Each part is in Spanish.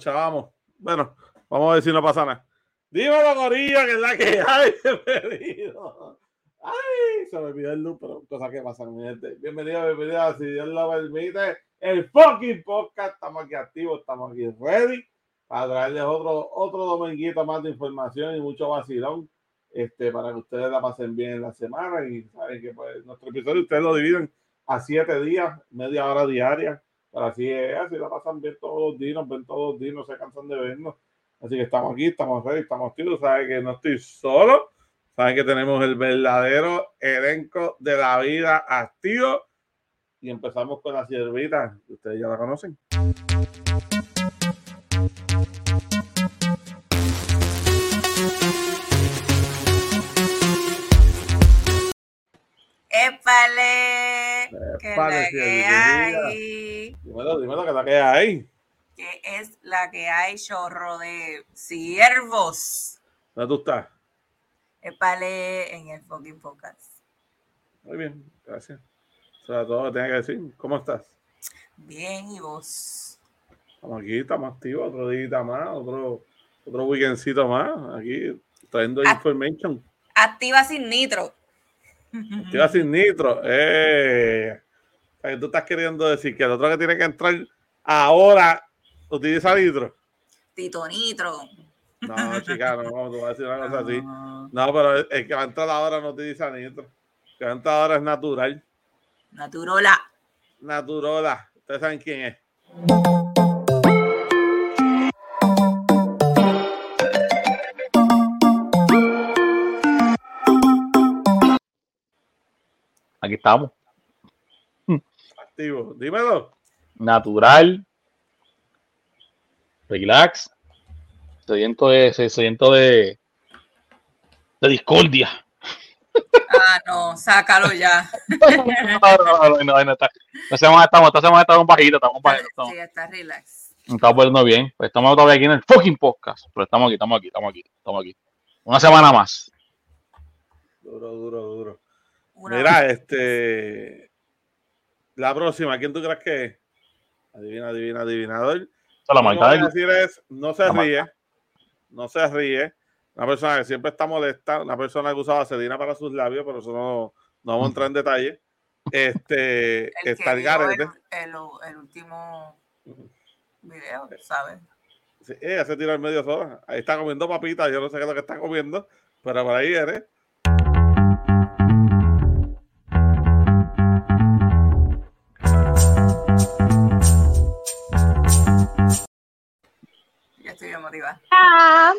chavamos. Bueno, vamos a ver si no pasa nada. Dímelo, Corillo, que es la que hay. Bienvenido. Ay, se me olvidó el loop, pero cosas que pasan, mi gente. Bienvenido, bienvenido. Si Dios lo permite, el fucking podcast. Estamos aquí activos, estamos aquí ready para traerles otro, otro dominguito más de información y mucho vacilón. Este, para que ustedes la pasen bien en la semana y saben que pues, nuestro episodio ustedes lo dividen a siete días, media hora diaria pero así es, así la pasan bien todos los días, ven todos los días, no se cansan de vernos. Así que estamos aquí, estamos ready, estamos activos. Saben que no estoy solo. Saben que tenemos el verdadero elenco de la vida activo. Y empezamos con la siervita. Ustedes ya la conocen. ¡Épale! ¿Qué es la que hay? Dímelo, dímelo, ¿qué es la que hay? ¿Qué es la que hay, chorro de siervos? ¿Dónde tú estás? Épale en el fucking podcast. Muy bien, gracias. Eso era todo lo que tenía que decir. ¿Cómo estás? Bien, ¿y vos? Estamos aquí, estamos activos, otro día más, otro, otro weekendcito más, aquí trayendo Ah. information. Activa sin nitro. Activa sin nitro. Eh. Tú estás queriendo decir que el otro que tiene que entrar ahora utiliza nitro. Tito Nitro. No, chica, no, tú vas a decir una cosa así. No, pero el, el que va a entrar ahora no utiliza nitro. El que va a entrar ahora es natural. Naturola. Naturola. Ustedes saben quién es. Aquí estamos. Activo. Dímelo. Natural. Relax. Sediento de, se- sediento de, de discordia. Ah, no, sácalo ya. No, no, no, no. Esta semana estamos, estamos bajitos, estamos estamos, Sí, está relax. estamos poniendo bien. Pues estamos todavía aquí en el fucking podcast. Pero estamos aquí, estamos aquí, estamos aquí, estamos aquí. Una semana más. Duro, duro, duro. Una- Mira, este. La próxima, ¿quién tú crees que es? Adivina, adivina, adivinador. La Lo que voy a decir es, no se La ríe, no se ríe. Una persona que siempre está molesta, una persona que usaba vaselina para sus labios, pero eso no, no vamos a entrar en detalle. Este, el que está el garete. el, el, el último video, ¿sabes? Sí, ella se tira al medio sola. Ahí está comiendo papitas, yo no sé qué es lo que está comiendo, pero por ahí eres. Motivada. Ah,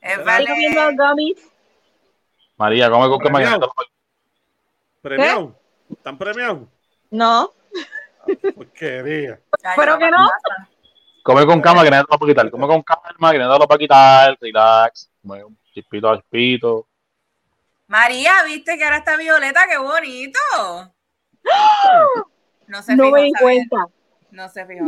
Épale. estoy comiendo gummies. María, come con que Premiado. Premiado. ¿Están premiados? No, Porquería. Ya, pero que no. Come con calma que nadie te lo va a quitar. Come con calma que nadie te lo va a quitar. Relax. Come un chispito a chispito. María, ¿viste que ahora está Violeta? ¡Qué bonito! No se no fijó, me di cuenta. No se fijó.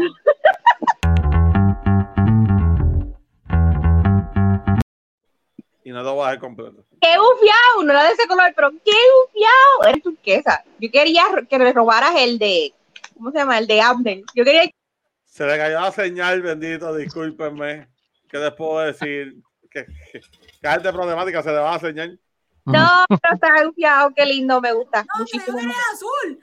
Y no te voy a dejar completo. ¡Qué bufiado! No era de ese color, pero ¡qué bufiado! Eres turquesa. Yo quería que me robaras el de. ¿Cómo se llama? El de Abner. Yo quería. Se le cayó la señal, bendito, discúlpenme. ¿Qué les puedo decir? Que, arte problemática se le va a señal. No, pero está bufiado. Qué lindo, me gusta. No, Muchísimo. creo que eres azul.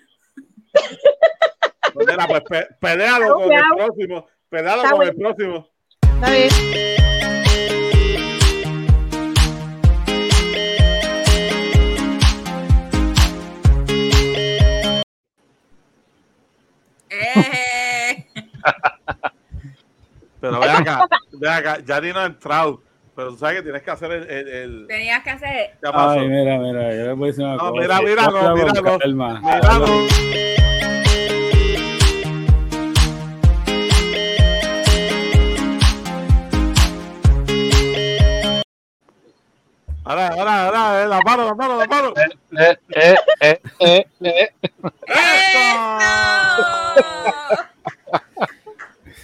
Pues pues pe- pelealo con el próximo. Pelealo con el próximo. Está bien. Pero ve acá, ve acá, ya ni no ha entrado. Pero tú sabes que tienes que hacer el. el, el- Tenías que hacer. ya pasó. Ay, mira, mira, yo les voy a decir una No, cosa. mira, mira, no, calma. Míralo. Ahora, ahora, ahora, eh, la mano, la mano, la mano. Eh, eh, eh, eh, eh.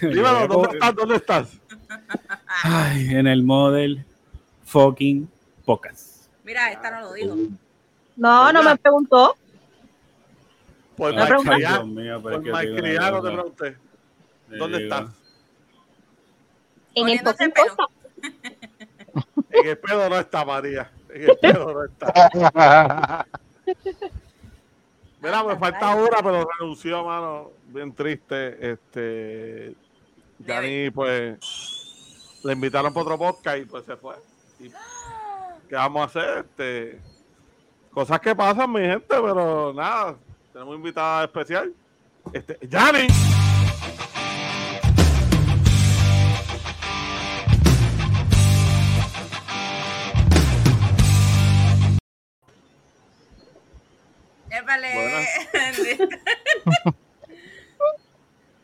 Dímelo, ¿dónde estás? ¿Dónde estás? Ay, en el model fucking pocas. Mira, esta no lo digo. No, no me preguntó. Por mío, pero Por es que tengo una malcriado te pregunté. ¿Dónde digo. estás? En el fucking. En el pedo no está María. En el pedo no está. Mira, me falta una, pero renunció, mano. Bien triste. Este. Dani, pues. Le invitaron para otro podcast y pues se fue. Y, ¿Qué vamos a hacer? Este. Cosas que pasan, mi gente, pero nada. Tenemos invitada especial. Este. ¡Yanni! Épale.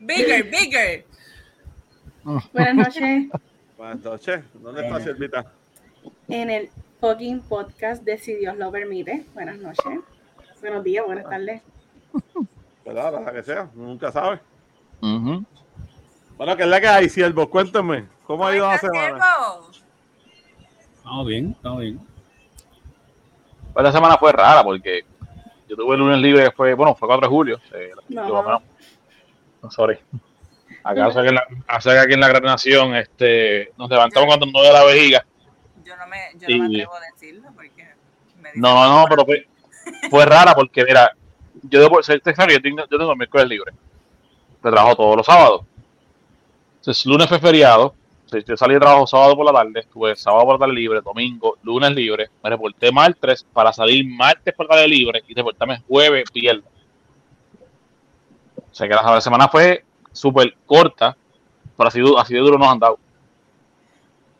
bigger, bigger. Buenas noches Buenas noches. ¿Dónde está Silvita? en el fucking podcast de Si Dios lo permite. Buenas noches. Buenos días, buenas tardes. ¿Verdad? La que sea. Nunca sabe. Ujú. Bueno, ¿qué es la que hay, siervo? Cuéntame. ¿Cómo ha ido la ¿Cómo estás, semana? siervo? Estamos bien, estamos bien. Pues la semana fue rara porque yo tuve el lunes libre que fue, bueno, fue 4 de julio. eh, No. yo, bueno, no, sorry. Acá sé que la, acá que aquí en la Gran Nación este, nos levantamos cuando nos de la vejiga. Yo no me, yo no me atrevo a decirlo porque me No, no, no, pero fue, fue rara porque, mira, yo debo ser yo tengo, yo tengo el miércoles libre. Pero trabajo todos los sábados. Entonces, lunes fue feriado. Yo salí de trabajo sábado por la tarde, estuve sábado por la tarde libre, domingo, lunes libre. Me reporté martes para salir martes por la tarde libre y reportarme jueves, viernes. O sea que la semana fue súper corta, pero así, así de duro nos han dado.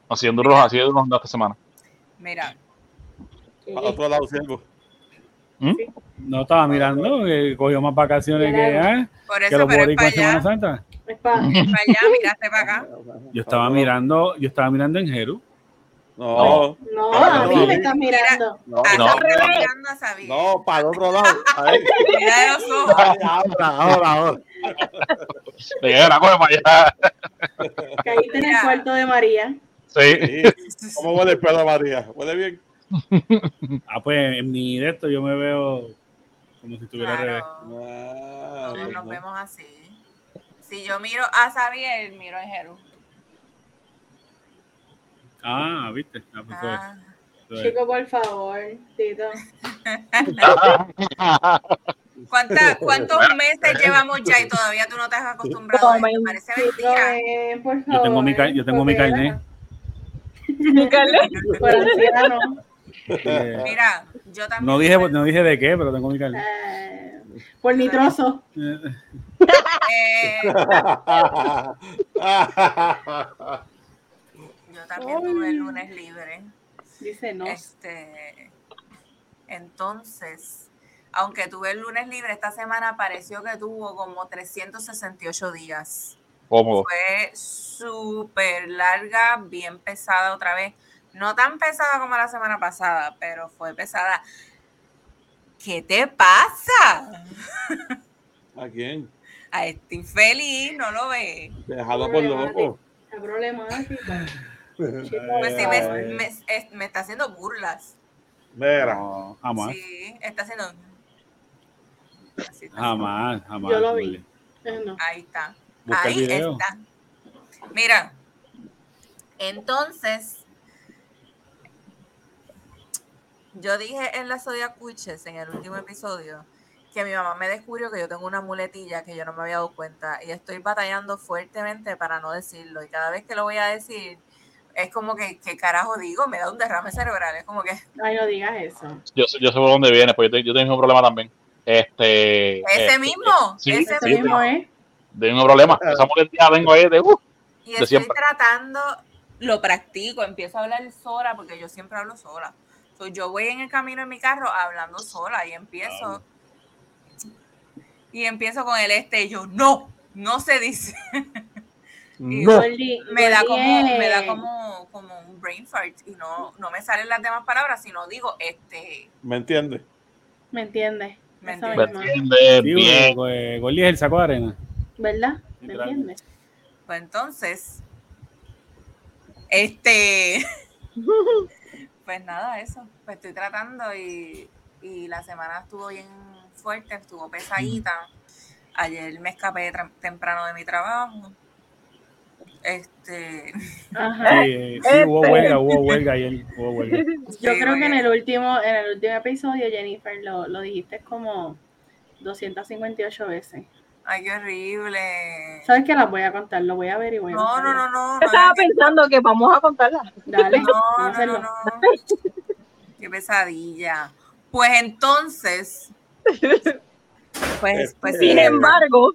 Así de duro, así de duro nos han dado esta semana. Mira, Para otro lado, siervo. No estaba mirando, que cogió más vacaciones que, ah, por que eso, los pero es boricuas en Semana Santa. Es pa- para allá, miraste para acá. Yo estaba mirando, yo estaba mirando en Jeru. No, No, Ah, a mí no. me estás mirando. no, No. está mirando a Sabi. no, para el otro lado. Mira de los ojos. Ahora, ahora, ahora. Le llegué la para allá. Caíste en el cuarto de María. Sí. Sí. ¿Cómo huele el pedo, María? ¿Huele bien? Ah, pues en mi de esto yo me veo como si estuviera al revés. Claro, Ah, pues nos no. vemos así. Si yo miro a Xavier, miro en Jeru. Ah, viste. Ah, pues eso es, Ah, eso es. Chico, por favor, Tito. ¿cuánta- ¿Cuántos meses llevamos ya y todavía tú no te has acostumbrado? a Oh, my- Parece mentira. ven, por favor. Yo tengo mi, yo tengo mi carnet. Por anciano. Eh, Mira, yo también. no dije, no dije de qué, pero tengo mi carnet. Eh, por nitroso. Eh, yo también tuve el lunes libre. Dice no. Este, entonces, aunque tuve el lunes libre, esta semana pareció que tuvo como 368 días. Cómodo. Fue súper larga, bien pesada otra vez. No tan pesada como la semana pasada, pero fue pesada. ¿Qué te pasa? ¿A quién? A estoy feliz, no lo ves. Déjalo por loco. La problemática. Pues sí, me, me- es- me está haciendo burlas. Mira. no, jamás, Sí, está haciendo. Así jamás, jamás. Yo lo vi. Julia. No. Ahí está. Busca Ahí está. Mira, entonces, yo dije en la Zodiac Witches, en el último episodio, que mi mamá me descubrió que yo tengo una muletilla que yo no me había dado cuenta y estoy batallando fuertemente para no decirlo. Y cada vez que lo voy a decir, es como que, ¿qué carajo digo? Me da un derrame cerebral. Es como que, Ay, no digas eso. Yo, sé- yo sé por dónde viene, pues yo, te- yo tengo mismo problema también. Este. ese este, mismo, sí, ese sí, mismo es. Tengo el mismo problema. Esa muletilla tengo ahí de. Uh, Y de estoy siempre. tratando, lo practico, empiezo a hablar sola, porque yo siempre hablo sola. So, yo voy en el camino en mi carro hablando sola y empiezo. Y empiezo con el este y yo, no, no se dice. Y No. Me da como, me da como, como un brain fart y no, no me salen las demás palabras, sino digo, este, ¿Me entiendes? ¿Me entiendes? Me Esa ¿Me entiendes? Sí, Bien. pues, es el saco de arena. ¿Verdad? ¿Me entiendes? pues entonces, este, pues nada, eso, pues estoy tratando y, y la semana estuvo bien fuerte, estuvo pesadita. Ayer me escapé temprano de mi trabajo. Este, Ajá. Sí, sí, hubo Este. huelga, hubo huelga ayer, hubo huelga. Yo sí, creo que en el último, en el último episodio, Jennifer, lo, lo dijiste como 258 veces. Ay, qué horrible. ¿Sabes qué? Las voy a contar, lo voy a ver y voy a No, no, no, no. no Estaba pensando que vamos a contarla. Dale, No, no, no, no. Qué pesadilla. Pues entonces, pues, pues sí, Sin embargo,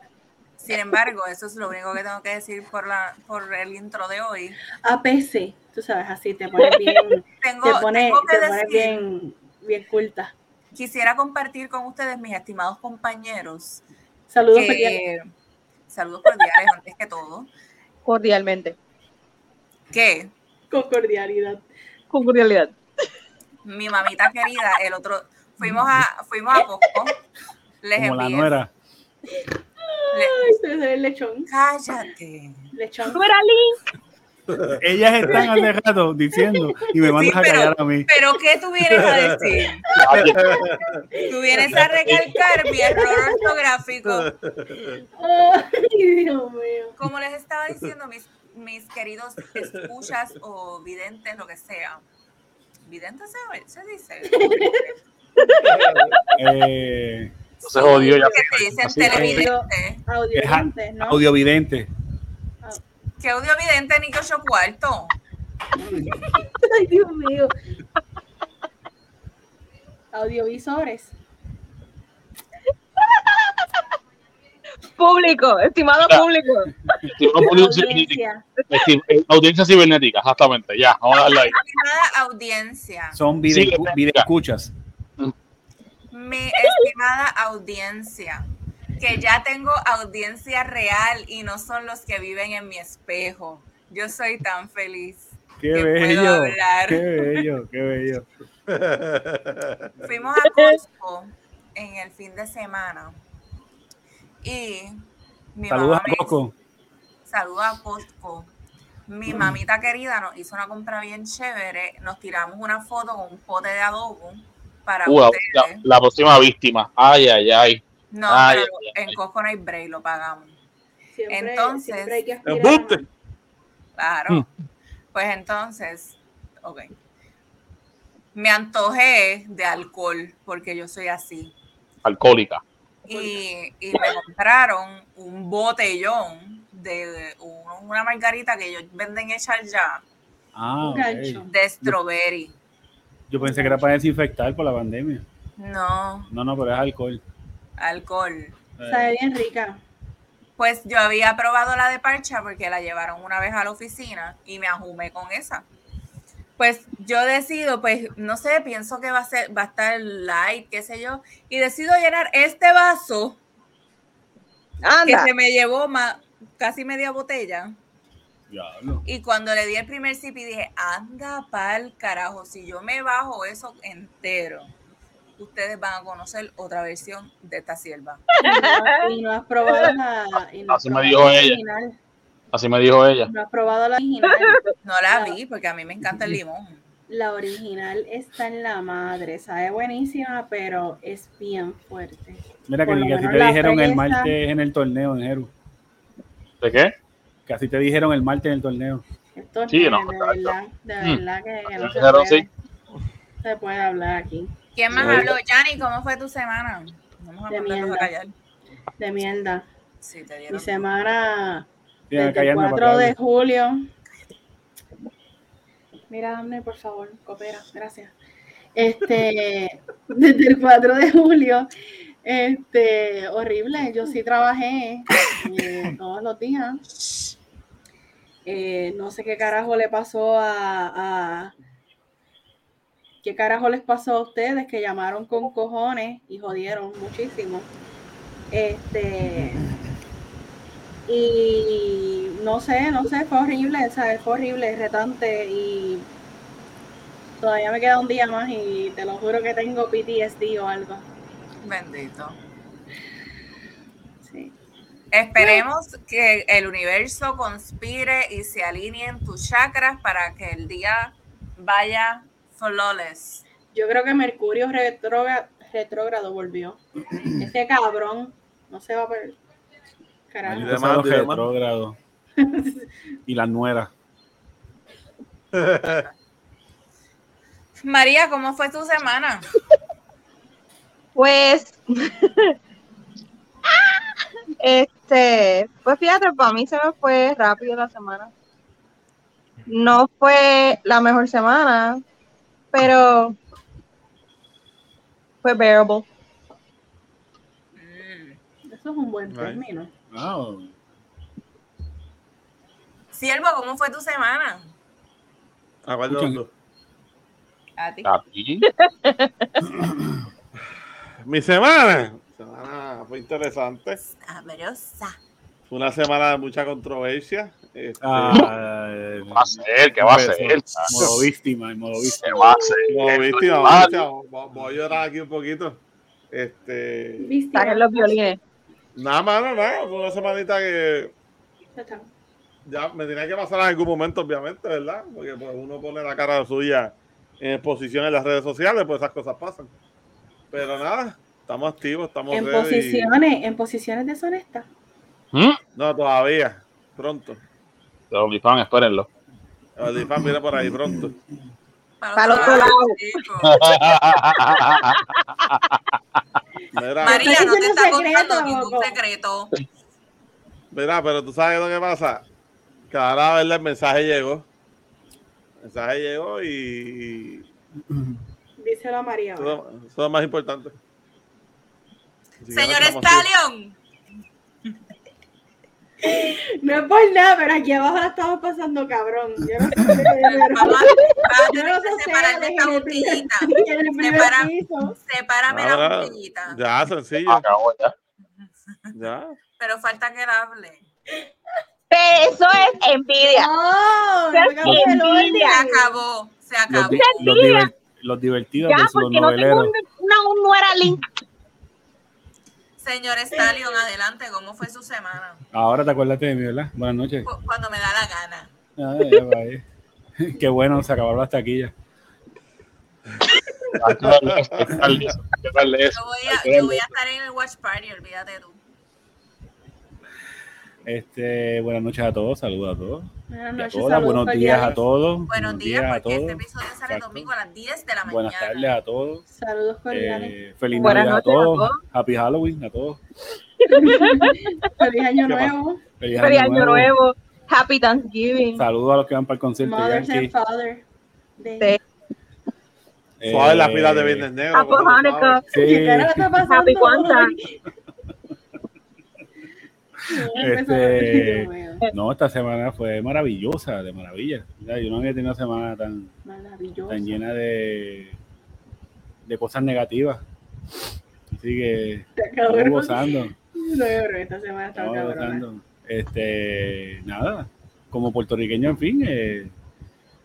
Sin embargo, eso es lo único que tengo que decir por la por el intro de hoy. APC, tú sabes, así te pones bien, Tengo, te pones, tengo que te pones decir, bien, bien culta. quisiera compartir con ustedes, mis estimados compañeros, Saludos, que- cordiales. saludos cordiales antes que todo, cordialmente, que con cordialidad. con cordialidad. mi mamita querida, el otro, fuimos a, fuimos a Costco, les Como la envié- nuera. Le- Ay, se ve el lechón. cállate. Lechón. ¡Tú eras Lin! Ellas están rato diciendo y me mandas a pero- callar a mí. Pero ¿qué tú vienes a decir? Tú vienes a recalcar mi error ortográfico. Ay, Dios mío. Como les estaba diciendo, mis, mis queridos escuchas o videntes, lo que sea. ¿Videntes se, se dice? Eh, No se jodió ya. Que se dicen Así. televidentes. Audiovidente, ¿no? audiovidente. ¿Qué audio vidente ni que ocho cuarto? Ay, Dios mío. Audiovisores. Público, estimado Mira. público. Estimado público. Audiencia. Estim- eh, Audiencia cibernética, exactamente. Ya, vamos a darle ahí. Estimada audiencia, Son Sí, video, mira. video escuchas. Mi estimada audiencia, que ya tengo audiencia real y no son los que viven en mi espejo. Yo soy tan feliz. Qué Que puedo bello. hablar. Qué bello, qué bello. Fuimos a Costco en el fin de semana y mi Saludos mamá a me Coco. saluda a Costco. Mi mamita querida nos hizo una compra bien chévere. Nos tiramos una foto con un pote de adobo para Uh, la, ustedes. la- la próxima víctima. Ay, ay, ay. No, Ay, pero ay, en hay break, lo pagamos. Siempre, Entonces, siempre. Claro. Mm. Pues entonces, ok. Me antojé de alcohol porque yo soy así. Alcohólica. y, y me compraron un botellón de un- una margarita que ellos venden hecha ya Ah, Un ok. gancho. de strawberry. Yo pensé que era para desinfectar por la pandemia. No, No, no, pero es alcohol. alcohol. Eh, Sabe bien rica. Pues yo había probado la de parcha porque la llevaron una vez a la oficina y me ajumé con esa. Pues yo decido, pues no sé, pienso que va a ser, va a estar light, qué sé yo, y decido llenar este vaso que Anda. se me llevó ma- casi media botella. Diablo. Y cuando le di el primer sip y dije, anda pa'l carajo, si yo me bajo eso entero, ustedes van a conocer otra versión de esta sierva. Y no, y no has probado la, y no has Así me probado dijo la ella. original. Así me dijo ella. No has probado la original. No la vi porque a mí me encanta el limón. La original está en la madre. Sabe buenísima, pero es bien fuerte. Mira que ni casi menos te dijeron el martes en el torneo, en Jeru. ¿De qué? Casi te dijeron el martes en el torneo. Esto Sí, de, no, de exacto. verdad, de Mm. verdad que, que no se puede, sí. se puede hablar aquí. ¿Quién más habló? Yanni, ¿cómo fue tu semana? Vamos a De a mierda. callar. De mierda. Sí, te Mi semana Sí, desde el callarme para 4 de julio. Mira, Amne, por favor, coopera, gracias. Este, desde el 4 de julio, este, horrible. Yo sí trabajé eh, todos los días. Eh, no sé qué carajo le pasó a, ¿Qué carajo les pasó a ustedes que llamaron con cojones y jodieron muchísimo? Este. Y no sé, no sé, fue horrible, ¿sabes? Fue horrible, retante y todavía me queda un día más y te lo juro que tengo PTSD o algo. Bendito. Sí. Esperemos que el universo conspire y se alineen tus chakras para que el día vaya flawless. Yo creo que Mercurio retrógrado volvió. Este cabrón no se va a perder. Carajo. Demás, los y las nueras. María, ¿cómo fue tu semana? Pues, este, pues fíjate, para mí se me fue rápido la semana. No fue la mejor semana, pero fue bearable. Mm. Eso es un buen término. Ah, Siervo, ¿cómo fue tu semana? ¿A cuál de? A ti. A ti. Mi semana. Semana fue interesante. Sabrosa. Fue una semana de mucha controversia. Este, ah, ¿Qué va a ser? ¿Qué va a ser? Modo víctima, modo ¿Qué víctima. va a ser? como víctima, víctima, voy voy a llorar aquí un poquito. Este, ¿Viste? Saquen los violines. nada más, nada, fue una semanita que ya me tenía que pasar en algún momento, obviamente, ¿verdad? Porque pues, uno pone la cara suya en exposición en las redes sociales, pues esas cosas pasan. Pero nada, estamos activos, estamos En ready. posiciones, en posiciones deshonestas. ¿Mm? No, todavía, pronto. De OnlyFans, espérenlo. El OnlyFans viene por ahí pronto. Para el otro lado. Mira, María, no te está contando ningún secreto. mira, pero tú sabes lo que pasa. Que ahora, ¿verdad? El mensaje llegó. El mensaje llegó y, Díselo a María. eso es lo más importante. Señor. Stallion, No es por nada, pero aquí abajo la estamos pasando cabrón. Yo no sé. pero- vamos a, vas a Yo no sé separarte esta en el primer- bombillita. en el primer Separa- piso. Sepárame la bombillita. ya, sencillo. Acabó ya. Ya. Pero falta que él hable. Eso es envidia. No, no el envidia. Se acabó, se Los, acabó. di- los, diver- los divertidos Ya, versus los porque no tengo un- una, un nuera link. Señor Stallion, adelante, ¿cómo fue su semana? Ahora te acuerdas de mí, ¿verdad? Buenas noches. Cu- Cuando me da la gana. Ah, ya va ahí. Qué bueno, se acabaron las taquillas. Yo voy, a, yo voy a estar en el Watch Party, olvídate tú. Este, buenas noches a todos, saludos a todos. Buenas a noches, todas, saludos buenos días a todos. Buenos días, a porque todos. este episodio sale Exacto. domingo a las 10 de la mañana. Buenas tardes a todos. Saludos cordiales. Eh, feliz Buenas Navidad a noches a todos. todos. Happy Halloween a todos. Feliz año nuevo. Feliz Feliz año nuevo. Happy Thanksgiving. Saludos a los que van para el concierto Mothers Yankee. and Father. Day. Sí. Eh, Suave las pilas de Viernes Negro. Happy Hanukkah. Sí, ¿Qué cara está pasando Happy Kwanzaa. Este- no, esta semana fue maravillosa, de maravilla. Ya, Yo no había tenido una semana tan, llena de, de cosas negativas. Así que cabrón. gozando. Esta semana está gozando. Este, nada, como puertorriqueño, en fin, eh,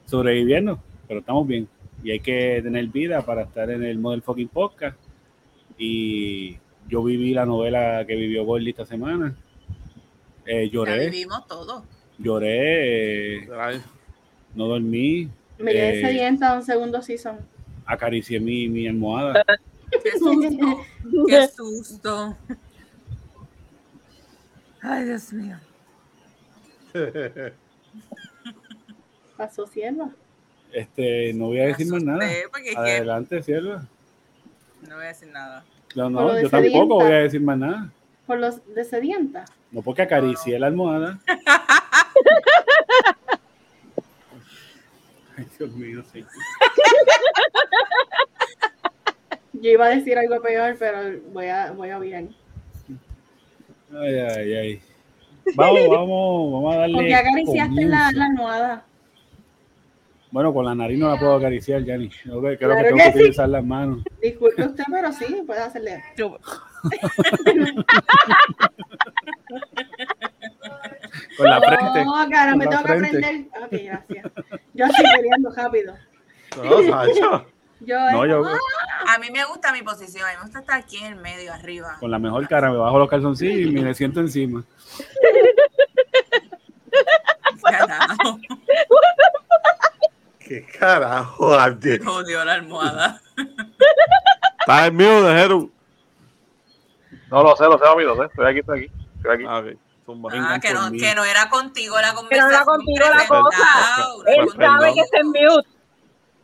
sobreviviendo, pero estamos bien. Y hay que tener vida para estar en el Model Fucking Podcast. Y yo viví la novela que vivió Gordy esta semana. Eh, Ya lloré, vivimos todo. lloré, eh, no dormí, Me quedé Eh, sedienta a un segundo season. acaricié mi, mi almohada. Qué susto. Qué susto. Ay, Dios mío. Pasó sierva. Este, no voy a decir más nada. Adelante, sierva. No voy a decir nada. No, no, yo tampoco voy a decir más nada. Por los de sedienta. No porque acaricié la almohada. Ay, Dios mío, sí. Yo iba a decir algo peor, pero voy a, voy a obviar. Ay, ay, ay. Vamos, vamos, vamos a darle. Porque acariciaste la, comienzo. la almohada. Bueno, con la nariz no la puedo acariciar, Yanni. Creo Claro que tengo que que sí. utilizar las manos. Disculpe usted, pero sí, puede hacerle. Con la frente. No, cara, Con me tengo que frente. aprender. Ok, gracias. Yo estoy queriendo rápido. no. Yo, No, yo A mí me gusta mi posición. A mí me gusta estar aquí en el medio, arriba. con la mejor cara me bajo los calzoncillos y me le siento encima. Carajo, ¿Qué carajo, Abdi? Jodió la almohada. Está en mío de Jeru. No lo sé, lo sé, amigo, lo sé. Estoy aquí, estoy aquí. Estoy aquí. Ah, Ah, que no, que no era contigo la Que no conversación. era contigo la cosa. Él sabe que está en mute.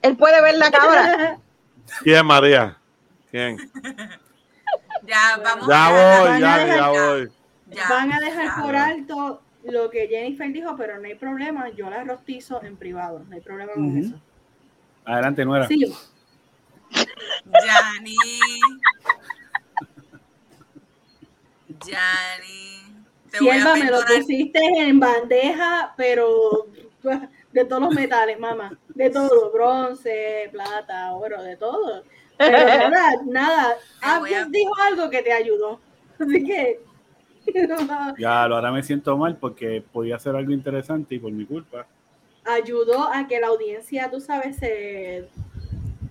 Él puede ver la cámara. ¿Quién, María? ¿Quién? Ya, vamos Ya a voy, ya, dejar- ya voy. ya, Van a dejar ya. por alto lo que Jennifer dijo, pero no hay problema. Yo la rostizo en privado. No hay problema con eso. Adelante, Nuera. Sí, Yani. Yani. Te voy a Sierva, me lo pusiste en bandeja, pero pues, de todos los metales, mamá. De todo, bronce, plata, oro, de todo. Pero nada, nada. A- dijo algo que te ayudó. Así que. Ya, lo ahora me siento mal porque podía hacer algo interesante y por mi culpa ayudó a que la audiencia, tú sabes, se...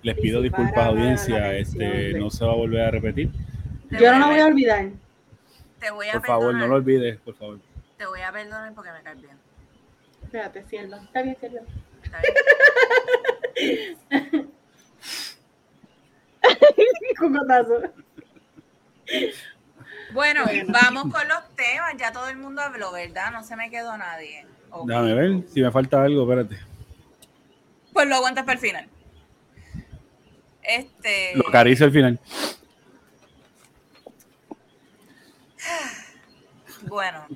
les pido disculpas audiencia, la este no se va a volver a repetir. Yo no la voy a olvidar. Te voy a Por favor, no lo olvides, por favor. Te voy a perdonar porque me caes bien. Espérate, sierva. Está bien, sierva. ¿Está bien? Cocotazo. Bueno, vamos con los temas. Ya todo el mundo habló, ¿verdad? No se me quedó nadie. Ok. Déjame ver si me falta algo, espérate. Pues lo aguantas para el final. Este. Lo acaricio al final. Bueno,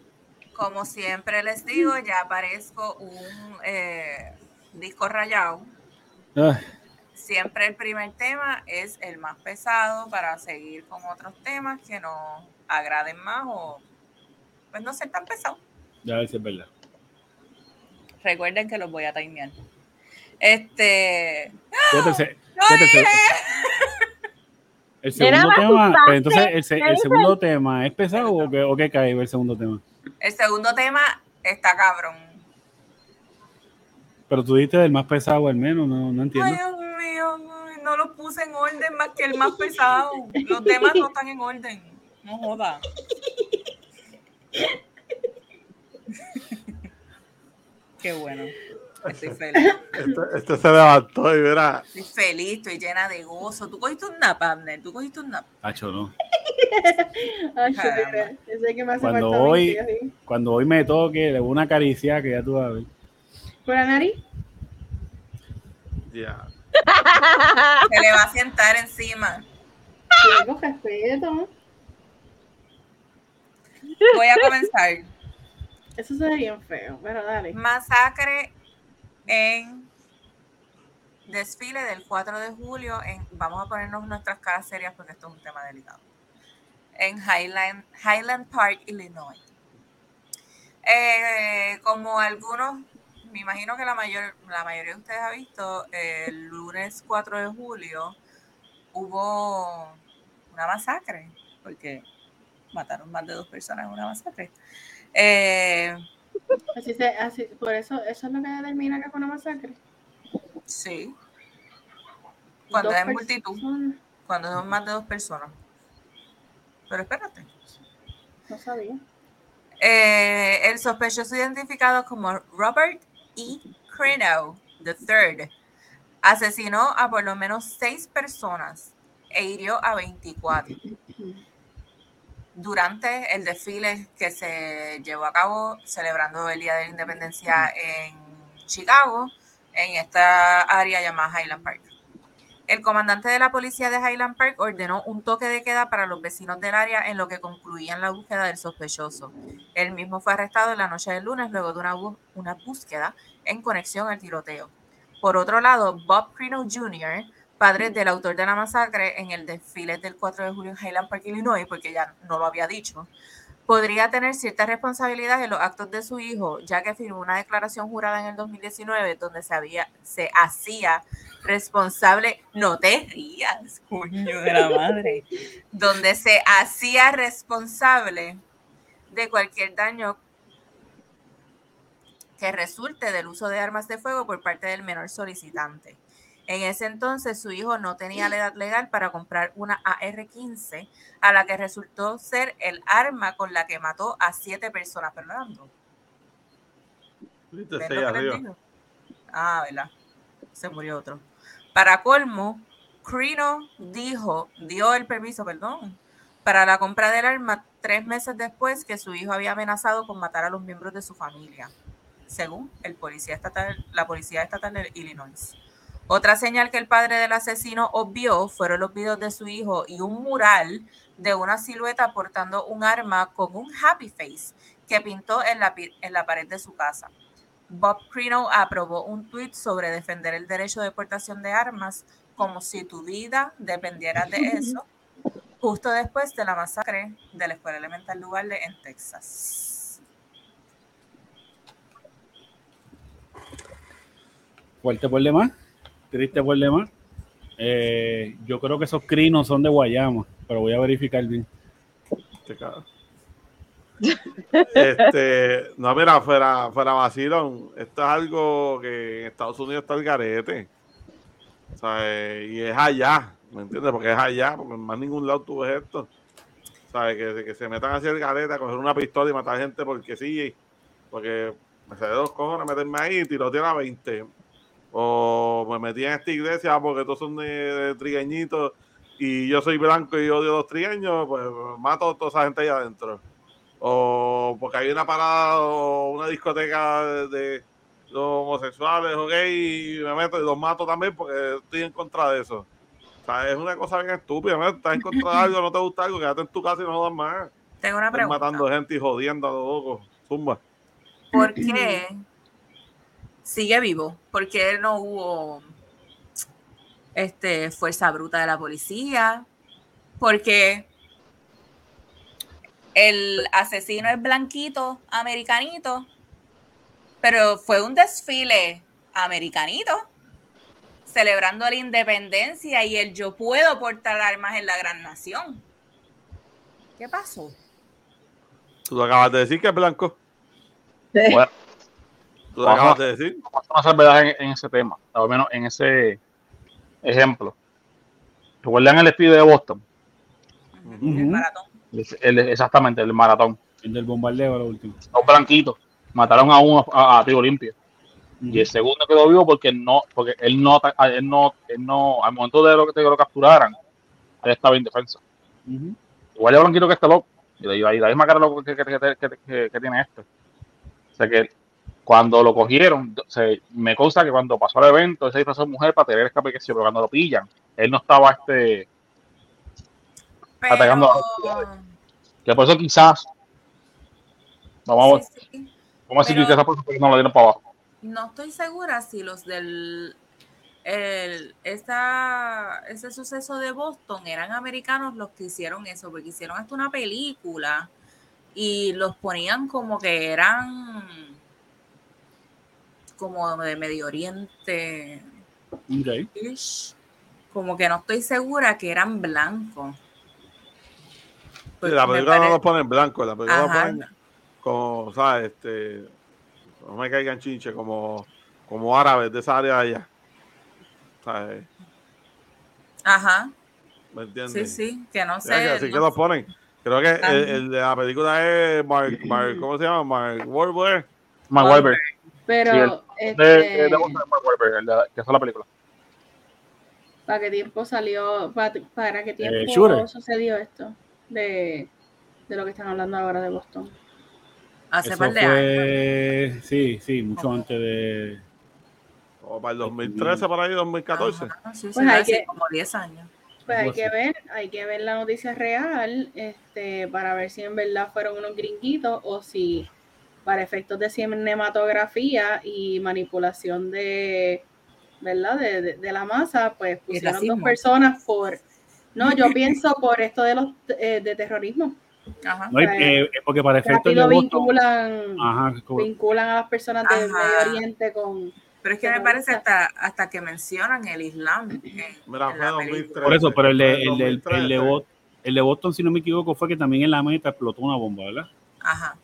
como siempre les digo, ya aparezco un eh, disco rayado. Ah, Siempre el primer tema es el más pesado para seguir con otros temas que nos agraden más o pues no ser tan pesados. ya si es verdad. Recuerden que los voy a timear. Este. Fíjate, el se- ¡Lo fíjate, el se- dije! El segundo tema, pero entonces el, se- el Jennifer. segundo tema es pesado o qué, o qué cae el segundo tema. El segundo tema está cabrón. Pero tú dijiste del más pesado al menos, no, no entiendo. Ay, Dios mío, ay, no lo puse en orden más que el más pesado. Los demás no están en orden. No joda. Qué bueno. Estoy feliz. Este, este se levantó y verá. Estoy feliz, estoy llena de gozo. ¿Tú cogiste un nap, Abner? ¿Tú cogiste un nap? Hacho, no. Caramba. Cuando hoy- 20, así. Cuando hoy me toque, le doy una caricia que ya tú vas a ver. ¿Por la nariz? Ya. Se le va a sentar encima. Tengo respeto. Voy a comenzar. Eso se ve bien feo, pero dale. Masacre en desfile del 4 de julio. En, vamos a ponernos nuestras caras serias porque esto es un tema delicado. En Highland, Highland Park, Illinois. Eh, como algunos, me imagino que la, mayor, la mayoría de ustedes ha visto, el lunes 4 de julio hubo una masacre, porque mataron más de dos personas en una masacre. Eh, Así se, así, por eso, eso es lo que determina que fue una masacre. Sí. Cuando Dos es multitud, cuando son más de dos personas. Pero espérate. No sabía. Eh, el sospechoso identificado como Robert E. Crino III asesinó a por lo menos seis personas e hirió a 24 durante el desfile que se llevó a cabo celebrando el Día de la Independencia en Chicago, en esta área llamada Highland Park. El comandante de la policía de Highland Park ordenó un toque de queda para los vecinos del área en lo que concluían la búsqueda del sospechoso. Él mismo fue arrestado en la noche del lunes luego de una, una búsqueda en conexión al tiroteo. Por otro lado, Bob Crino Jr., padre del autor de la masacre en el desfile del 4 de julio en Highland Park, Illinois, porque ya no lo había dicho, podría tener cierta responsabilidad en los actos de su hijo, ya que firmó una declaración jurada en el 2019 donde se, había, se hacía responsable, no te rías, coño de la madre, donde se hacía responsable de cualquier daño que resulte del uso de armas de fuego por parte del menor solicitante. En ese entonces su hijo no tenía la edad legal para comprar una AR-15, a la que resultó ser el arma con la que mató a siete personas. Fernando. Ah, ¿verdad? Se murió otro. Para colmo, Crino dijo, dio el permiso, perdón, para la compra del arma tres meses después que su hijo había amenazado con matar a los miembros de su familia, según el policía estatal, la policía estatal de Illinois. Otra señal que el padre del asesino obvió fueron los videos de su hijo y un mural de una silueta portando un arma con un happy face que pintó en la, en la pared de su casa. Bob Crino aprobó un tuit sobre defender el derecho de portación de armas como si tu vida dependiera de eso, justo después de la masacre de la Escuela Elemental Duvalde en Texas. Fuerte por demás, triste por demás. Eh, yo creo que esos crinos son de Guayama, pero voy a verificar bien. Este, no, mira, fuera, fuera vacilón. Esto es algo que en Estados Unidos está el garete. O eh, y es allá, ¿me entiendes? Porque es allá, porque en más ningún lado tú ves esto. ¿Sabes? Que, que se metan hacia el garete a coger una pistola y matar gente porque sí. Porque me sale dos cojones meterme ahí y tirotear a 20. O me metí en esta iglesia porque todos son de, de trigueñitos y yo soy blanco y odio a los trigueños, pues mato a toda esa gente ahí adentro. O porque hay una parada o una discoteca de, de los homosexuales o gay y me meto y los mato también porque estoy en contra de eso. O sea, es una cosa bien estúpida. ¿no? Estás en contra de algo, no te gusta algo, quédate en tu casa y no jodas más. Tengo una Estás pregunta. matando gente y jodiendo a los locos. Zumba. ¿Por qué sigue vivo? ¿Por qué no hubo este, fuerza bruta de la policía? Porque el asesino es blanquito, americanito, pero fue un desfile americanito, celebrando la independencia y el yo puedo portar armas en la gran nación. ¿Qué pasó? Tú acabas de decir que es blanco. Bueno, Tú lo acabas de decir. vamos a hacer verdad en, en ese tema, al menos en ese ejemplo. ¿Recuerdan el despido de Boston? El maratón. El- el- exactamente, el maratón. El del bombardeo, lo último. Los blanquitos mataron a uno a, a tiro limpio. Y el segundo quedó vivo porque no, porque él no, él no, él no, al momento de lo que, de que lo capturaran, él estaba indefenso. Ujú. Igual de blanquito que este loco. Y la, y la misma cara loco que, que, que, que- que- que tiene este. O sea que cuando lo cogieron, o sea, me consta que cuando pasó el evento, él se disfrazó de mujer para tener escape que pero cuando lo pillan, él no estaba este. Atacando a- Que por eso quizás. Vamos, a- Sí, sí. vamos a decir pero- que esa persona no lo dieron para abajo. No estoy segura si los del el, esta, ese suceso de Boston eran americanos los que hicieron eso, porque hicieron hasta una película y los ponían como que eran como de Medio Oriente, como que no estoy segura que eran blancos. Sí, la película no lo ponen blanco, la película lo Ajá. ponen como, ¿sabes? Este, no me caigan chinche, como, como árabes de esa área de allá. ¿Sabes? Ajá, ¿Me entiendes? sí, sí, que no que sé. que no- lo ponen. Creo que el, de la película es Mark, Mark- ¿cómo se llama? Mark Wahlberg. Mark. Wahlberg. Pero, Sí, De, este, de, de de- que es la película. ¿para qué tiempo salió, para, para qué tiempo Shooter. sucedió esto? De, de lo que están hablando ahora de Boston. hace Eso par de años. sí, sí, mucho antes de... O para el 2013, para ahí, 2014. Ajá, sí, sí, Pues hay que- como 10 años. Pues hay que ver, hay que ver la noticia real, este, para ver si en verdad fueron unos gringuitos o si para efectos de cinematografía y manipulación de, ¿verdad? De, de- de la masa, pues pusieron dos personas por, no, yo pienso por esto de los eh, de terrorismo. Ajá. No, y- eh, porque para efectos de vinculan, Ajá, como- vinculan a las personas del Ajá. Medio Oriente con Pero es que me parece hasta, hasta que mencionan el Islam. en- Mira, en fue la 2013. película. por eso, pero el de, el, de- el, de 2013. Boston, el de Boston, si no me equivoco, fue que también en la meta explotó una bomba, ¿verdad? Ajá.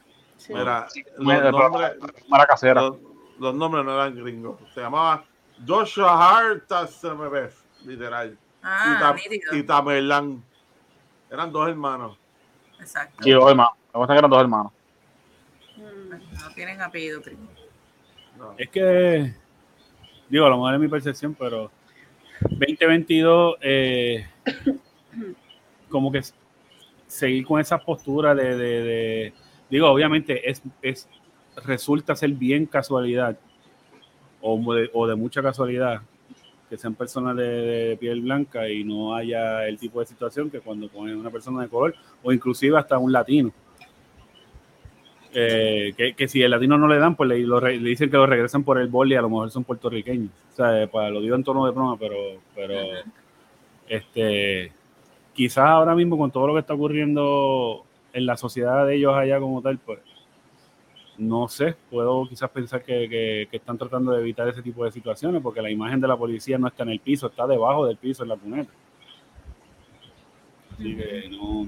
Sí. Mira, los nombres, Mara casera. los, los nombres no eran gringos. Se llamaba Joshua Hart literal. Ah, y, y Tamerlán. Eran dos hermanos. Exacto. Sí, dos hermanos. Me gusta que eran dos hermanos. Mm. No tienen apellido primo. No. Es que, digo, a lo mejor es mi percepción, pero 2022, eh, como que seguir con esas posturas de, de- de- digo, obviamente es, es resulta ser bien casualidad o de, o de mucha casualidad que sean personas de, de piel blanca y no haya el tipo de situación que cuando ponen una persona de color o inclusive hasta un latino. Eh, que, que si el latino no le dan, pues le, lo le dicen que lo regresan por el bol y a lo mejor son puertorriqueños. O sea, eh, para, lo digo en tono de broma, pero, pero este, quizás ahora mismo con todo lo que está ocurriendo en la sociedad de ellos allá como tal, pues no sé, puedo quizás pensar que, que- que están tratando de evitar ese tipo de situaciones porque la imagen de la policía no está en el piso, está debajo del piso en la cuneta. Así que no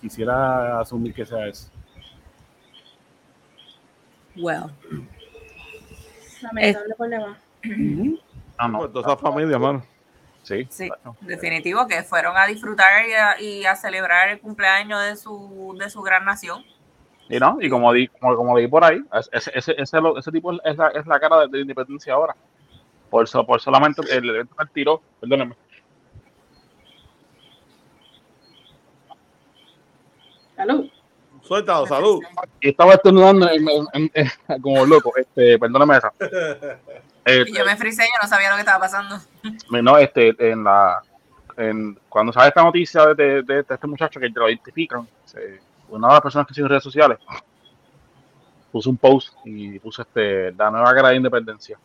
quisiera asumir que sea eso. Well. Lamentable problema. Ah, no. Pues toda esa familia, mano. Sí. Sí, definitivo que fueron a disfrutar y a, y a celebrar el cumpleaños de su, de su gran nación. Y no, y como di, como, como leí por ahí, ese, ese, ese, tipo es la, es la cara de, de independencia ahora. Por, so- por solamente el evento que él tiró, perdónenme. Salud. Suéltalo, salud. Y estaba estornudando en- en- en- como loco, este, perdóname esa. Eh, Y yo me frisé, yo no sabía lo que estaba pasando. no, este, en la, en, cuando sale esta noticia de, de- de este muchacho que lo identifican, se- una de las personas que siguen redes sociales puso un post y puso este, la nueva cara de independencia.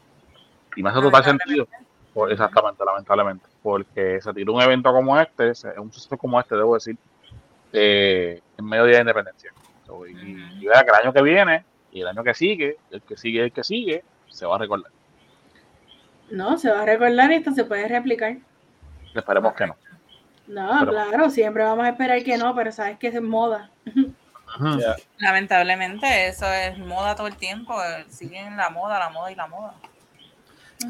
Y me hace total sentido. Por- exactamente, lamentablemente. Porque se tiró un evento como este, un suceso como este, debo decir, eh, en medio de la independencia. So, y, y vea que el año que viene y el año que sigue, el que sigue, el que sigue, se va a recordar. No, se va a recordar y esto se puede replicar. Esperemos que no. No, Pero- claro, siempre vamos a esperar que no, pero sabes que es moda. Lamentablemente, eso es moda todo el tiempo. eh, Siguen la moda, la moda y la moda.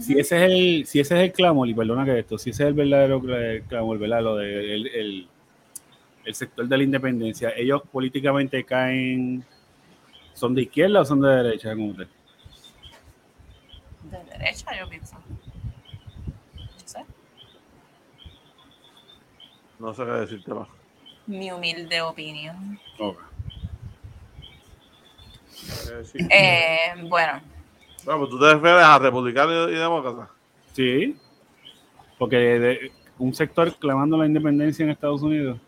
Si ese es el, si ese es el clamor, y perdona que esto, si ese es el verdadero cla- clamor, ¿verdad? Lo de el, el- el sector de la independencia, ellos políticamente caen, ¿son de izquierda o son de derecha como usted? De derecha, yo pienso. No sé. No sé qué decirte más. Mi humilde opinión. Ok. Eh. Eh, bueno, Bueno, pues tú te refieres a republicano y, y demócrata. Sí, porque de- un sector clamando la independencia en Estados Unidos.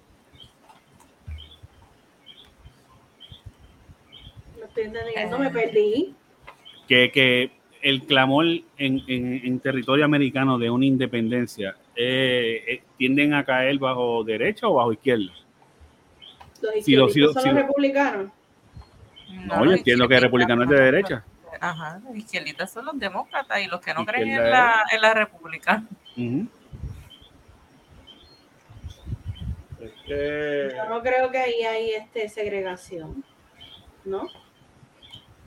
No estoy entendiendo, me perdí. que, que el clamor en, en- en territorio americano de una independencia eh, eh, tienden a caer bajo derecha o bajo izquierda. Los Sí, lo- izquierdistas sí, lo- son los lo- republicanos. No, yo entiendo que republicano es de derecha. Ajá, los izquierdistas son los demócratas y los que no creen en la, en la república. Ujú. Es que, Yo no creo que ahí hay este segregación. ¿No?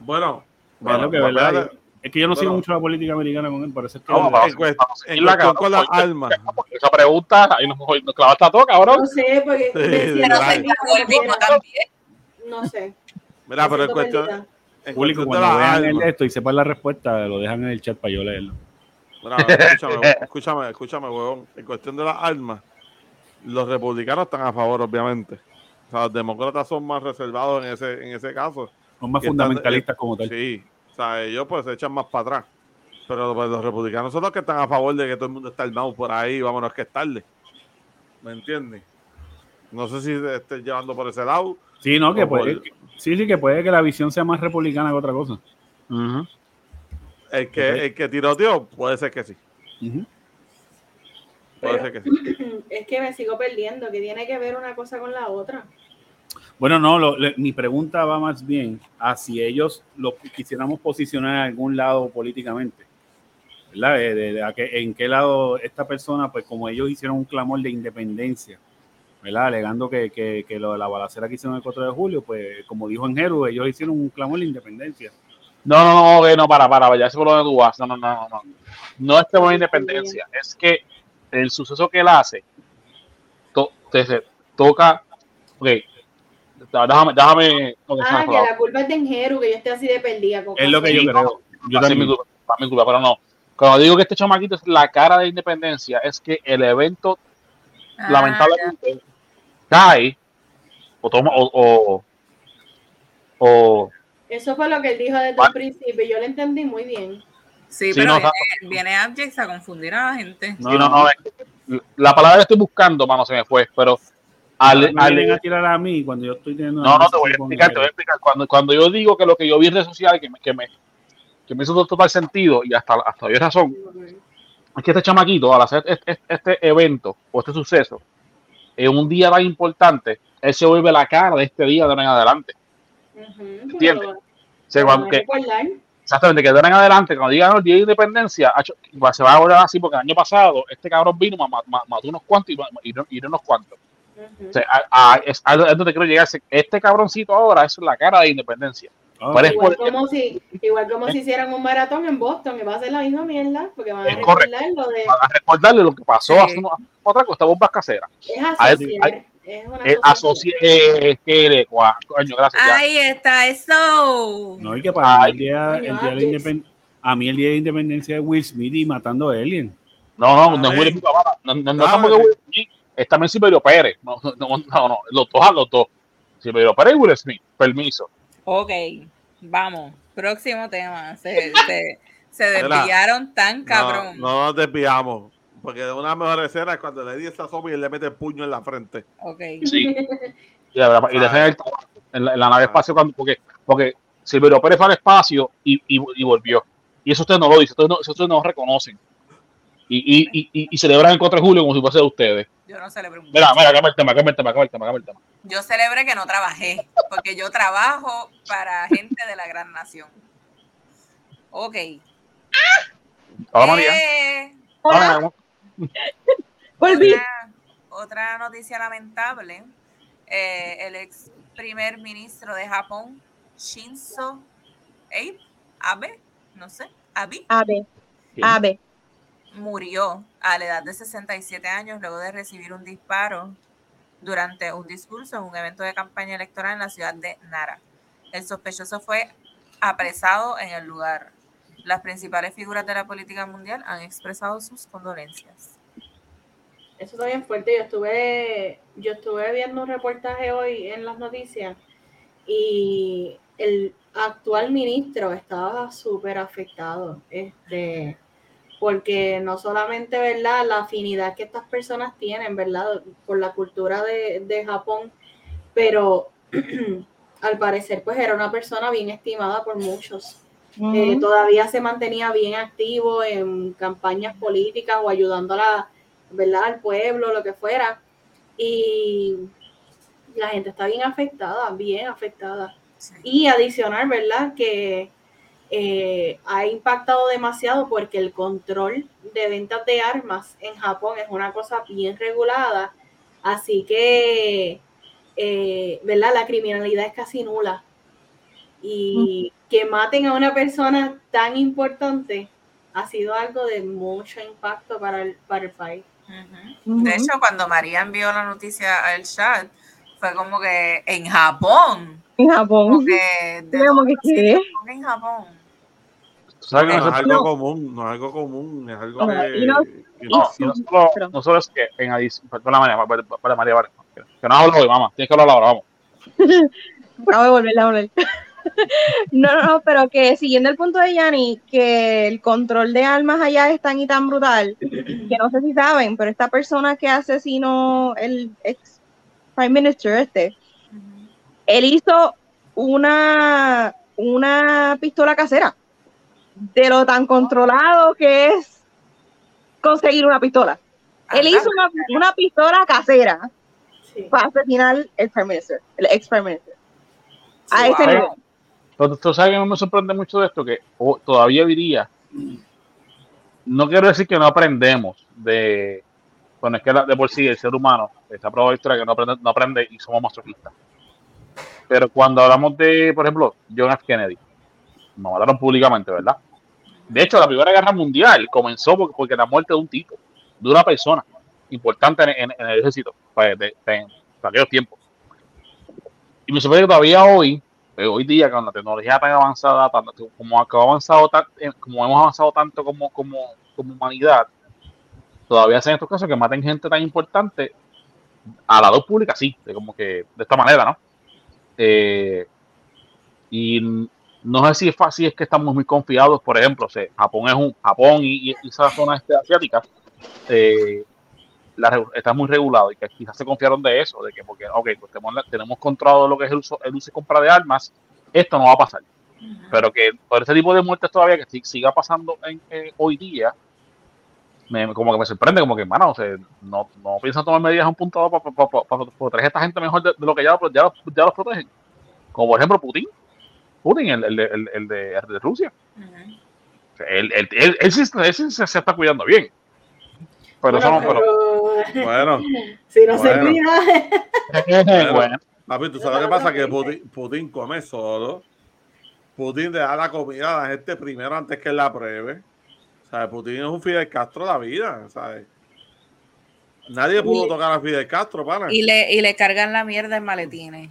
bueno, lo bueno, que, ¿verdad? Es que yo no sigo mucho la política americana con él, parece que No, en, vamos, en la cuestión cara, con las armas. Esa pregunta, ahí nos, nos clavaste a todo, cabrón. No sé, porque Sí, el mismo cualquiera, también. No sé. Mira, pero siento cuestión, en público cuando vean el esto y sepan la respuesta, lo dejan en el chat para yo leerlo. Mira, escúchame, escúchame, escúchame, huevón. En cuestión de las armas, los republicanos están a favor, obviamente. O sea, los demócratas son más reservados en ese, en ese caso. Son más están- fundamentalistas como tal. Sí, o sea, ellos pues se echan más para atrás. Pero pues, los republicanos son los que están a favor de que todo el mundo está armado por ahí, vámonos que es tarde. ¿Me entiendes? No sé si estés llevando por ese lado. Sí, no, que por- puede, que- sí, sí, que puede que la visión sea más republicana que otra cosa. Ujú. El que, Ok. el que tiroteó, puede ser que sí. Puede Pero- ser que sí. Es que me sigo perdiendo, que tiene que ver una cosa con la otra. Bueno, no, lo- le- mi pregunta va más bien a si ellos lo quisiéramos posicionar en algún lado políticamente. ¿Verdad? De- de- de en qué lado esta persona, pues como ellos hicieron un clamor de independencia, ¿verdad? Alegando que, que, que lo de la balacera que hicieron el 4 de julio, pues como dijo en Jeru, ellos hicieron un clamor de independencia. No, no, no, no, para, para, ya sé por dónde tú vas. No, no, no, no. No, es que por independencia, es que el suceso que él hace to- toca. Ok, déjame, déjame. Ah, que la culpa es de Enjeru, que yo esté así de perdida. con Es lo que yo creo. Yo ser mi también. culpa, mi culpa, pero no. Cuando digo que este chamaquito es la cara de independencia, es que el evento Ah, lamentablemente cae o toma, o, o, o- Eso fue lo que él dijo desde el principio. Yo lo entendí muy bien. Sí, Sí, pero no, viene, a confundir a la gente. sí, no, no, eh, la palabra que estoy buscando, mano, se me fue, pero al, me al- vienen a tirar a mí cuando yo estoy teniendo no, no, te voy a explicar, te voy a explicar. Cuando, cuando yo digo que lo que yo vi en redes sociales, que me, que me, que me hizo total sentido, y hasta, hasta hoy es razón, es que este chamaquito, al hacer este, este- este evento o este suceso, en un día tan importante, él se vuelve la cara de este día de ahora en adelante. Ujú, ¿Entiendes? pero cuando- que- exactamente, que de ahora en adelante, cuando digan el día de independencia, se va a volver así, porque el año pasado este cabrón vino, ma- ma- mató unos cuantos y, y, no- y no unos cuantos. Ujú. O sea, a, a- es a donde quiero llegar. Este cabroncito ahora es la cara de independencia. Ah, Igual por- como si, igual como si hicieran un maratón en Boston, y va a ser la misma mierda, porque van a Es correcto. recordar lo de a recordarle lo que pasó Sí. hace unos- otra cosa, bombas caseras. es a- asociar, es una Eh, asociación. asocie- eh, que le- cua- coño, gracias. ya. Ahí está, eso. No, y que para mí Ay. el día, el día de la Coño, independ- a mí el día de independencia de Will Smith y matando a Alien. No, no, no es Ay. Will Smith, papá. No, no, no Ah, tampoco sí. Will Smith. Es también Silverio Pérez. No, no, no, no, no, los dos a los dos. Silverio Pérez y Will Smith. Permiso. Ok, vamos. Próximo tema. Se, se, se desviaron tan No, cabrón. no nos desviamos. Porque una mejor escena es cuando le di esa zombie y le mete el puño en la frente. Ok. Sí. Y, la verdad, y le el en la, en la nave espacio cuando, porque, porque Silverio Pérez fue al espacio y, y, y volvió. Y eso ustedes no lo dicen, ustedes no, eso ustedes no lo reconocen. Y, y, y, y, celebran el 4 de julio como si fuese de ustedes. Yo no celebré un Mira, mira, cambia el tema, cambia el tema, cambia el tema, cambia el tema. Yo celebré que no trabajé, porque yo trabajo para gente de la gran nación. Ok. Hola, María. Eh, Hola. Volví. otra, otra noticia lamentable. Eh, el ex primer ministro de Japón, Shinzo Abe, Abe, no sé, Abe, Ave, ¿Quién? Murió a la edad de 67 años luego de recibir un disparo durante un discurso en un evento de campaña electoral en la ciudad de Nara. El sospechoso fue apresado en el lugar. Las principales figuras de la política mundial han expresado sus condolencias. Eso está bien fuerte. Yo estuve, yo estuve viendo un reportaje hoy en las noticias y el actual ministro estaba súper afectado. Este, porque no solamente, ¿verdad? La afinidad que estas personas tienen, ¿verdad? Por la cultura de, de Japón, pero al parecer, pues era una persona bien estimada por muchos. Eh, todavía se mantenía bien activo en campañas políticas o ayudando a la, ¿verdad? al pueblo, lo que fuera. Y la gente está bien afectada, bien afectada. Sí. Y adicional, ¿verdad? Que eh, ha impactado demasiado porque el control de ventas de armas en Japón es una cosa bien regulada. Así que, eh, ¿verdad? La criminalidad es casi nula. Y que maten a una persona tan importante ha sido algo de mucho impacto para el, para el país. De hecho, cuando María envió la noticia al chat, fue como que en Japón. En Como Japón. que, ¿de Sí, como que, en Japón? ¿Tú sabes que No es algo común, no es algo común, es algo No, que... no- que No, Sí, y no solo, pero- no solo es que en adición, perdona María, para, para María, vale, que no hablo hoy, mamá, tienes que hablar ahora, vamos. Acabo de volver a volver. No, no, no, pero que siguiendo el punto de Yanni, que el control de armas allá es tan y tan brutal, que no sé si saben, pero esta persona que asesinó el ex prime minister este, él hizo una, una pistola casera, de lo tan controlado que es conseguir una pistola. Él hizo una, una pistola casera Sí. para asesinar el prime minister, el ex prime minister. A Wow. ese nivel. Pero tú sabes que no me sorprende mucho de esto, que todavía día, no quiero decir que no aprendemos de, bueno, es que de por sí el ser humano, está probado historia que no aprende, no aprende y somos masoquistas. Pero cuando hablamos de, por ejemplo, John F. Kennedy, nos mataron públicamente, ¿verdad? De hecho, la Primera Guerra Mundial comenzó porque, porque la muerte de un tipo, de una persona importante en, el ejército, pues, de, en aquellos tiempos. Y me sorprende que todavía hoy, eh, hoy día, con la tecnología tan avanzada, tan- como, avanzado tan- eh, como hemos avanzado tanto como, como, como humanidad, todavía hacen estos casos que maten gente tan importante a la luz pública sí, de como que de esta manera, ¿no? Eh, y no sé si es fácil, es que estamos muy confiados, por ejemplo, o sea, Japón es un Japón y, y esa zona este, asiática eh, la, está muy regulado y que quizás se confiaron de eso, de que porque, ok, pues tenemos, tenemos controlado lo que es el uso, el uso y compra de armas, esto no va a pasar. Pero que por ese tipo de muertes todavía que si- siga pasando en, eh, hoy día, me, como que me sorprende, como que, mano, o sea, no, no piensan tomar medidas a un punto dado para, proteger a esta gente mejor de, de lo que ya, ya, los- ya los protegen. Como por ejemplo Putin. Putin, el, el, de- el, el de, el de Rusia. Sea, Él, él, él, él sí, él sí se, se está cuidando bien. Pero no, Bueno, pero, pero Bueno, si no se Bueno. cuida, bueno, papi, tú sabes lo que pasa, que Putin, Putin come solo. Putin le da la comida a la gente primero antes que él la pruebe. O sea, Putin es un Fidel Castro de la vida, ¿sabes? Nadie pudo Y- tocar a Fidel Castro, pana. Y le, y le cargan la mierda en maletines.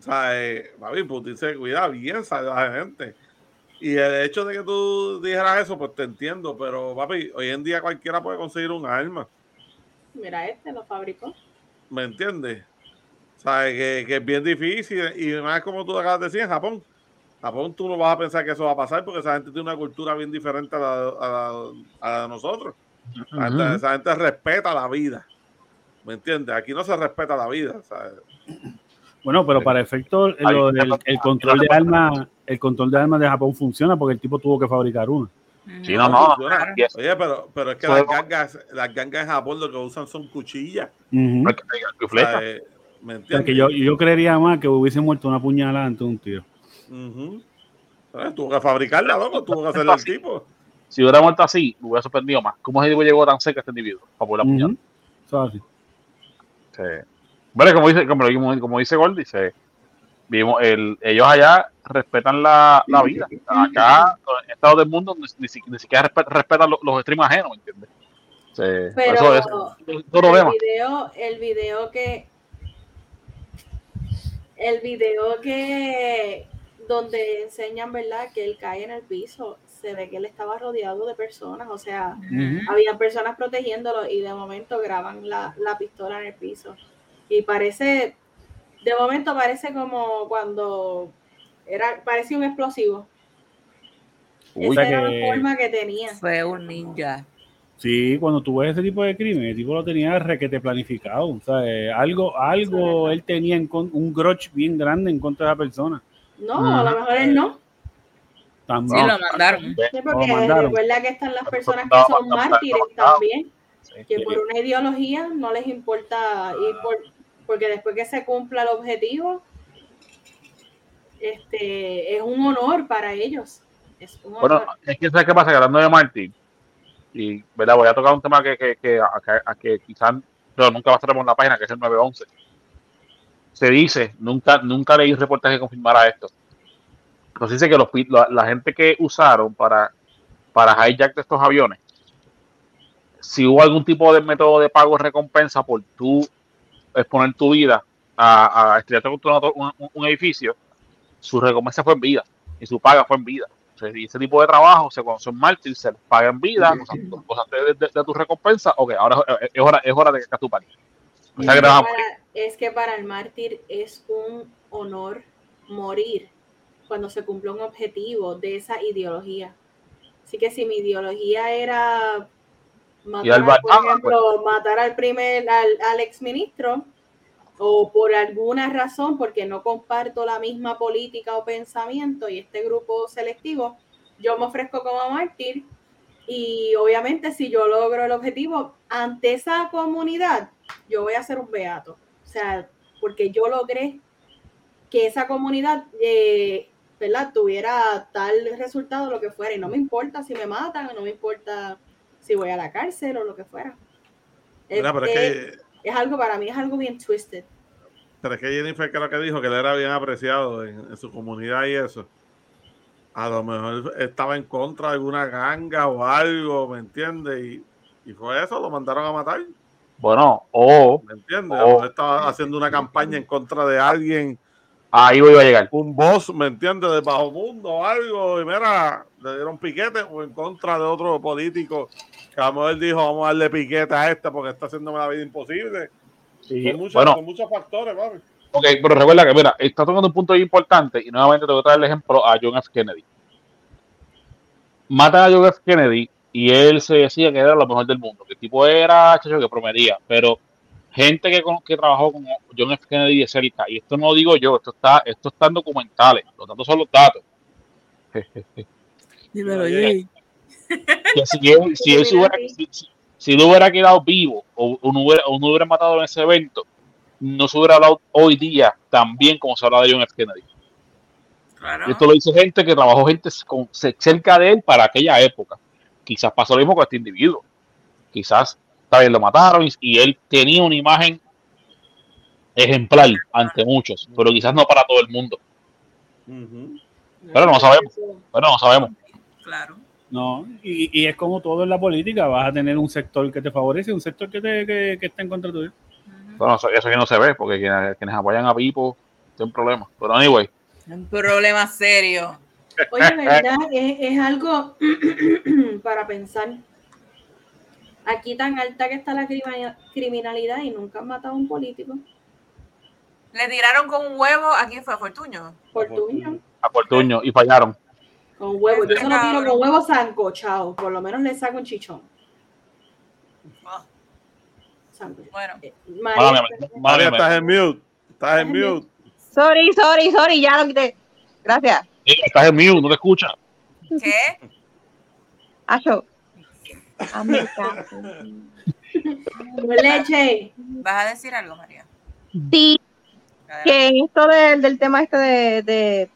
O sea, eh, papi, Putin se cuida bien, sabe la gente. Y el hecho de que tú dijeras eso, pues te entiendo, pero papi, hoy en día cualquiera puede conseguir un arma, mira este lo fabricó. ¿me entiendes? O sea, que, que es bien difícil y más como tú acabas de decir en Japón. Japón tú no vas a pensar que eso va a pasar porque esa gente tiene una cultura bien diferente a la, a la- a la de nosotros. Gente- esa gente respeta la vida, ¿me entiendes? Aquí no se respeta la vida, ¿sabes? Bueno, pero para efecto Ahí, lo del- el control de armas, el control de armas de Japón funciona porque el tipo tuvo que fabricar una. Sí, no, no, es- Oye, pero, pero es que las es- gangas, las gangas en Japón lo que usan son cuchillas. Que pegar con O sea, eh, ¿Me O sea, entiendes? que yo, yo creería más que hubiese muerto una puñalada ante un tío. Ujú. Eh, Tuvo que fabricarla, loco, tuvo que hacerla el tipo. Si hubiera muerto así, me hubiera sorprendido más. ¿Cómo ese tipo llegó tan cerca este individuo? Para poder apuñalar. Es así. Sí. Bueno, como dice, como, como, como dice Gold, dice, vimos el, ellos allá respetan la, la vida. Acá, en estados del mundo, ni, ni si- ni siquiera respe- respetan los, los streams ajenos, ¿me entiendes? Sí, Pero eso es todo el problema. video, el video que el video que donde enseñan, ¿verdad? Que él cae en el piso, se ve que él estaba rodeado de personas, o sea, Ujú. había personas protegiéndolo y de momento graban la, la pistola en el piso. Y parece, de momento parece como cuando era, parecía un explosivo. Uy, Esa era que- la forma que tenía. Fue un ninja. Sí, cuando tú ves ese tipo de crimen, el tipo lo tenía requete planificado. O sea, eh, algo, algo él tenía en con- un grudge bien grande en contra de la persona. No, a lo mejor él no. Sí, También. lo mandaron. Sí, Lo porque mandaron. recuerda que están las personas que son mártires también, Sí. que por una ideología no les importa ir por, porque después que se cumpla el objetivo, este es un honor para ellos. Es un Bueno, honor. es que ¿sabes qué pasa? Que hablando de Martín, y ¿verdad? voy a tocar un tema que, que, que, a, que- a que quizás pero nunca va a estar en la página, que es el 911. Se dice, nunca, nunca leí un reportaje que confirmara esto. Se dice que los, la, la gente que usaron para, para hijack de estos aviones, si hubo algún tipo de método de pago recompensa por tú exponer tu vida a, a estrellarte contra un, un- un edificio, su recompensa fue en vida y su paga fue en vida. O sea, y ese tipo de trabajo, se, cuando son mártires, se les paga en vida, cosas, cosas de, de- de tu recompensa, ok, ahora es- hora, es hora de que hagas tu. O Es sea, que, para, es que para el mártir es un honor morir cuando se cumple un objetivo de esa ideología. Así que si mi ideología era matar, al al- por Bahamas, ejemplo, matar al primer, al, al exministro, o por alguna razón, porque no comparto la misma política o pensamiento y este grupo selectivo, yo me ofrezco como mártir y obviamente si yo logro el objetivo ante esa comunidad, yo voy a ser un beato. O sea, porque yo logré que esa comunidad, eh, ¿verdad? Tuviera tal resultado, lo que fuera. Y no me importa si me matan, no me importa si voy a la cárcel o lo que fuera. Mira, pero es Es- que, es algo para mí, es algo bien twisted. pero es que Jennifer creo que dijo que él era bien apreciado en, en su comunidad y eso. A lo mejor estaba en contra de alguna ganga o algo, ¿me entiendes? Y, y fue eso, lo mandaron a matar, Bueno, o ¿me entiendes? Oh. mejor estaba haciendo una campaña en contra de alguien, ahí voy a llegar. un boss, ¿me entiendes? De bajo mundo o algo, y mira, le dieron piquete o en contra de otro político mejor dijo, vamos a darle piquete a este porque está haciéndome la vida imposible. Y, Con muchos, bueno, con muchos factores, papi. ok, pero recuerda que, mira, está tocando un punto importante y nuevamente te voy a traer el ejemplo a John F. Kennedy. Matan a John F. Kennedy y él se decía que era lo mejor del mundo, que el tipo era, chacho, que prometía, pero gente que, que trabajó con John F. Kennedy de cerca, y esto no lo digo yo, esto está, esto está en documentales, los datos son los datos. Dímelo, Jay. que si él, si él se hubiera, si, si- si él hubiera quedado vivo o, o no hubiera, o no hubiera matado en ese evento, no se hubiera hablado hoy día tan bien como se habla de John F. Kennedy. Claro. Esto lo dice gente que trabajó gente con- se- cerca de él para aquella época. Quizás pasó lo mismo con este individuo. Quizás también lo mataron y, y él tenía una imagen ejemplar ante muchos, pero quizás no para todo el mundo. Ujú. Pero no sabemos. Pero no sabemos. Claro. No, y, y es como todo en la política, vas a tener un sector que te favorece y un sector que, te, que, que está en contra tuyo. Bueno, eso, eso ya no se ve, porque quienes, quienes apoyan a Pipo tienen problemas. Pero anyway, Un problema serio. Oye, ¿verdad? Es, es algo para pensar. Aquí tan alta que está la criminalidad y nunca han matado a un político. Le tiraron con un huevo. ¿A quién fue? ¿Fortuño? Por tuyo. a Portuño y fallaron. Con huevo. Yo solo tiro con huevo sancochado. Por lo menos le saco un chichón. Ah, bueno. Eh, María, estás en mute. Estás en mute. Sorry, sorry, sorry, ya lo quité. Gracias. Sí, Estás en mute, no te escuchas. ¿Qué? Acho. Leche. ¿Vas a decir algo, María? Sí, que esto del, del tema este de, de,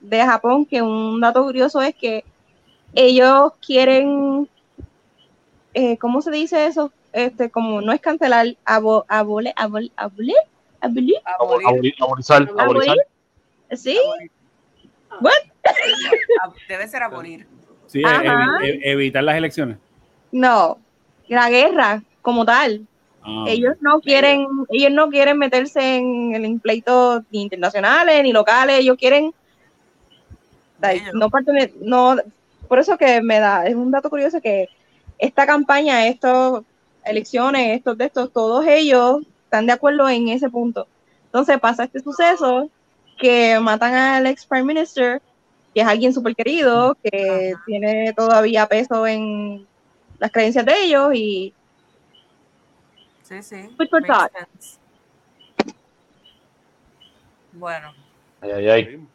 de Japón, que un dato curioso es que ellos quieren, eh, ¿cómo se dice eso? Este, como no es cancelar, abo, abole, abole, abole, abole, Abolir. Aboli- Aborizar, aborizar. abolir, ¿sí? Ab- Debe ser abolir. Sí, Ajá. evi- e- evitar las elecciones. No, la guerra como tal. Ah, ellos no quieren, ellos no quieren meterse en, en pleitos ni internacionales ni locales, ellos quieren like, no pertene- no por eso que me da, es un dato curioso que esta campaña, estas elecciones, estos de estos, todos ellos están de acuerdo en ese punto. Entonces pasa este suceso que matan al ex prime minister, que es alguien súper querido, que Ajá. tiene todavía peso en las creencias de ellos y Sí, sí. Bueno, Ay, ay, ay.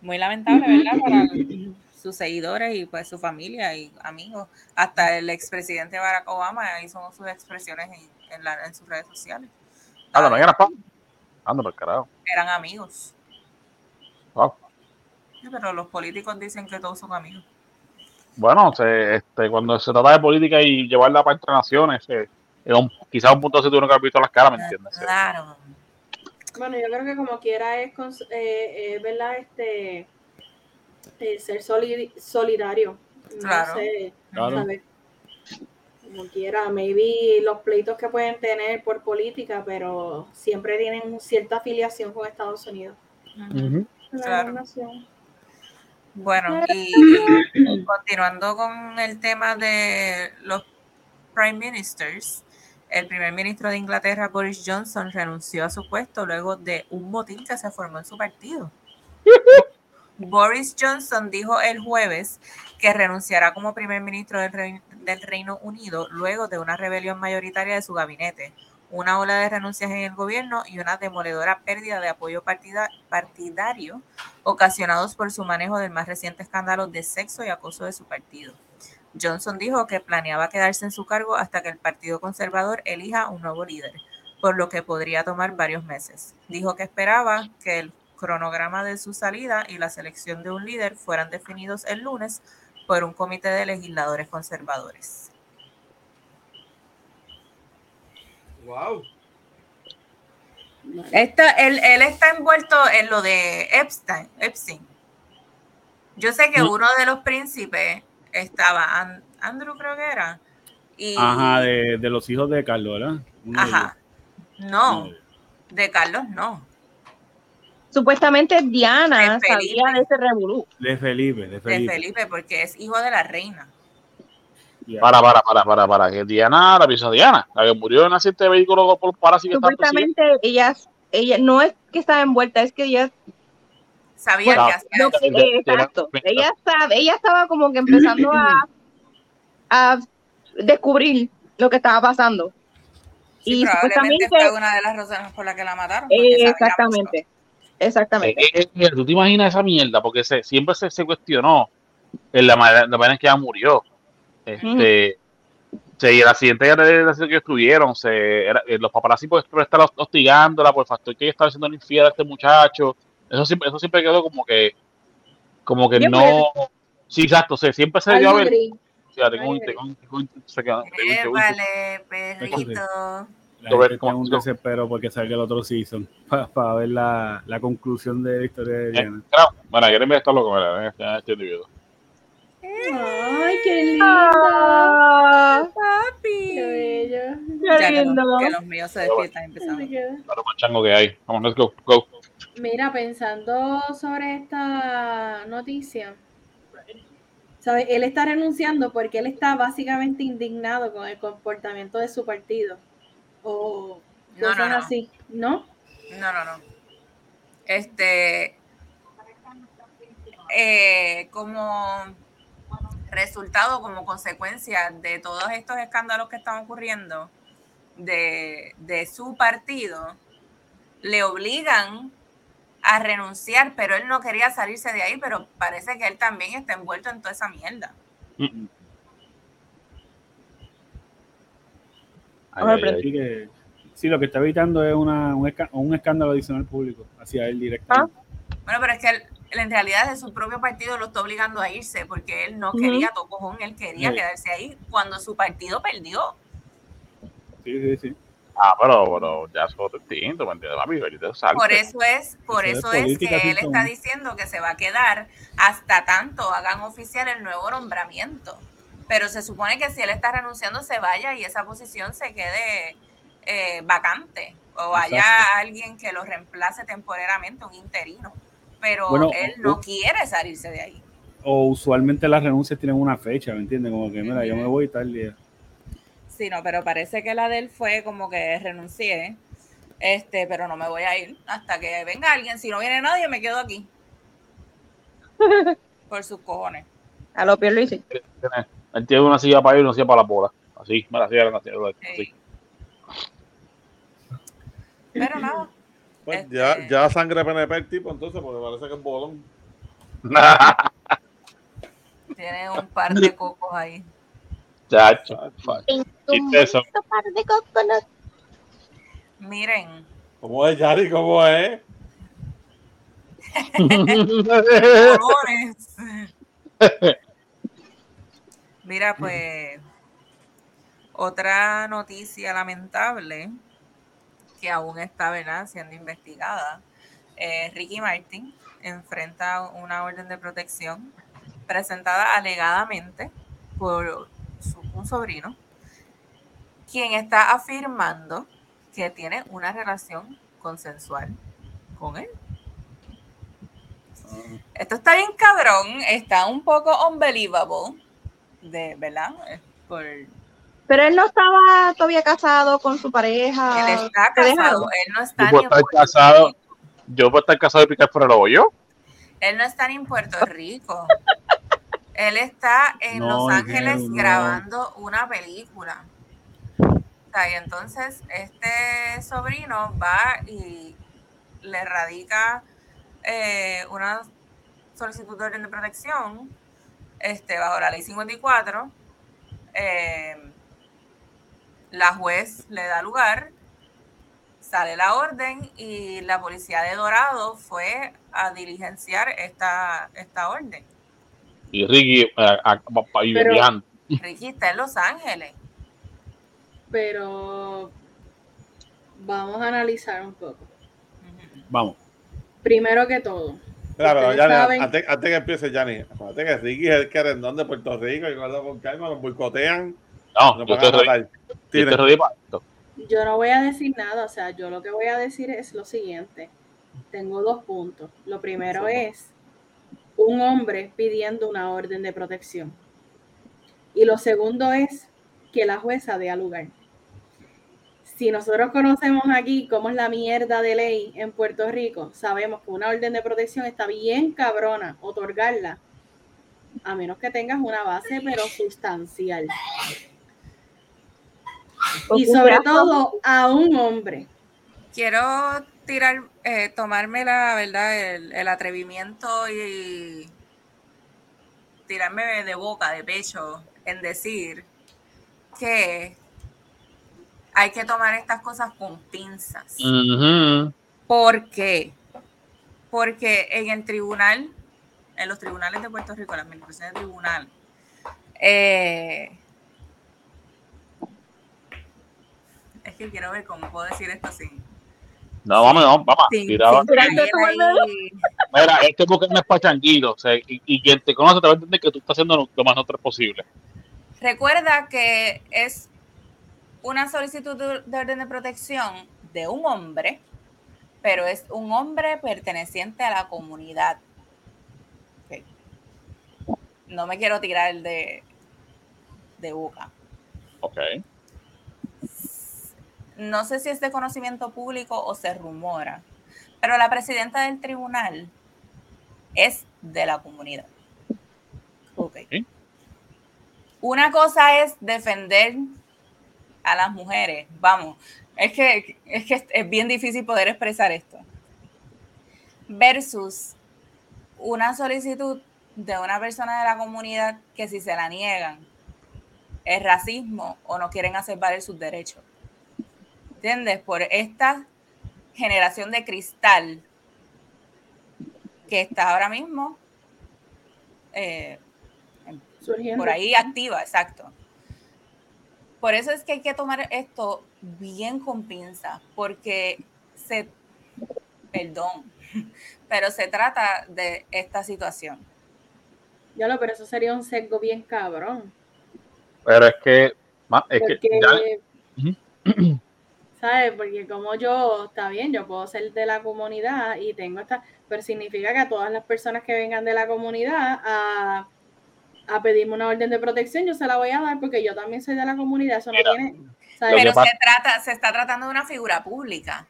Muy lamentable, ¿verdad? Para sus seguidores y pues su familia y amigos. Hasta el expresidente Barack Obama hizo sus expresiones en, en la- en sus redes sociales. Me ganas, pa. Anda, por carajo. Eran amigos. Wow. Pero los políticos dicen que todos son amigos. Bueno, se, este, cuando se trata de política y llevarla para entre naciones, eh, quizás un punto se tuvieron que haber visto las caras, ¿me entiendes? Claro. Bueno, yo creo que como quiera es, eh, eh, ¿verdad? Este, eh, ser solid- solidario. No Claro. sé, Claro. ¿sabes? Como quiera, maybe los pleitos que pueden tener por política, pero siempre tienen cierta afiliación con Estados Unidos. Claro. Bueno, y, y continuando con el tema de los prime ministers, el primer ministro de Inglaterra, Boris Johnson, renunció a su puesto luego de un motín que se formó en su partido. Boris Johnson dijo el jueves que renunciará como primer ministro del, Rei- del Reino Unido luego de una rebelión mayoritaria de su gabinete, una ola de renuncias en el gobierno y una demoledora pérdida de apoyo partida- partidario ocasionados por su manejo del más reciente escándalo de sexo y acoso de su partido. Johnson dijo que planeaba quedarse en su cargo hasta que el Partido Conservador elija un nuevo líder, por lo que podría tomar varios meses. Dijo que esperaba que el cronograma de su salida y la selección de un líder fueran definidos el lunes por un comité de legisladores conservadores. Wow. Él, él está envuelto en lo de Epstein. Epstein. Yo sé que Mm. uno de los príncipes estaba, An- Andrew creo que era. Y, Ajá, de, de los hijos de Carlos, ¿verdad? Uno Ajá. No, de Carlos no. Supuestamente Diana De Felipe. sabía de ese revolú. De Felipe, de De Felipe. Felipe, porque es hijo de la reina. Para, para, para, para, para. Que Diana, la pieza Diana, la que murió en de vehículo por parásitos. Supuestamente ella, ella no es que estaba envuelta, es que ella Sabía Bueno, que hacía No, eso. exacto. Ella estaba, ella estaba como que empezando a, a descubrir lo que estaba pasando. Sí, y probablemente supuestamente, fue una de las razones por las que la mataron. exactamente, exactamente. Eh, eh, eh, ¿Tú te imaginas esa mierda? Porque se, siempre se, se cuestionó en la manera, la manera en que ella murió. Este, se- y el accidente de- de- de- que estuvieron, se, era- los paparazzi pues, por estar hostigándola por el factor que ella estaba haciendo infiel a este muchacho. Eso siempre, eso siempre quedó como que, como que no. Sí, exacto, se- siempre se dio a ver. vale, perrito. La Sobre gente cómo- está en un desespero porque salga el otro season para ver la, la conclusión de la historia de Eh, Diana. claro, Bueno, yo estar loco, mira, ya este individuo. Ay, qué lindo. Ah, Papi. Qué bello. Ya qué que, lindo. los, que los míos se despiertan empezando. Claro, más chango que hay. Vamos, let's go, go. Mira, pensando sobre esta noticia, ¿sabe? él está renunciando porque él está básicamente indignado con el comportamiento de su partido. O No, cosas no, no. así, ¿no? No, no, no. Este. eh, como resultado, como consecuencia de todos estos escándalos que están ocurriendo de, de su partido, le obligan a renunciar, pero él no quería salirse de ahí, pero parece que él también está envuelto en toda esa mierda. Mm. Ay, Ahora ay, ay. Así que, sí, lo que está evitando es una, un, esca- un escándalo adicional público hacia él directamente. Bueno, pero es que él, en realidad de su propio partido lo está obligando a irse porque él no Ujú. quería tocojón, él quería Sí. quedarse ahí cuando su partido perdió. Sí, sí, sí. Ah, pero, pero ya es otro distinto, ¿me entiendes? Papi. Por eso es, por Eso es eso es política, que él está diciendo que se va a quedar hasta tanto hagan oficial el nuevo nombramiento. Pero se supone que si él está renunciando se vaya y esa posición se quede eh, vacante o haya Exacto. alguien que lo reemplace temporariamente, un interino. Pero Bueno, él no quiere salirse de ahí. O usualmente las renuncias tienen una fecha, ¿me entiendes? Como que, mira, yo me voy tal día. Sí, no, pero parece que la de él fue como que renuncié, este, pero no me voy a ir hasta que venga alguien. Si no viene nadie, me quedo aquí. Por sus cojones. A lo Pierluisi. Él tiene una silla para ir y una silla para la bola. Así, me la silla, la silla, así. Pero nada, Pues Este- ya, ya sangre PNP el tipo, entonces, porque parece que es bolón. tiene un par de cocos ahí. Chacho. ¿Qué es eso? par de coconut. Miren, ¿Cómo es, Yari? ¿Cómo es? Mira, pues, otra noticia lamentable que aún está ¿verdad? siendo investigada. eh, Ricky Martin enfrenta una orden de protección presentada alegadamente por un sobrino, quien está afirmando que tiene una relación consensual con él. Esto está bien cabrón, está un poco unbelievable, de, ¿verdad? Por, Pero él no estaba todavía casado con su pareja. casado, él no está Yo ni puedo en estar casado. Yo puedo estar casado y picar por el hoyo. Él no está ni en Puerto Rico. Él está en No, Los Ángeles no. grabando una película. O sea, y entonces este sobrino va y le radica eh, una solicitud de orden de protección este, bajo la ley 54. Eh, la juez le da lugar, sale la orden y la policía de Dorado fue a diligenciar esta, esta orden. Y Ricky, eh, a- a- y Pero- viajando. Ricky está en Los Ángeles. Pero vamos a analizar un poco. Vamos. Primero que todo, Ustedes Yanni, saben- antes, antes que empiece, Yanni, acuérdate que Ricky es el querendón de Puerto Rico y cuando con calma nos boicotean, No, nos yo estoy. Yo estoy yo no voy a decir nada, o sea, yo lo que voy a decir es lo siguiente. Tengo dos puntos. Lo primero Somos. es un hombre pidiendo una orden de protección. Y lo segundo es que la jueza dé a lugar. Si nosotros conocemos aquí cómo es la mierda de ley en Puerto Rico, sabemos que una orden de protección está bien cabrona otorgarla, a menos que tengas una base pero sustancial. Y sobre todo a un hombre. Quiero tirar, eh, tomarme la verdad, el, el atrevimiento y tirarme de boca, de pecho, en decir que hay que tomar estas cosas con pinzas. Ujú. ¿Por qué? Porque en el tribunal, en los tribunales de Puerto Rico, la administración del tribunal, eh, es que quiero ver cómo puedo decir esto sin, No, vamos, vamos, vamos. ahí. Mira, este porque no es pachanguito. O sea, y, y quien te conoce te va a entender que tú estás haciendo lo, lo más neutral posible. Recuerda que es una solicitud de de orden de protección de un hombre, pero es un hombre perteneciente a la comunidad. Ok. No me quiero tirar de, de boca. Ok. No sé si es de conocimiento público o se rumora, pero la presidenta del tribunal es de la comunidad. Ok. Una cosa es defender a las mujeres. Vamos, es que, es que es bien difícil poder expresar esto. Versus una solicitud de una persona de la comunidad que si se la niegan es racismo o no quieren hacer valer sus derechos. ¿Entiendes? Por esta generación de cristal que está ahora mismo eh, Surgiendo. por ahí activa, exacto. Por eso es que hay que tomar esto bien con pinzas, porque se, perdón, pero se trata de esta situación. Ya lo, pero eso sería un sesgo bien cabrón. Pero es que. Es que ya-. ¿sabes? Porque como yo, está bien, yo puedo ser de la comunidad y tengo esta, pero significa que a todas las personas que vengan de la comunidad a, a pedirme una orden de protección, yo se la voy a dar porque yo también soy de la comunidad. Eso no Mira, tiene. Lo ¿sabes? Pero se trata, se está tratando de una figura pública.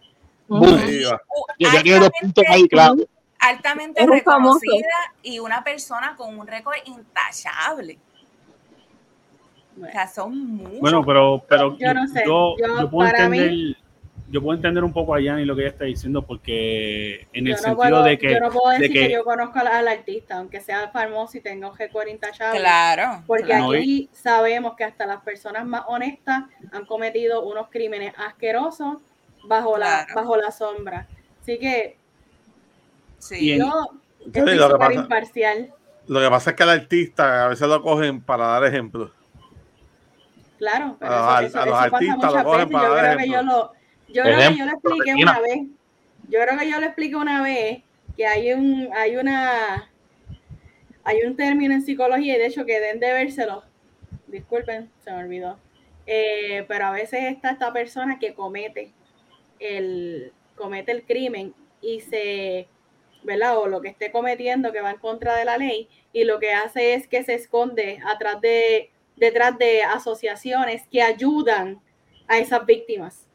Boom. Ahí va. u- Ya ya tiene dos puntos ahí, claro. altamente reconocida y una persona con un récord intachable. O Bueno, sea, son muchos. Bueno, pero, pero Yo no sé. yo, Yo, yo puedo mí- entender, yo puedo entender un poco a Yanni lo que ella está diciendo, porque en el yo no sentido puedo- de que, yo no puedo de decir que, que- yo conozco al, al artista, aunque sea famoso y tenga un récord intachable. Claro. Porque claro. Aquí sabemos que hasta las personas más honestas han cometido unos crímenes asquerosos bajo, la, bajo la sombra. Así que Sí. Yo Sí, estoy lo que súper pasa- imparcial. Lo que pasa es que el artista a veces lo cogen para dar ejemplos. Claro, pero A los eso, eso- a los eso pasa artistas lo muchas cogen veces. para Yo creo que yo lo, yo creo que yo lo expliqué una vez. Yo creo que yo lo expliqué una vez que hay un, hay una, hay un término en psicología y de hecho que den de vérselo. Disculpen, se me olvidó. Eh, pero a veces está esta persona que comete el, comete el crimen y se, ¿verdad? O lo que esté cometiendo que va en contra de la ley y lo que hace es que se esconde atrás de, detrás de asociaciones que ayudan a esas víctimas.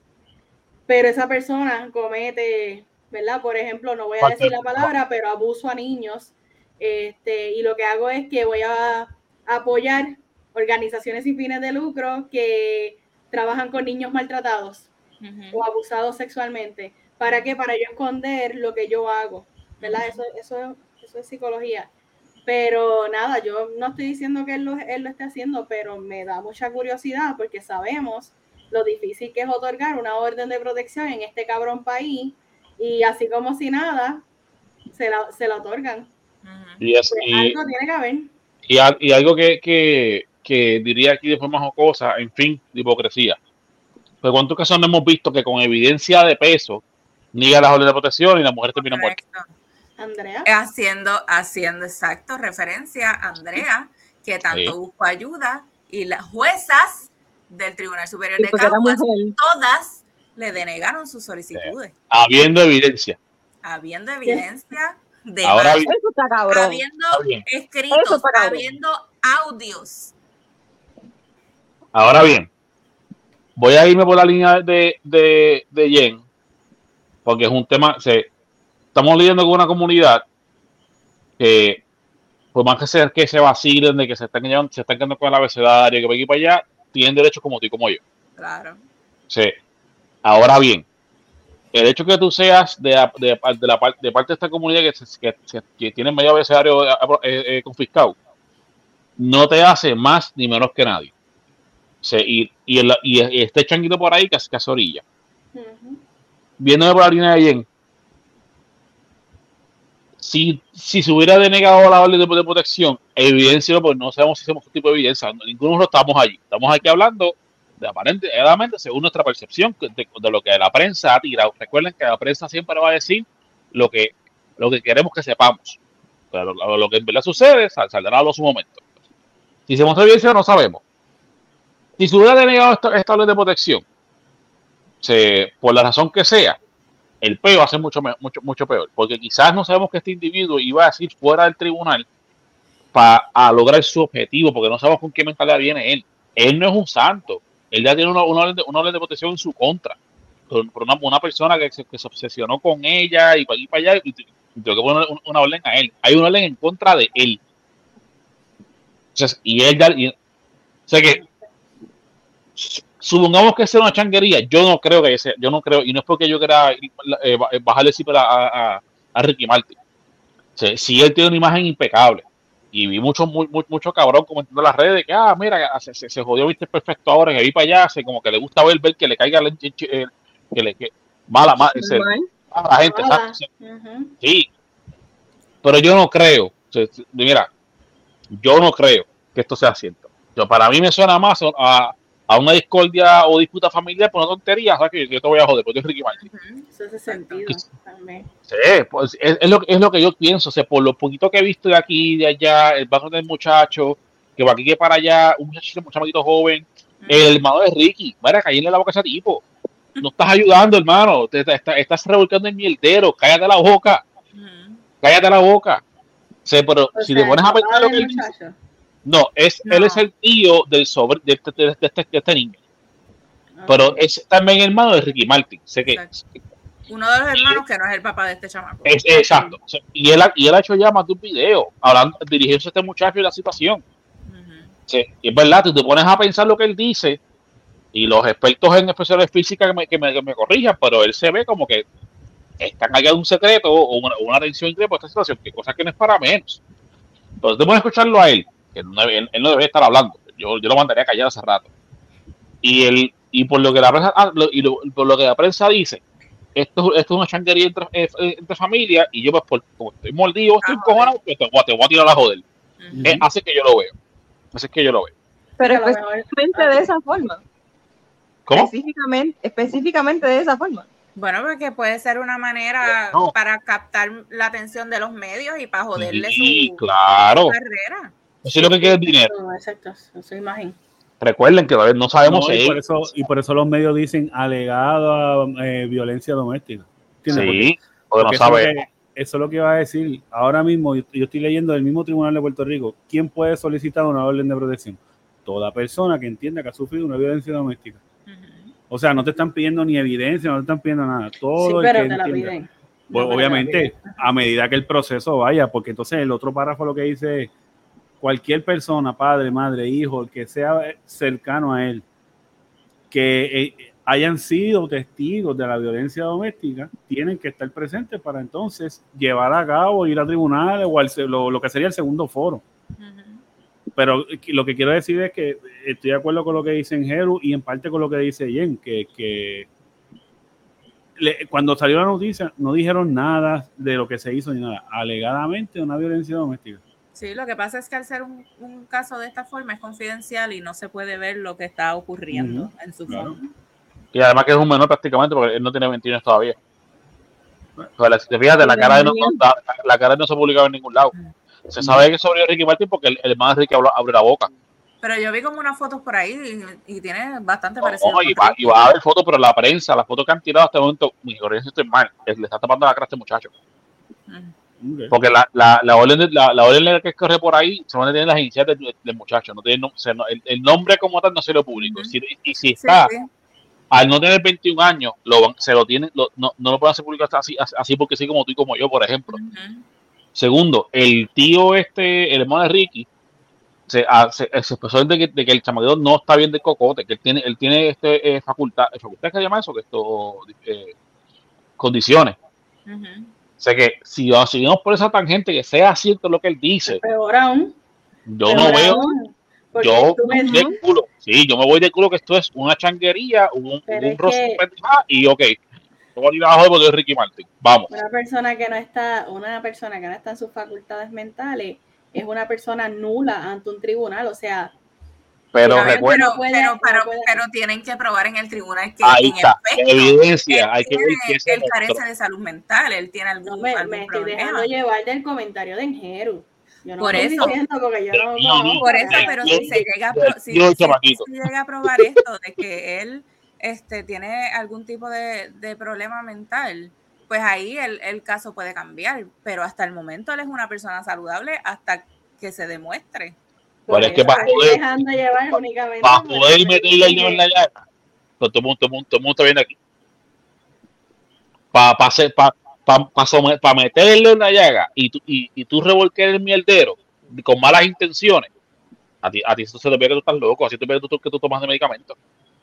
Pero esa persona comete, ¿verdad? Por ejemplo, no voy a decir de- la palabra, pero abuso a niños. Este, y lo que hago es que voy a apoyar organizaciones sin fines de lucro que trabajan con niños maltratados o abusados sexualmente. ¿Para qué? Para yo esconder lo que yo hago, ¿verdad? Eso, eso, eso es psicología. Pero nada, yo no estoy diciendo que él lo, él lo esté haciendo, pero me da mucha curiosidad porque sabemos lo difícil que es otorgar una orden de protección en este cabrón país y así como si nada, se la, se la otorgan. Y, Pues y, algo tiene que haber. y, y algo que, que, que diría aquí de forma jocosa, en fin, de hipocresía. Pero cuántos casos no hemos visto que con evidencia de peso niega las órdenes de protección y la mujer termina muerta. Andrea, Haciendo, haciendo exacto referencia a Andrea, que tanto Sí. buscó ayuda, y las juezas del Tribunal Superior Sí, de Caguas, todas le denegaron sus solicitudes, Habiendo evidencia. habiendo evidencia de Ahora más, bien, Eso está cabrón. habiendo. Eso escritos, está cabrón. habiendo audios Ahora bien, voy a irme por la línea de, de, de Jen, porque es un tema, se, estamos lidiando con una comunidad que, por más que se, que se vacilen, de que se están, llevando, se están quedando con el abecedario, que va aquí para allá, tienen derechos como tú y como yo. Claro. Sí. Ahora bien, el hecho que tú seas de, la- de, de la de parte de esta comunidad que, se- que, tiene medio abecedario eh, eh, eh, confiscado, no te hace más ni menos que nadie. Sí, y, y, el- y este changuito por ahí que hace orilla. Ujú. Viéndome por la línea de Jen, si, si se hubiera denegado la orden de, protección, evidencia, pues no sabemos si hacemos tipo de evidencia, ninguno de estamos allí. Estamos aquí hablando de aparentemente, según nuestra percepción, de, lo que la prensa ha tirado. Recuerden que la prensa siempre va a decir lo que, lo que queremos que sepamos. Pero lo, que en verdad sucede sal- saldrá a su momento. Si se muestra evidencia, no sabemos. Si se hubiera denegado esta, esta orden de protección, se, por la razón que sea, el peo va a ser mucho, mucho, mucho peor. Porque quizás no sabemos que este individuo iba a decir fuera del tribunal para lograr su objetivo, porque no sabemos con qué mentalidad viene él. Él no es un santo. Él ya tiene una, una orden, de, una orden de protección en su contra. Por, una, una persona que se, se obsesionó con ella y para aquí para allá, y tengo que poner una, una orden a él. Hay una orden en contra de él. Entonces, y él ya. y- o sea que supongamos que sea una changuería, yo no creo que sea, yo no creo, y no es porque yo quiera eh, ba- bajarle cifra a, a, a Ricky Martin. Si él tiene una imagen impecable, y vi mucho, muy, mucho cabrón comentando en las redes que, ah, mira, se, se, se jodió, viste perfecto ahora, que ahí para allá, se, como que le gusta ver, ver que le caiga el, el- que le, que, mala, mala, se- a la gente, exacto, sí. Pero yo no creo. Mira, yo no creo que esto sea cierto. Yo, para mí me suena más a, a una discordia o disputa familiar por una tontería. ¿sabes? Que yo te voy a joder, porque soy Ricky Martin. Ujú. Eso hace sentido también. Sí, pues es, es lo, es lo que yo pienso. O sea, por lo poquito que he visto de aquí de allá, el background del muchacho, que va aquí que para allá, un muchachito, un chamaquito joven, el hermano de Ricky, mira, caerle la boca a ese tipo. No estás ayudando, hermano. Te, te- estás, estás revolcando el mierdero. Cállate la boca. Cállate la boca. Sí, pero O si sea, te pones a pensar lo que del él dice, muchacho. No, es, No. él es el tío del sobre de este, de este, de este niño. Ah, Pero es también hermano de Ricky Martin. Sé que. Uno de los hermanos que no es el papá de este chamaco. es exacto. Y él, ha- y él ha hecho ya más de un video hablando, dirigiéndose a este muchacho y la situación. Sí, y es verdad, tú te pones a pensar lo que él dice y los expertos en especiales físicas que me, que me, que me corrijan, pero él se ve como que están allá de un secreto o una, una tensión increíble por esta situación, que cosa que no es para menos. Entonces, a escucharlo a él, que no, él, él no debería estar hablando. Yo, yo lo mandaría a callar hace rato. Y, él, y por lo que la prensa, ah, lo- y lo- por lo que la prensa dice, esto, esto es una changuería entre, eh, entre familias y yo, pues, por, como estoy mordido, estoy Ah, encojonado, pues, te, voy a- te voy a tirar a joder. Ujú. Eh, hace que yo lo veo. Así que yo lo veo. Pero específicamente de esa forma. ¿Cómo? Específicamente, específicamente de esa forma. Bueno, porque puede ser una manera No. para captar la atención de los medios y para joderle Sí, su claro. carrera. Eso es lo que quiere el dinero. Eso, Exacto, su- imagen. Recuerden que todavía no sabemos No, y, si por eso, y por eso los medios dicen alegada eh, violencia doméstica. ¿Entiendes? Porque- Sí, porque no porque eso, es lo sabemos. que, eso es lo que iba a decir. Ahora mismo, yo, yo estoy leyendo del mismo Tribunal de Puerto Rico. ¿Quién puede solicitar una orden de protección? Toda persona que entienda que ha sufrido una violencia doméstica. O sea, no te están pidiendo ni evidencia, no te están pidiendo nada. Todo Sí, el pero que te la piden. Pues, No, obviamente, piden. a medida que el proceso vaya, porque entonces el otro párrafo lo que dice es, cualquier persona, padre, madre, hijo, el que sea cercano a él, que eh, hayan sido testigos de la violencia doméstica, tienen que estar presentes para entonces llevar a cabo, ir a tribunales o al lo, lo que sería el segundo foro. Pero lo que quiero decir es que estoy de acuerdo con lo que dicen Jeru y en parte con lo que dice Jen, que, que le- cuando salió la noticia no dijeron nada de lo que se hizo ni nada. Alegadamente una violencia doméstica. Sí, lo que pasa es que al ser un, un caso de esta forma es confidencial y no se puede ver lo que está ocurriendo en su claro. fondo. Y además que es un menor prácticamente porque él no tiene 21 años todavía. Pero la- si te fijas, la cara, de no, la, la cara no se publicaba en ningún lado. Se sabe que sobre Ricky Martin porque el, el hermano de Ricky habla- abre la boca. Pero yo vi como unas fotos por ahí y, y tiene bastante parecido. No, y, va, Ricky. y va a haber fotos, pero la prensa, las fotos que han tirado hasta el momento, mi corriente estoy mal, le está tapando la cara a este muchacho. Ujú. Porque la, la, la orden, de- la, la orden que corre por ahí solamente tiene las iniciales del, del muchacho. No tiene, o sea, no- el, el nombre como tal no se lo público. Si- y si está, sí. al no tener 21 años, lo, van- se lo tienen, lo- no, no lo pueden hacer público así, así porque sí como tú y como yo, por ejemplo. Segundo, el tío este, el hermano de Ricky, se, ah, se, se expresó de que, de que el chamaquito no está bien de cocote, que él tiene, él tiene este, eh, facultad, facultad que se llama eso, que esto, eh, condiciones. O sea que si seguimos por esa tangente, que sea cierto lo que él dice, Peor aún. yo peor no veo, aún, yo me- de culo, sí, yo me voy de culo que esto es una changuería, un, Pero un que- y ok, yo voy a ir abajo porque es Ricky Martin, vamos. Una persona que no está, una persona que no está en sus facultades mentales es una persona nula ante un tribunal, o sea, Pero Está bien, recuerda, pero, pero, pero, pero tienen que probar en el tribunal que ahí en está, efecto, evidencia, él, hay que tiene- que ese él carece de salud mental, él tiene algún, no me, algún me estoy problema. dejando llevar del comentario de Enjeru. Yo no Por estoy eso. diciendo porque yo no, No, Por eso, pero si se llega a, pro- si, si llega a probar esto de que él este, tiene algún tipo de, de problema mental, pues ahí el, el caso puede cambiar. Pero hasta el momento él es una persona saludable hasta que se demuestre. Por Pero es que eso para poder- dejando llevar únicamente. para por poder el meterle el dedo en la llaga. Pues todo el mundo, todo el mundo, todo el mundo está viendo aquí. Para pa, hacer- meterle en la llaga y tú, y, y tú revolquer el mierdero con malas intenciones, a ti, a ti eso se te ve que tú estás loco, así te ve que tú, que tú tomas de medicamento.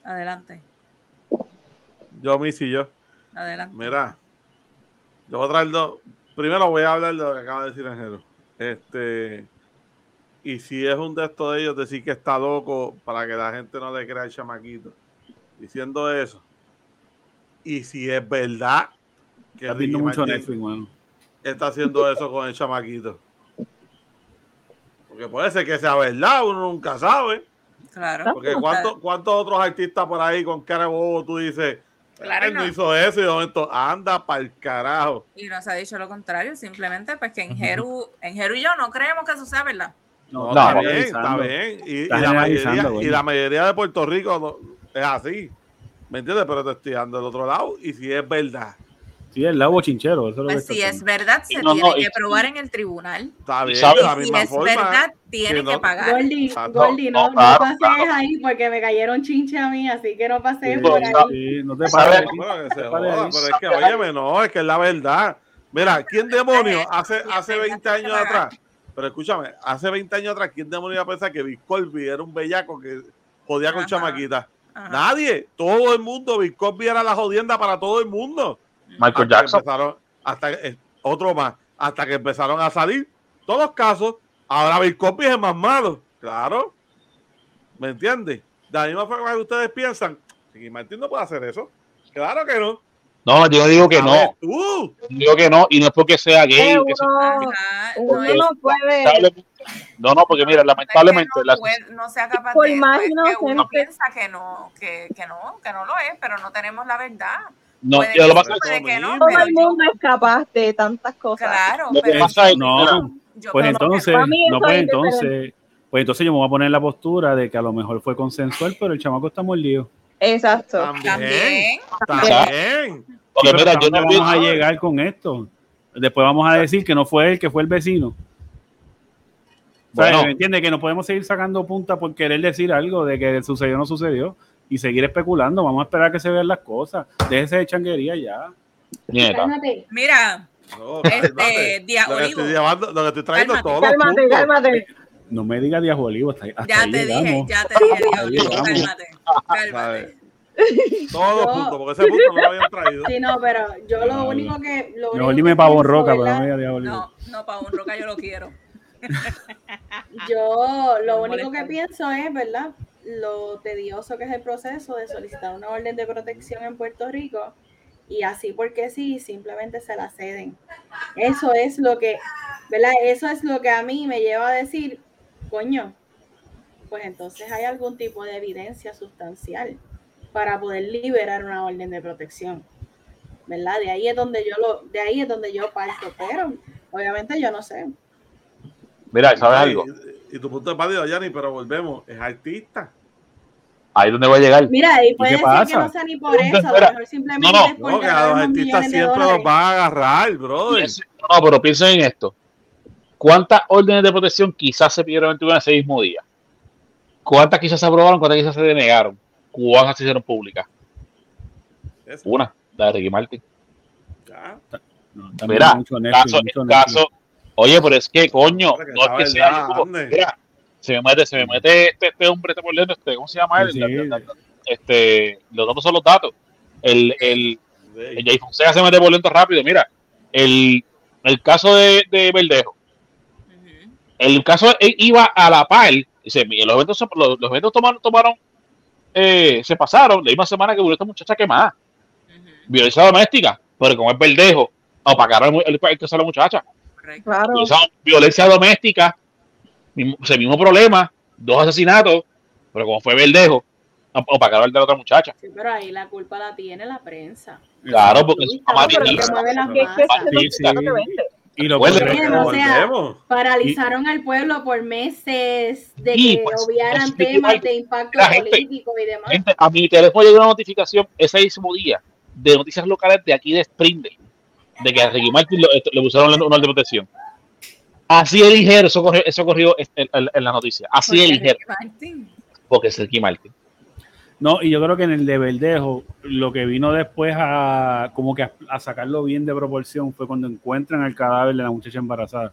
Adelante, Yo, Missy, yo. adelante. Mira, yo voy a traer dos. Primero voy a hablar de lo que acaba de decir Ángelo. Este, y si es un de estos de ellos, decir que está loco para que la gente no le crea el chamaquito. Diciendo eso. Y si es verdad que Ricky viendo mucho Netflix, mano. está haciendo eso con el chamaquito. Porque puede ser que sea verdad, uno nunca sabe. Claro. Porque ¿cuántos, cuántos otros artistas por ahí con cara de bobo tú dices, Claro, él no no. hizo eso y de momento anda para el carajo? Y no se ha dicho lo contrario, simplemente pues que en Jeru, en Jeru y yo no creemos que eso sea verdad. No, No, está no, bien, está bien. Y, la mayoría, y la mayoría de Puerto Rico no- es así. ¿Me entiendes? Pero te estoy dando del otro lado. Y si es verdad, Sí, el lado chinchero. Eso es lo que Pues si es verdad, se No, tiene no, que y- probar en el tribunal. está bien. sabes- la si es forma. verdad, tiene que no- que pagar. Gordy, Exacto. Gordy, no, No, no, claro, pases claro. ahí porque me cayeron chinche a mí, así que no pases Sí, por no, ahí. sí, no te pares. No, pero es que, óyeme, no, es que es la verdad. Mira, ¿quién demonio hace, hace sí, 20 sí, años atrás? Pero escúchame, hace 20 años atrás, ¿quién demonio iba a pensar que Bill Cosby era un bellaco que jodía con Ajá. Ajá. Nadie, todo el mundo, Bill Cosby era la jodienda para todo el mundo. Michael hasta que Jackson. empezaron, hasta eh, otro más, hasta que empezaron a salir todos los casos. Ahora Bill Cosby es el más malo, claro. ¿Me entiendes? De la misma forma que ustedes piensan, Ricky Martin no puede hacer eso. Claro que no. No, yo digo que A ver, no. tú. Digo que no, y no es porque sea gay. Eh, que sea- uno, Ajá, no no puede. No, no, porque mira, lamentablemente, no, la- puede- no sea capaz Por de más es que uno piensa que no, que, que no, que no lo es, pero no tenemos la verdad. no, puede yo lo que pasa- puede que no, Todo el mundo es capaz de tantas cosas. claro, Lo que pero pasa es que, No, yo Pues que entonces, no, pues es entonces, pues entonces yo me voy a poner en la postura de que a lo mejor fue consensual, pero el chamaco está mordido. Exacto. También. también. También. Porque Sí, pero mira, ¿hasta yo no dónde vamos a llegar con esto. Después vamos a decir que no fue él, que fue el vecino. Bueno. ¿Me entiendes? Que no podemos seguir sacando punta por querer decir algo de que sucedió o no sucedió y seguir especulando. Vamos a esperar a que se vean las cosas. Déjese de changuería ya. Nieta. Mira, No, Este, cálmate. Día lo, que Olivo. estoy llevando, lo que estoy trayendo Cálmate, Cálmate. No me diga Díaz Olivo. Hasta, hasta ya ahí te dije, ya te dije, cálmate. Todos los Yo- puntos, porque ese punto no lo habían traído. Sí, no, pero yo lo No, único que. Lo único dime Pavón Roca, pero ¿verdad? no me diga. No, no, para un roca yo lo quiero. Yo lo Me único que pienso es, ¿verdad? Lo tedioso que es el proceso de solicitar una orden de protección en Puerto Rico y así porque sí, simplemente se la ceden. Eso es lo que, ¿verdad? Eso es lo que a mí me lleva a decir, coño, pues entonces hay algún tipo de evidencia sustancial para poder liberar una orden de protección. ¿Verdad? De ahí es donde yo lo, de ahí es donde yo parto, pero obviamente yo no sé. Mira, ¿sabes algo? Y, y tu punto es válido, Yanni, pero volvemos. Es artista. Ahí es donde voy a llegar. Mira, y puede qué ser que no sea ni por eso, a lo mejor simplemente No, no. por No, que a los artistas siempre los van a agarrar, Y brother. No, pero piensen en esto. ¿Cuántas órdenes de protección quizás se pidieron en ese mismo día? ¿Cuántas quizás se aprobaron? ¿Cuántas quizás se denegaron? ¿Cuántas se hicieron públicas? Eso. Una, la de Ricky Martin. Ya. No, también Mira, mucho Netflix, caso, mucho caso. Oye, pero es que, coño, que no es que sea. mira, se me mete, se me mete este, este hombre, este porlero, este, ¿cómo se llama él? Sí, La- sí. la- la- este, los datos son los datos. El, el, el. Jay Fonseca se mete por lento rápido. Mira, el, el caso de, de Verdejo. El caso iba a la par. Dice, los eventos, los, los eventos tomaron, tomaron eh, se pasaron la misma semana que murió esta muchacha quemada. Ujú. Violencia doméstica, pero como es Verdejo, opagaron el, el, el de la muchacha. Claro. Violencia, violencia doméstica, mismo, ese mismo problema, dos asesinatos, pero como fue Verdejo, op- opagaron el de la otra muchacha. Sí, pero ahí la culpa la tiene la prensa. Claro, porque es Sí, pero que amarillista. mueve las Que- que- masas. Y lo Bueno, es Bueno, o sea. Paralizaron al pueblo por meses de que pues, obviaran es temas de impacto gente- político y demás. Gente, a mi teléfono llegó una notificación ese mismo día de noticias locales de aquí de Springdale, de que a Ricky Martin lo- esto- le pusieron una orden de protección. Así de ligero, eso corrió, eso corrió en, en- en la noticia. Así de Porque ligero, Ricky Martin. porque es Ricky Martin. No, y yo creo que en el de Verdejo, lo que vino después a como que a, a sacarlo bien de proporción fue cuando encuentran el cadáver de la muchacha embarazada.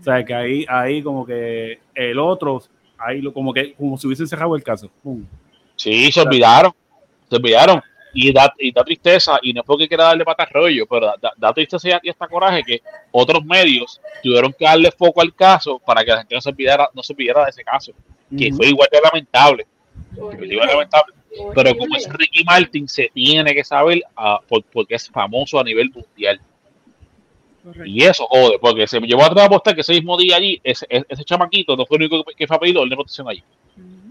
O sea, que ahí, ahí como que el otro, ahí lo, como que como si hubiesen cerrado el caso. Pum. Sí, se olvidaron, se olvidaron. Y da, y da tristeza, y no es porque quiera darle pata al rollo, pero da, da- da tristeza y hasta coraje que otros medios tuvieron que darle foco al caso para que la gente no se olvidara, no se olvidara de ese caso, que fue igual de lamentable. Igual de lamentable. Pero como es Ricky Martin, se tiene que saber ah, por- porque es famoso a nivel mundial. Correcto. Y eso jode, porque se me llevó a apostar que ese mismo día allí, ese, ese chamaquito no fue el único que, que fue a pedir orden de protección allí.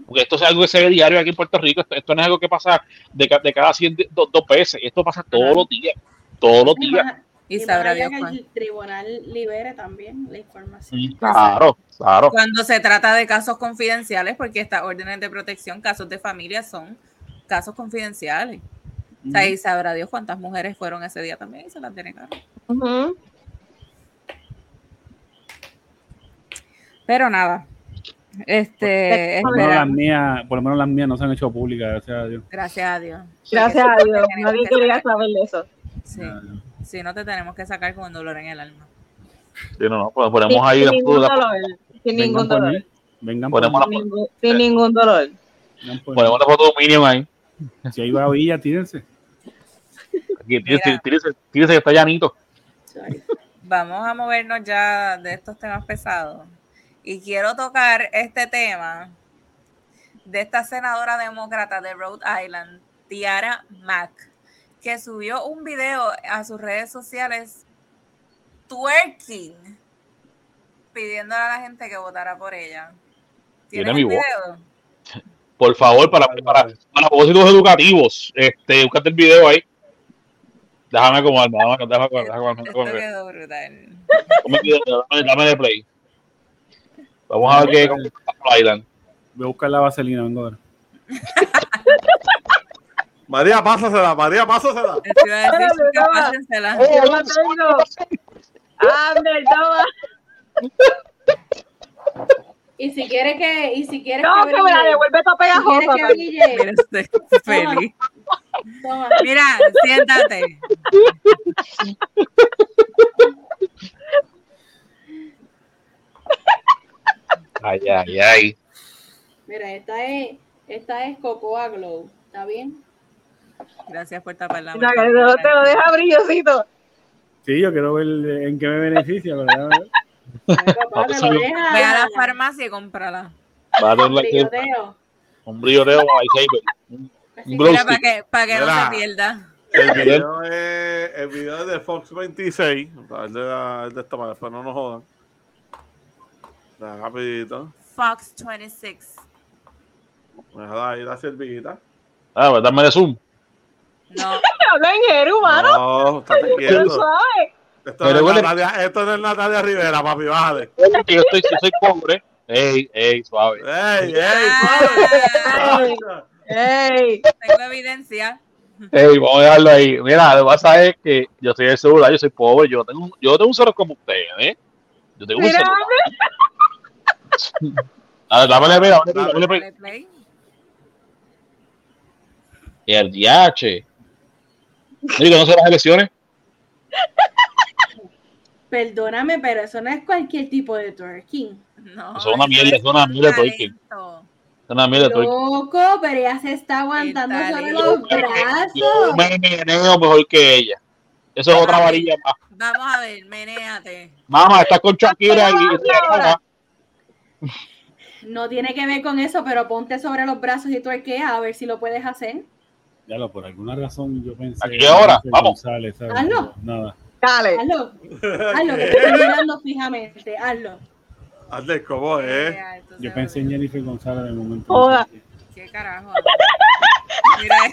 Porque esto es algo que se ve diario aquí en Puerto Rico, esto, esto no es algo que pasa de, de cada 100, de- do- dos veces, esto pasa todos los días, todos los Y días. Y sabrá Dios que el tribunal libere también la información. Claro, claro. Cuando se trata de casos confidenciales, porque estas órdenes de protección, casos de familia, son casos confidenciales. O sea, y sabrá Dios cuántas mujeres fueron ese día también y se las denegaron. Ujú. Pero nada. Este, Por lo, menos las mías, por lo menos las mías no se han hecho públicas, gracias a Dios. Gracias a Dios. Gracias a Dios. Nadie que quería saber eso. Sí, si no te tenemos que sacar con dolor en el alma. Sí, no, no, pues ponemos Sin, ahí sin las ningún dudas, dolor. Sin ningún dolor. Vengan por Ponemos mí, Sin ningún, sin ningún dolor. vengan por ponemos la foto de un Minion ahí. Si hay babilla, tírense. Mira. tírese, tírese que está llanito. Vamos a movernos ya de estos temas pesados. Y quiero tocar este tema de esta senadora demócrata de Rhode Island, Tiara Mack, que subió un video a sus redes sociales twerking, pidiéndole a la gente que votara por ella. Tiene ¿Tienes mi el voz. video? Por favor, para, para, para propósitos educativos, este, búscate el video ahí. Déjame acomodarme, déjame, déjame, déjame, déjame, Esto déjame, quedó brutal. Dame de play. Vamos a ver qué con Island. Voy a buscar la vaselina, vengo ahora. María, pásasela, María, pásasela. Esto iba a decir, Espérate, chicas, toma. pásensela. Yo la tengo. Ander, toma. Y si quieres que, y si quieres No, que que me la devuelve toda si quieres pegajosa. que brille, Mira, estoy feliz. toma. Mira, siéntate. Ay, ay, ay. Mira, esta es, esta es Cocoa Glow, ¿está bien? Gracias por tapar la Mira, que te lo- te lo deja brillosito. Sí, yo quiero ver en qué me beneficia, pero Ve a la farmacia y cómprala. Va a tener like, Brilloteo. un brilloteo ahí, Un stick. para que, para que no se pierda. El video es, el video es de Fox 26. Para el de, la, el de esta para después no nos jodan. Da, rapidito. Fox 26. Me deja ahí la servilleta. Ah, pues dame de zoom. No, Habla en Jeru, mano. No, Tú quieto. sabes. Esto, Pero no es huele- Natalia, esto no es Natalia Rivera, papi, bájale. Yo estoy, yo soy pobre. Ey, ey, suave. ¡Ey, ey, suave! Ey, tengo evidencia. Ey, vamos a dejarlo ahí. Mira, lo que pasa es que yo soy el celular, yo soy pobre, yo tengo, un- yo tengo un celular como ustedes, ¿eh? Yo tengo un Mira, celular. A ver, dámele, mira, dámele, dámele, play. El DH. Digo, no son las elecciones. Perdóname, pero eso no es cualquier tipo de twerking. No, Eso es una mierda, es eso es una un mierda de twerking. Es una mierda de Loco, pero ella se está aguantando sobre los Yo brazos. me meneo mejor que ella. Eso es otra varilla más. Vamos a ver, menéate. Mamá, estás con Shakira y No tiene que ver con eso, pero ponte sobre los brazos y twerkea a ver si lo puedes hacer. Ya lo, por alguna razón yo pensé. ¿A qué hora? Vamos. González, ¿sabes? Hazlo. Nada. Dale. Hazlo, hazlo, que te estoy mirando fijamente, hazlo. Hazle como es. Entonces, Yo pensé en Jennifer González en el momento. Joda. ¿Qué carajo? Mira,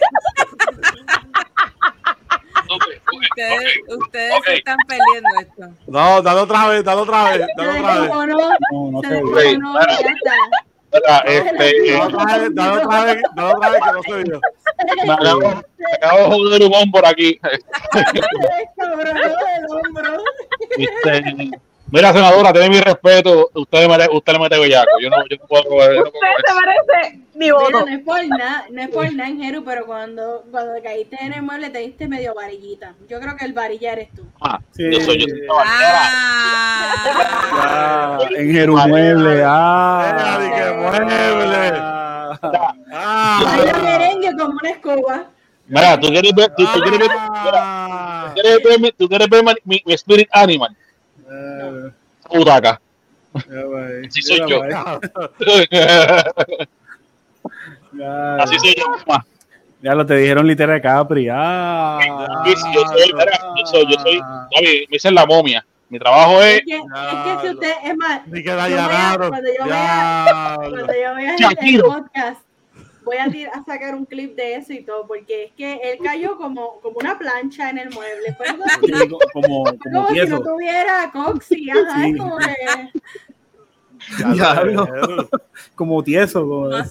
ustedes, ustedes se están perdiendo esto. No, dale otra vez, dale otra vez, dale otra vez. No, no se está. Mira, este, Dale eh, otra vez, dale otra vez, dale otra vez que no se vio. me acabo, me acabo de joder un hombro aquí. Este, mira, senadora, tiene mi respeto. Usted, me- usted le mete bellaco. Yo no, yo no puedo. yo no puedo- Usted se merece mi Mira, voto. no es por nada, no es por nada, Jeru, pero cuando, cuando caíste en el mueble te diste medio varillita. Yo creo que el varilla eres tú. Ah, Sí. yo soy yo soy. Ah, Ah, En Jerumueble. Mira, Ah. que mueble. Ah. Ah, merengue como una escoba. Mira, tú quieres ver, tú, tú quieres ver, ah. tú quieres ver, mi- tú quieres ver mi, mi spirit animal. Eh, Butaca. ya. Así soy Ya yo. Ya, Así soy yo. mamá. Ya lo te dijeron literal Capri. Ah. Sí, sí, yo soy, yo soy, yo soy, Gaby, me dicen la momia. Mi trabajo Es es que, es que si usted, es más, Ni que la Yo allanaron. cuando yo vea- cuando yo vea Shakiro. el podcast, voy a, tir- a sacar un clip de eso y todo, porque es que él cayó como, como una plancha en el mueble. Fue como, fue como como si no tuviera coxi, ajá, Sí. es como que... Diablo. Diablo. Como tieso. como- Ya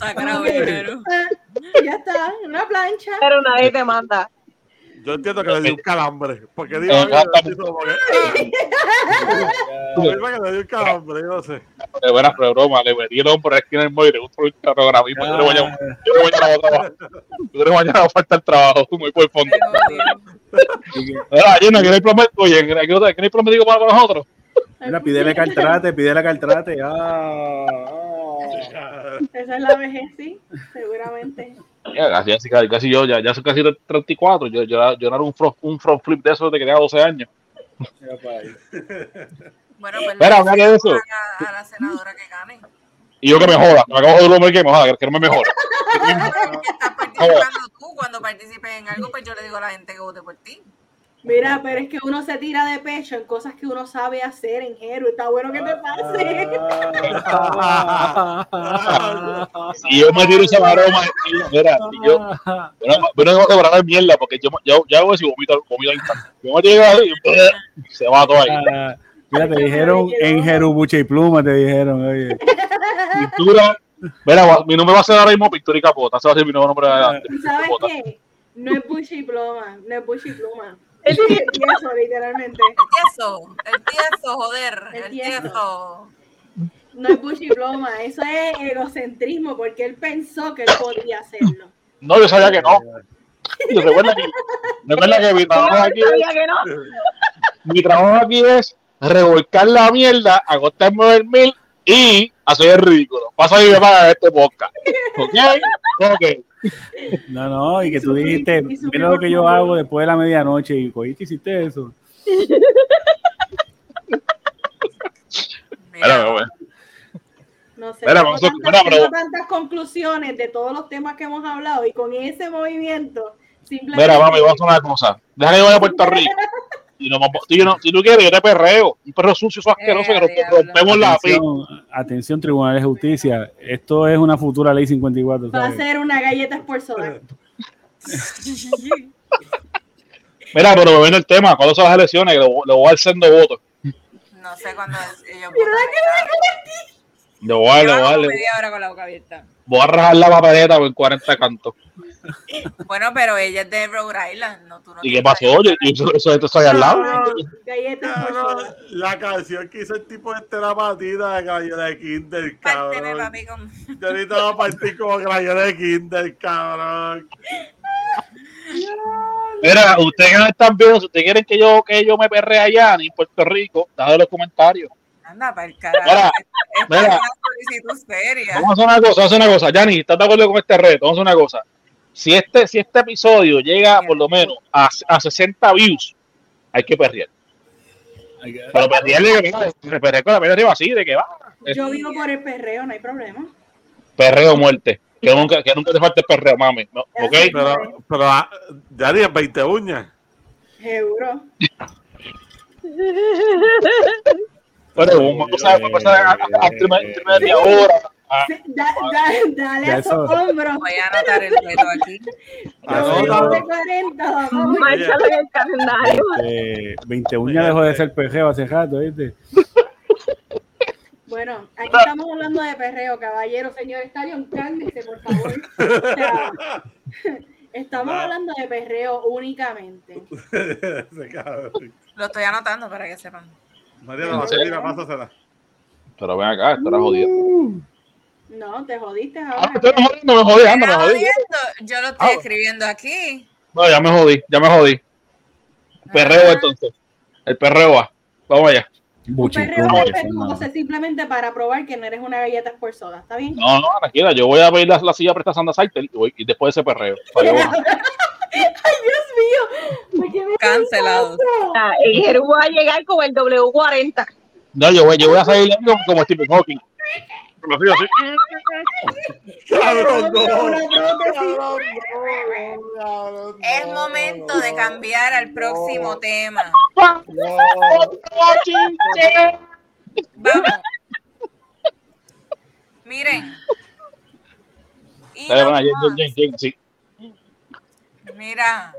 está, una plancha. Pero nadie te manda. Yo entiendo que le dio un calambre. Porque digo, Eh, a que- a le dio un calambre, yo no sé. de buenas pero broma, le metí el hombro aquí en el móvil, le gustó el programa y yo creo que mañana, yo voy a trabajar. Yo mañana va a faltar trabajo, muy por el fondo. Mira, ayer no quiere prometer, oye, ¿qué no hay prometido para nosotros? Mira, pídele caltrate, pídele caltrate. Ah, ah. Esa es la vejez, sí, seguramente. Ya, casi, casi, casi yo, ya, ya soy casi 34, yo, yo, yo no era un front, un front flip de esos de que tenía 12 años. Bueno, pues Espera, le de eso. a, a la senadora que gane. Y yo que me joda, me acabo de joder un hombre que me joda, que no me mejore. Que estás participando tú. Cuando participes en algo, pues yo le digo a la gente que vote por ti. Mira, pero es que uno se tira de pecho en cosas que uno sabe hacer en Hero. Está bueno que te pase. Y yo me tiro esa maroma, y mira, y yo, bueno, bueno, tengo que parar mierda, porque yo, yo, yo hago eso y vomito, vomito instante. Yo me tiro ahí y se va todo ahí. Ah, Mira, te dijeron en Jerubuche y Pluma, te dijeron, oye. Pintura, mira, mi nombre va a ser ahora mismo Pintura y Capota, ese va a ser mi nuevo nombre. ¿Y sabes qué? No es Bushy Pluma, no es Bushy Pluma. El Es tieso, literalmente. El tieso, el tieso, joder, El el tieso. tieso. No es Bushy Pluma, eso es egocentrismo porque él pensó que él podía hacerlo. No, yo sabía que no. Yo recuerda que, recuerda que mi trabajo aquí, Sabía que no. mi trabajo aquí es revolcar la mierda, acostarme a dormir y hacer el ridículo. Pasa y me paga este podcast. ¿Ok? Ok. No, no, y que tú dijiste, mira lo que yo hago después de la medianoche y cogiste hiciste eso. Mira, Mira, bueno. No sé, Mira, tengo, vamos a- tantas, mira, pero- tengo tantas conclusiones de todos los temas que hemos hablado y con ese movimiento simplemente... Mira, mami, vamos a hacer una cosa. Deja que yo vaya a Puerto Rico. Y si, yo no- si tú quieres, yo te perreo. Un perro sucio, eso asqueroso, que Eh, diablo. rompemos la. Atención, atención, Tribunal de Justicia. Esto es una futura ley 54. Va a ¿sabes? ser una galleta por. Mira, pero me viene el tema. ¿Cuándo son las elecciones? Que lo, lo voy a sendo votos. No sé cuándo es- ellos Mira votan. Le voy a dar, le voy a le la boca abierta. voy a rajar la papeleta en 40 cantos. Bueno, pero ella es de Rhode Island, no tú no ¿Y qué pasó? Yo, yo, eso, eso, esto estoy al lado. Soda. la canción que hizo el tipo este la patita de gallera de Kinder, Párteme, cabrón. papi, con- Yo ahorita voy a partir como gallera de Kinder, cabrón. Mira, ustedes que no están viendo, si ustedes quieren que yo, que yo me perre allá en Puerto Rico, en los comentarios. Anda para el carajo. Mira, Esta mira. una solicitud seria. Vamos a hacer una cosa, vamos a hacer una cosa. Yanni, ¿estás de acuerdo con este reto? Vamos a hacer una cosa. Si este, si este episodio llega por lo menos a, a 60 views, hay que perrear. Pero perrear de que va, perrear con la mano arriba así, de que va. Yo vivo por el perreo, no hay problema. Perreo o muerte. Que nunca, que nunca te falte el perreo, mami. ¿no? ¿Ok? Pero, pero ah, ya en 20 uñas. Seguro. Pero vamos a pasar, a a, a, a, a, a media hora. a- Sí, da- da- dale Ya a eso- esos hombros. Voy a anotar el reto aquí. Anótalo. Yo de 40, vamos. Márchalo en el calendario. Eh, 20 uñas dejó de ser perreo hace rato, ¿viste? Bueno, aquí estamos hablando de perreo, caballero, señor Stadium, cálmese, por favor. O sea, estamos hablando de perreo únicamente. Lo estoy anotando para que sepan. Pásasela. Pero ven acá, esto era jodido. No, te jodiste Ah, ahora. me estoy jodiendo, me jodí, anda, me ¿Estás jodí. Yo lo estoy Ah. escribiendo aquí. No, ya me jodí, ya me jodí. Perreo entonces. El perreo va. Vamos allá. Buchi, perreo ¿cómo es? respetuoso simplemente para probar que no eres una galleta por soda, ¿está bien? No, no, tranquila, yo voy a pedir la, la silla presta Sandra Saiter y, voy- y después de ese perreo. ¡Ay, Dios mío! ¿Por qué me? Ah, El Jeru va a llegar con el W40. No, yo voy, yo voy a salir como, como Stephen Hawking. Como así, así. Cabrón, no. Es momento de cambiar al próximo tema. Vamos. Miren. Elon Musk. Mira.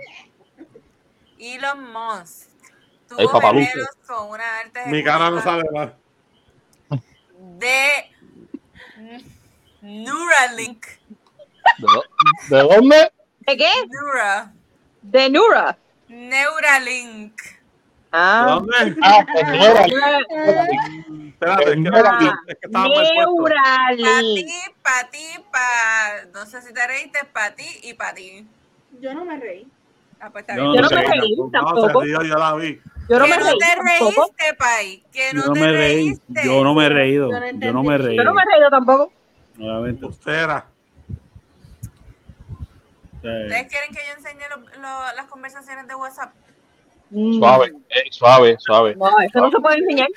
Elon Musk tuvo con una arte Mi cara no sabe más. de Neuralink. ¿De, dó- ¿De dónde? ¿De qué? Neura. De Nura. Neuralink. ¿De Ah. dónde? Ah, pues señora. Espérate, es que, Neura. es que estaba mal puesto. Pa' Neuralink. ti, pa' ti, pa... No sé si te reíste, pa' ti y pa' ti. Yo no me reí. Ah, pues está Yo bien. Yo no me reí No, tampoco. yo la vi. Yo no me no reí te tampoco. reíste, Pai. Que no, Yo no te me reí. reíste. Yo no me he reído. Yo no Yo no me he reído. Yo no me he reído tampoco. Nuevamente. Ustera. Eh, ¿Ustedes quieren que yo enseñe lo- lo- las conversaciones de WhatsApp? Mm. Suave, eh, suave, suave. No, eso no se puede enseñar.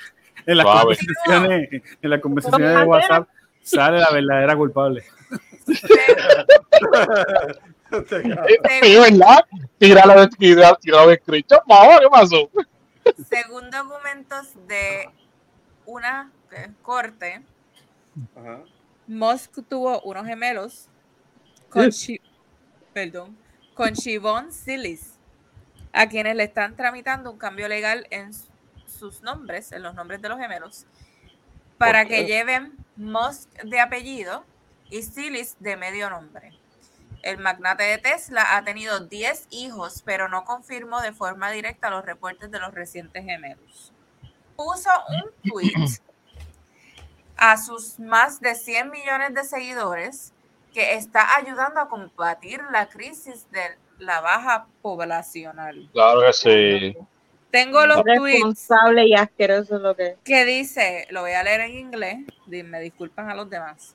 en las Suave. conversaciones, en las conversaciones de WhatsApp sale la verdadera culpable. Sí, ¿verdad? Tíralo de tira, tíralo de mamá, ¿qué pasó? Según documentos de una corte, Ajá. Musk tuvo unos gemelos con, Shi- perdón, con Shivon Silis, a quienes le están tramitando un cambio legal en sus nombres, en los nombres de los gemelos, para que lleven Musk de apellido y Silis de medio nombre. El magnate de Tesla ha tenido 10 hijos, pero no confirmó de forma directa los reportes de los recientes gemelos. Puso un tweet a sus más de 100 millones de seguidores que está ayudando a combatir la crisis de la baja poblacional. Claro que sí. Tengo los tweets Responsable y asqueroso lo que que dice, lo voy a leer en inglés, me disculpan a los demás.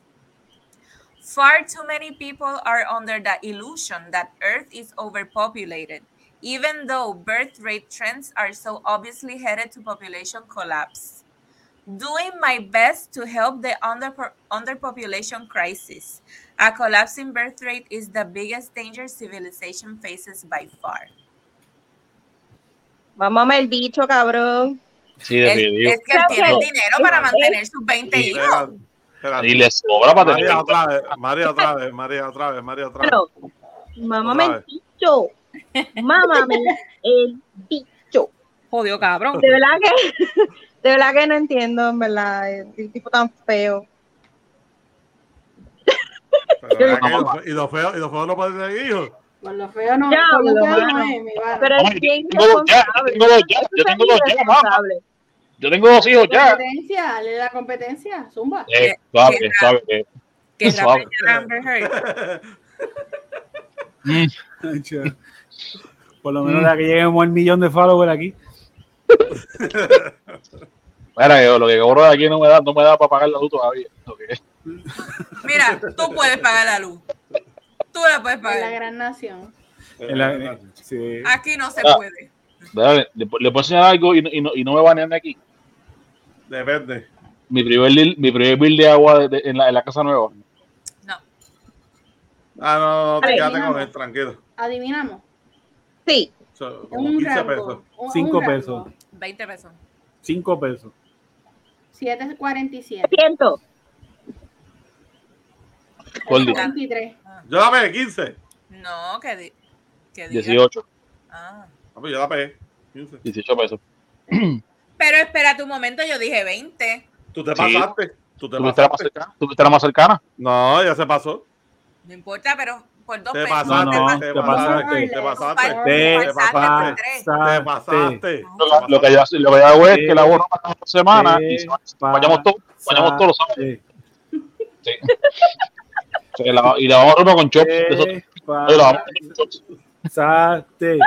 Far too many people are under the illusion that Earth is overpopulated, even though birth rate trends are so obviously headed to population collapse. Doing my best to help the under underpopulation crisis. A collapsing birth rate is the biggest danger civilization faces by far. Mámame el bicho, cabrón. Sí, Es, definitivo. es que él tiene el dinero para mantener sus 20 hijos. Espérate, espérate. Y le sobra para tener. María otra vez, María otra vez, María otra vez, María otra vez. Pero, mámame Otra el vez. bicho. Mámame el bicho. Jodió cabrón. De verdad que, de verdad que no entiendo, en verdad, el tipo tan feo. ¿Y los fe- ¿Y los feos y los feos no pueden tener hijos? Por lo feo no, Ya, por lo lo feo no mano. es, mi vara. Pero es bien yo tengo dos ya, yo tengo dos ya, yo tengo dos ya, mamá. Irresponsable. Yo tengo dos hijos ya. Competencia, le da competencia, zumba. Eh, suave, suave. eh. Que. Mm, Por lo menos la que lleguemos al millón de followers aquí. Mira, yo, lo que cobro de aquí no me da, no me da para pagar la luz todavía. Mira, tú puedes pagar la luz. Tú la puedes En la pagar. gran nación. En la- sí. Aquí no se Ah. puede. Dale, le, le puedo enseñar algo y, no- y no, y no me banean de aquí. Depende. Mi primer, bill- mi primer bill de agua de- de- en, la, en la casa nueva. No. Ah, no, no, te Ay, quédate con él, tranquilo. Adivinamos. Sí, So, Es como un 15 rango. pesos. un- Cinco un rango. pesos. 20 pesos. Cinco pesos. 7.47. siento. Por día. 23. Yo la pegué 15. No, que, di que diga. 18, Ah. Ah, pues yo la pegué 15. 18 pesos. Pero espérate un momento, yo dije 20. Tú te Sí. pasaste. Tú te ¿Tuviste la más pasaste. cercana? ¿Tuviste la más cercana? No, ya se pasó. No importa, pero por dos Te pesos. pasaste, No, no, te te pasaste, te pasaste. Te Te pasaste. Te pasaste. Lo, que- yo, lo que yo hago es que la hago ropa cada semana y vayamos todos, vayamos todos los sábados. Sí. Sí, la- y lavamos ropa con chops. Pasaste.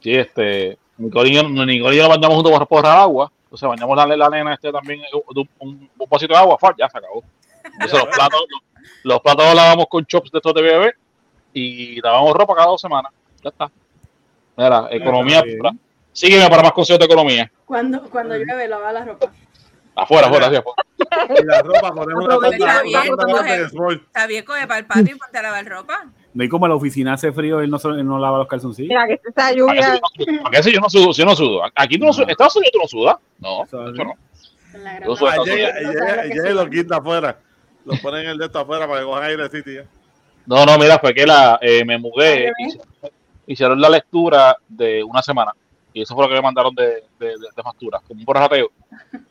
Sí, este, Nicole y yo, Nicole y yo nos bañamos juntos por, por agua. Entonces bañamos la, la nena este también un, un, un vasito de agua, ya se acabó. Entonces los platos, los, los platos los lavamos con chops de estos de bebé y lavamos ropa cada dos semanas. Ya está. Mira, economía pura. Sígueme para más consejos de economía. Cuando, cuando llueve, lava la ropa. Afuera, afuera, hacia afuera. Y la ropa, ponemos de small. Está bien, coge para el patio y ponte a lavar ropa. No hay como en la oficina hace frío, él no, se- él no lava los calzoncillos. Mira que esta ¿Para qué lluvia. si yo no- para qué si yo no sudo? Si yo no sudo. Aquí tú no sudas. No. ¿Estados Unidos tú no sudas? No, yo no. Ah, lo y quita afuera. Lo ponen en el de esto afuera para que cojan airecito y ya. No, no, mira, fue que la, eh, me mudé, Al hice- hicieron la lectura de una semana y eso fue lo que me mandaron de, de, de, de factura, como un borrateo,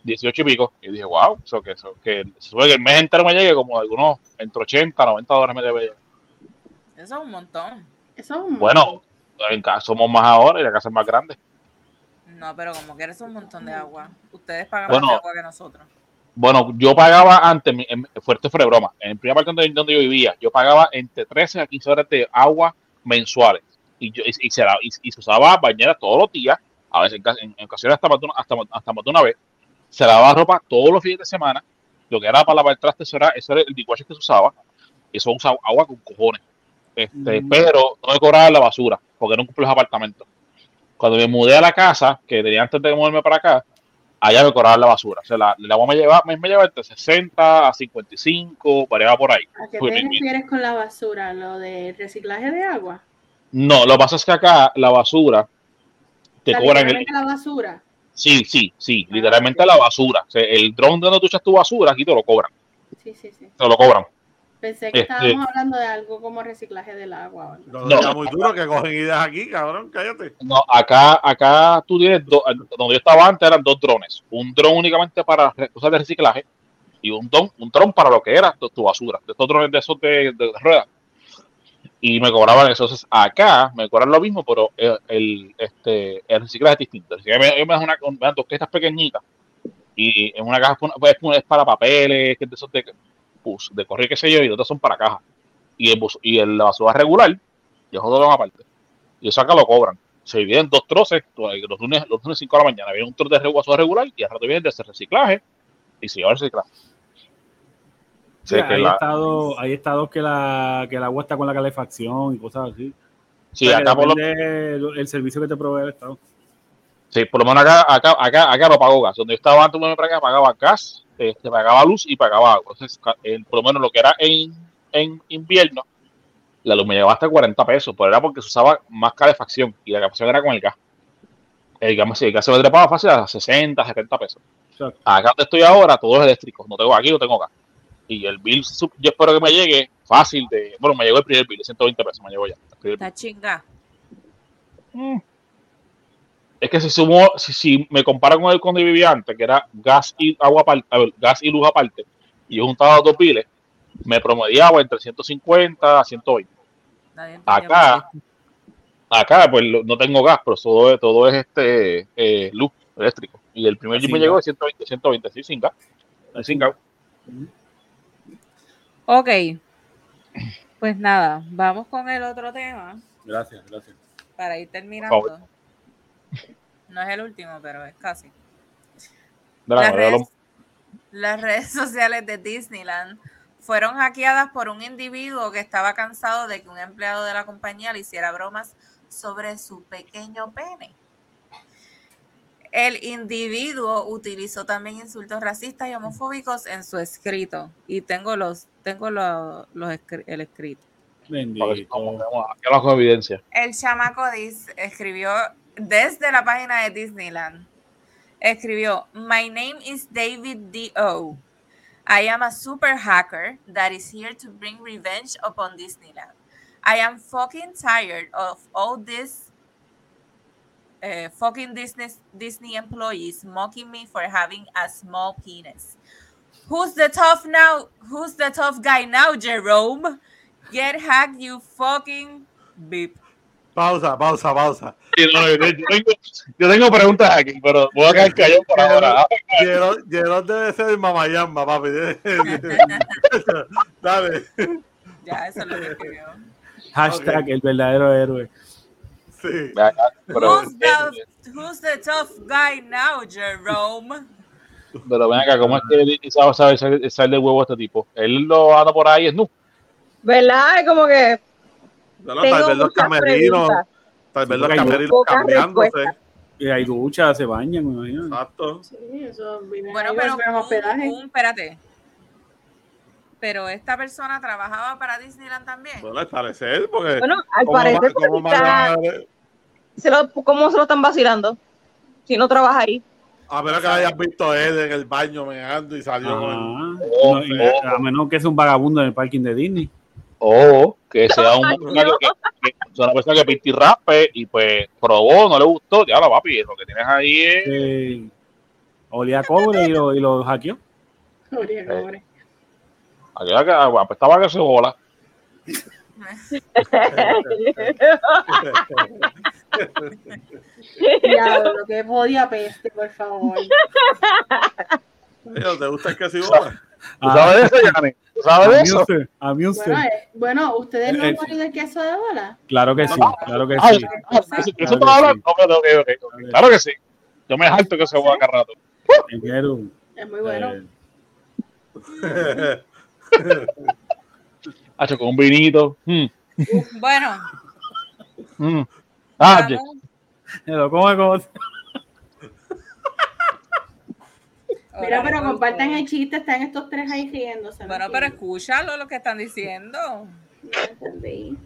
18 y pico. Y dije, wow, eso que eso, que que el mes entero me llegue como algunos entre 80, 90 dólares me debe llegar. Eso es un montón. Eso es un Bueno, en casa somos más ahora y la casa es más grande. No, pero como que eres un montón de agua. Ustedes pagan Bueno. más agua que nosotros. Bueno, yo pagaba antes, en, fuerte fuera de broma, en el primer parte donde, donde yo vivía, yo pagaba entre 13 a 15 horas de agua mensuales. Y, yo, y, y se, la- y- y se usaba bañera todos los días, a veces en, en- en ocasiones hasta más, de una, hasta, hasta más de una vez. Se lavaba ropa todos los fines de semana. Lo que era para lavar trastes, eso era, eso era el dishwasher que se usaba. Eso usaba agua con cojones. Este, Mm. Pero no me cobraban la basura, porque era un complejo de apartamentos. Cuando me mudé a la casa, que tenía antes de moverme para acá, allá me cobraban la basura. O sea, la, agua me llevaba, me, me llevaba entre 60 a 55, variaba por ahí. ¿A qué te refieres con la basura? ¿Lo de reciclaje de agua? No, lo que pasa es que acá la basura te cobran el... la basura. Sí, sí, sí, Ah, literalmente la basura. O sea, el dron donde tú echas tu basura, aquí te lo cobran. Sí, sí, sí. Te lo cobran. Pensé que Este- estábamos hablando de algo como reciclaje del agua. No, No. está muy duro que cogen ideas aquí, cabrón, cállate. No, acá, acá tú tienes, dos- donde yo estaba antes eran dos drones. Un dron únicamente para cosas de reciclaje y un dron, un dron para lo que era tu, tu basura. Estos drones de esos de, de ruedas. Y me cobraban eso. Entonces, acá me cobran lo mismo, pero el, el, este, el reciclaje es distinto. El reciclaje me, me dan una, me dan dos cajas pequeñitas y en una caja pues, es para papeles, que es de esos de, de correr, qué sé yo, y otras son para cajas. Y el, bus- y el, la basura regular, y eso lo aparte. Y eso acá lo cobran. Se dividen dos troces, los lunes, los lunes 5 de la mañana viene un trozo de basura regular y al rato viene de ese reciclaje y se lleva el reciclaje. Sí, hay, la- estados, hay estados que, la, que el agua está con la calefacción y cosas así. sí, O sea, que acá por lo, el, el servicio que te provee el estado. Sí, por lo menos acá, acá, acá, acá no pago gas. Donde yo estaba antes, para acá, pagaba gas, este, pagaba luz y pagaba agua. Entonces, en- por lo menos lo que era en, en invierno, la luz me llevaba hasta 40 pesos, pero era porque se usaba más calefacción y la calefacción era con el gas. El gas, el gas se me trepaba fácil a 60, 70 pesos. Exacto. Acá donde estoy ahora, todo es eléctrico. No tengo aquí, no tengo gas. Y el bill, yo espero que me llegue fácil de. Bueno, me llegó el primer bill de 120 pesos, me llegó ya. Está chinga. Mm. Es que si sumo, si, si me comparo con el Conde vivía antes, que era gas y agua aparte, a ver, gas y luz aparte, y yo juntaba los dos piles, me promediaba entre 150 a 120. Nadie entendió Acá, acá pues no tengo gas, pero todo, es- todo es este eh, luz eléctrico. Y el primer jeep me Sin llegó de gas. 120, 120, sí, sin gas. Sin gas. Ok. Pues nada, vamos con el otro tema Gracias, gracias. para ir terminando. No es el último, pero es casi. Las redes, los- las redes sociales de Disneyland fueron hackeadas por un individuo que estaba cansado de que un empleado de la compañía le hiciera bromas sobre su pequeño pene. El individuo utilizó también insultos racistas y homofóbicos en su escrito. Y tengo los, tengo los, los el escrito. Bendito. El chamaco dice, escribió desde la página de Disneyland. Escribió, My name is David D.O. I am a super hacker that is here to bring revenge upon Disneyland. I am fucking tired of all this uh, fucking Disney, Disney employees mocking me for having a small penis. Who's the tough now? Who's the tough guy now, Jerome? Get hacked, you fucking beep. Pausa, pausa, pausa. Sí, no, yo, tengo, yo tengo preguntas aquí, pero voy a quedar callado por ahora. Gerard debe ser mamayamba, papi. Dale. Ya, eso es lo que escribió. Hashtag el verdadero héroe. Sí. Pero, Who's the, who's the tough guy now, Jerome? pero ven acá, ¿cómo es que sabe, sabe salir salir del huevo a este tipo? Él lo anda por ahí, es no. ¿Verdad? Es como que Bueno, tengo tal vez los camerinos, preguntas. tal vez los camerinos cambiándose. Y hay duchas, se bañan, me imagino. Exacto. Sí, eso Bueno, pero un, un- espérate. Pero esta persona trabajaba para Disneyland también. Bueno, al parecer, porque. Bueno, al ¿cómo parecer cómo está- se lo, ¿cómo se lo están vacilando? Si no trabaja ahí. a, menos que hayas visto él en el baño meando y salió con el- Ah, Oh, no, y oh. a menos que sea un vagabundo en el parking de Disney. O que sea un, una, que, que- sea una persona que pinti raspe y pues probó, no le gustó, ya la papi, lo que tienes ahí es. que olía a cobre y lo, y lo hackeó. Pobre, pobre. Aquella que apestaba que se bola. Diablo, que podía peste, por favor. ¿Te gusta el que si bola? ¿Tú sabes de eso, Yanni? ¿Tú sabes de eso? Amuse, amuse. Bueno, eh, bueno, ¿ustedes no han Eh, comido el queso de bola? Claro que sí, claro que Ah, sí. ah, ¿Eso Claro tú que hablas? Claro que sí. Yo me jalto que se bola cada rato. Es muy bueno. eh, Hacho, con un vinito. Mm, Bueno, mm. Ah, ye- vamos- se lo come como- Mira, pero voy compartan el chiste, están estos tres ahí riéndose. ¿no? Bueno, pero escúchalo lo que están diciendo. No entendí.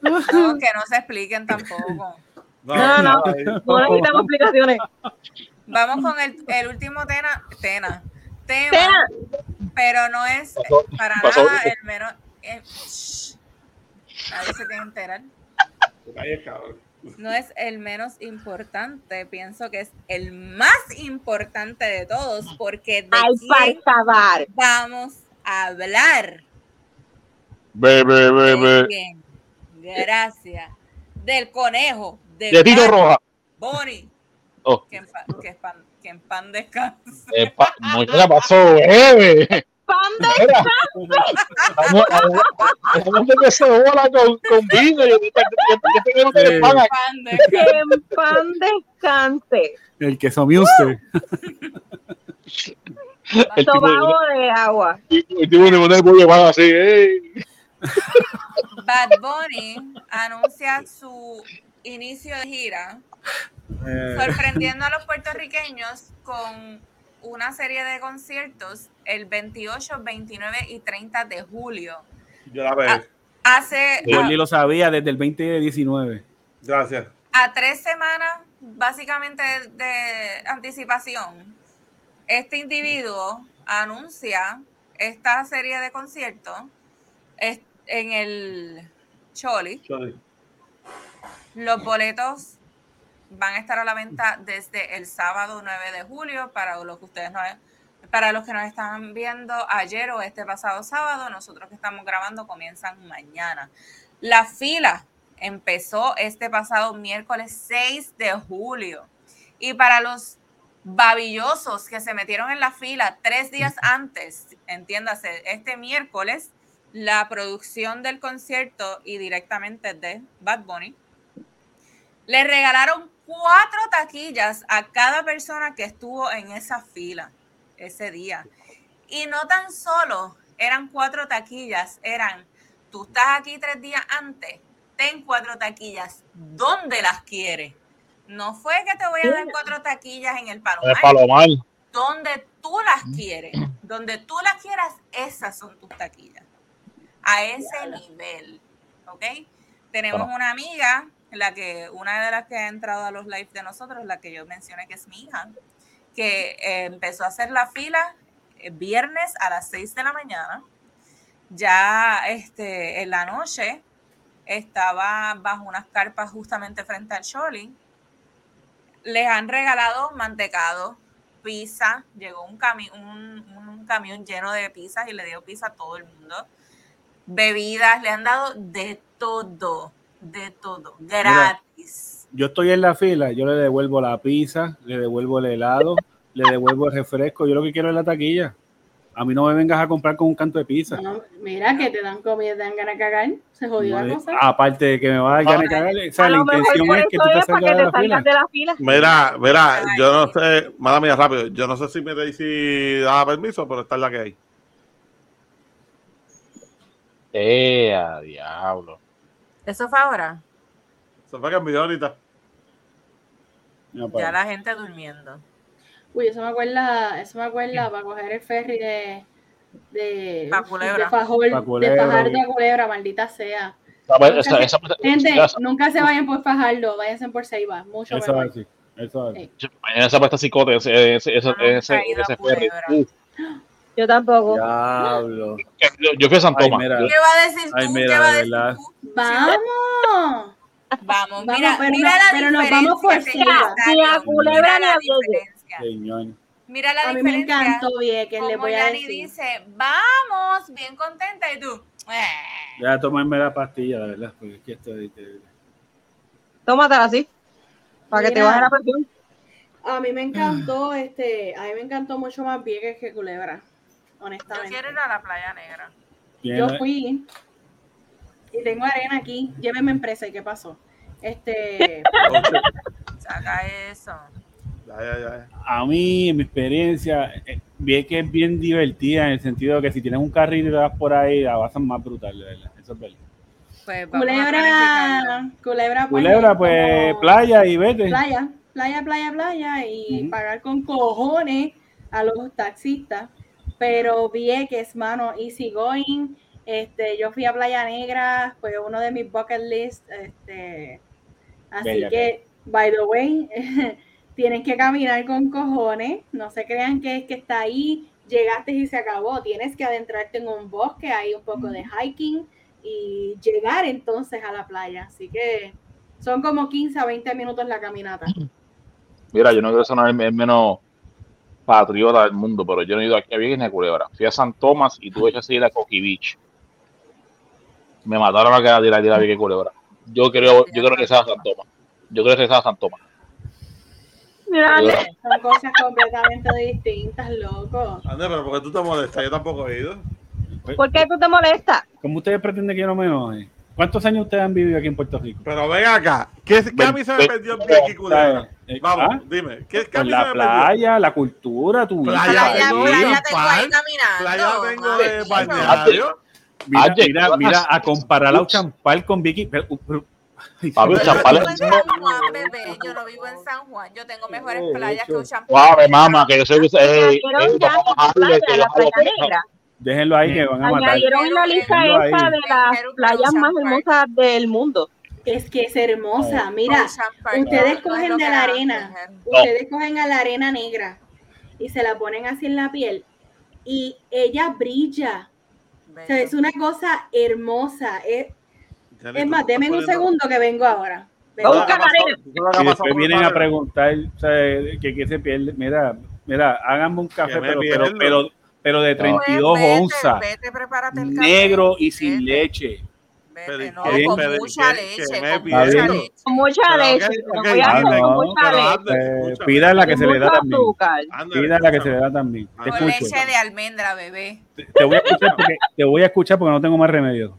No, que no se expliquen tampoco. No, No, no. ahí. No necesitamos explicaciones. Vamos con el, el último tena, tena, tema, Tena. pero no es Pasó- para pasó. nada el menos. eh, shh. nadie se tiene que enterar. Ay, cabrón. No es el menos importante, pienso que es el más importante de todos, porque de quién vamos a hablar. Be, be, be, ¿De be. quién? Gracias. Del conejo. De, De Tito Roja. Bunny. Oh, Que en, pa- que en pan, que en pan descanse. eh, pa- muchacha, pasó, bebe. ¡Pan de Mira, vamos a vamos a que se bola con, con vino. Yo, tengo que pagan. Pan que descanse. en pan descanse. El queso Muse. El tipo, Tomado de agua. el tipo de poner pollo van así. Bad Bunny anuncia su inicio de gira, Eh, sorprendiendo a los puertorriqueños con una serie de conciertos el 28, 29 y 30 de julio. Yo la veo. Ah. Hace Gordy lo sabía desde el 2019. Gracias. a tres semanas básicamente de, de anticipación, este individuo anuncia esta serie de conciertos es- en el Choli. Sorry. Los boletos van a estar a la venta desde el sábado 9 de julio para los que ustedes no para los que nos están viendo ayer o este pasado sábado, nosotros que estamos grabando comienzan mañana. La fila empezó este pasado miércoles 6 de julio. Y para los babillosos que se metieron en la fila tres días antes, entiéndase, este miércoles, la producción del concierto y directamente de Bad Bunny, le regalaron cuatro taquillas a cada persona que estuvo en esa fila ese día. Y no tan solo eran cuatro taquillas, eran, tú estás aquí tres días antes, ten cuatro taquillas, ¿dónde las quieres? No fue que te voy a dar cuatro taquillas en el Palomar. El Palomar. Donde tú las quieres, donde tú las quieras, esas son tus taquillas. A ese nivel, ¿ok? Tenemos una amiga, la que, una de las que ha entrado a los lives de nosotros, la que yo mencioné que es mi hija, que eh, empezó a hacer la fila eh, viernes a las 6 de la mañana. Ya este, en la noche estaba bajo unas carpas justamente frente al Choli. Les han regalado mantecado, pizza. Llegó un, un, un camión lleno de pizzas y le dio pizza a todo el mundo. Bebidas, le han dado de todo, de todo, gratis yo estoy en la fila, yo le devuelvo la pizza, le devuelvo el helado, le devuelvo el refresco, yo lo que quiero es la taquilla. A mí no me vengas a comprar con un canto de pizza. mira que te dan comida, te dan ganas de cagar. Se jodió la cosa. Aparte de que me va a dar ganas de cagar, o sea, la intención es que tú te salgas de, la fila. de la fila. Mira, mira, yo no sé, mala mía, rápido, yo no sé si me si da permiso, pero está en la que hay. Eh, a diablo. ¿Eso fue ahora? Se fue que envió ahorita. ya la gente durmiendo. Uy, eso me acuerda, eso me acuerda para coger el ferry de de, culebra. de, Fajol, de Fajardo a Culebra, maldita sea. gente, nunca se vayan por Fajardo, váyanse por Ceiba, mucho eso mejor. Sí, eso es. Sí. Esa puesta psicote, ese, ese, ese, ese, ese ferry. Yo tampoco. Diablo. Yo, yo fui a San Tomás. ¿Qué va a decir tú? Ay, mira, ¿Qué va a decir tú? Vamos. Vamos, mira, pero, mira la pero nos vamos por Ceiba. Mira la diferencia. Mira la a diferencia. mí me encantó bien que le voy a decir. dice, vamos, bien contenta, y tú. Eh. Ya tomarme la pastilla, la verdad, porque aquí estoy. Tómatela así, para que te baje la presión. A mí me encantó, este, a mí me encantó mucho más Vieques que Culebra, honestamente. Yo quiero ir a la Playa Negra. Yo fui y tengo arena aquí. Llévenme empresa y qué pasó. Este. Saca eso. A mí, en mi experiencia, eh, vi que es bien divertida en el sentido de que si tienes un carril y te vas por ahí, la vas a más brutal, de verdad. Eso es verdad. Pues culebra, culebra, pues, culebra, pues playa y vete. Playa, playa, playa, playa y pagar con cojones a los taxistas. Pero vi que es mano easy going. Este, yo fui a Playa Negra, fue uno de mis bucket list. Este, así que, by the way, tienen que caminar con cojones, no se crean que es que está ahí, llegaste y se acabó, tienes que adentrarte en un bosque, hay un poco de hiking y llegar entonces a la playa, así que son como 15 a 20 minutos la caminata. Mira, yo no quiero sonar menos patriota del mundo, pero yo no he ido aquí a Vieques Culebra. Fui a San Tomás y tuve que seguir a Coqui Beach. Me mataron a quedar de la Vieques Culebra. Yo creo, yo creo que sea San Tomás. Yo creo que sea San Tomás. Son cosas completamente distintas, loco. Ande, pero ¿por qué tú te molestas? Yo tampoco he ido. ¿Por qué tú te molestas? ¿Cómo ustedes pretenden que yo no me enoje? ¿Cuántos años ustedes han vivido aquí en Puerto Rico? Pero ven acá, ¿qué, qué a mí se me perdió en Vicky Culebra? Eh, Vamos, ¿ah? dime, ¿qué, qué a mí la se me playa, la cultura, tu playa, playa, playa, tengo ahí caminando. Playa tengo de balneario. Mira, mira, mira, a comparar a Champal con Vicky. Pero, pero, Pablo Champal. Yo, San Juan, bebé. yo no vivo en San Juan. Yo tengo mejores playas que Champal. Guau, mamá, que yo soy. Eh, Déjenlo ahí que van a matar. Añadieron en la lista esa de las playas más hermosas del mundo. Es que es hermosa. Mira, ustedes cogen de la arena, ustedes cogen a la arena negra y se la ponen así en la piel y ella brilla. O sea, es una cosa hermosa. Es, es más, denme un segundo que vengo ahora. Vamos a buscar Eso es lo que ha arena. pasado- eso es lo que ha Y después vienen a preguntar o sea, que, que se pierde. Mira, mira, háganme un café, pero, pero, pero, pero de 32 Pues vete, onzas, Vete, prepárate el café, negro y sin leche. Vete, Pero, no, con mucha leche, ¿Qué me con mucha leche. Con mucha leche. con mucha leche. pida la que se le da también. azúcar. Ándale, Pida la que se escúchame. le da también. Te Con leche de almendra, bebé. Te, te voy a escuchar porque, te voy a escuchar porque no tengo más remedio.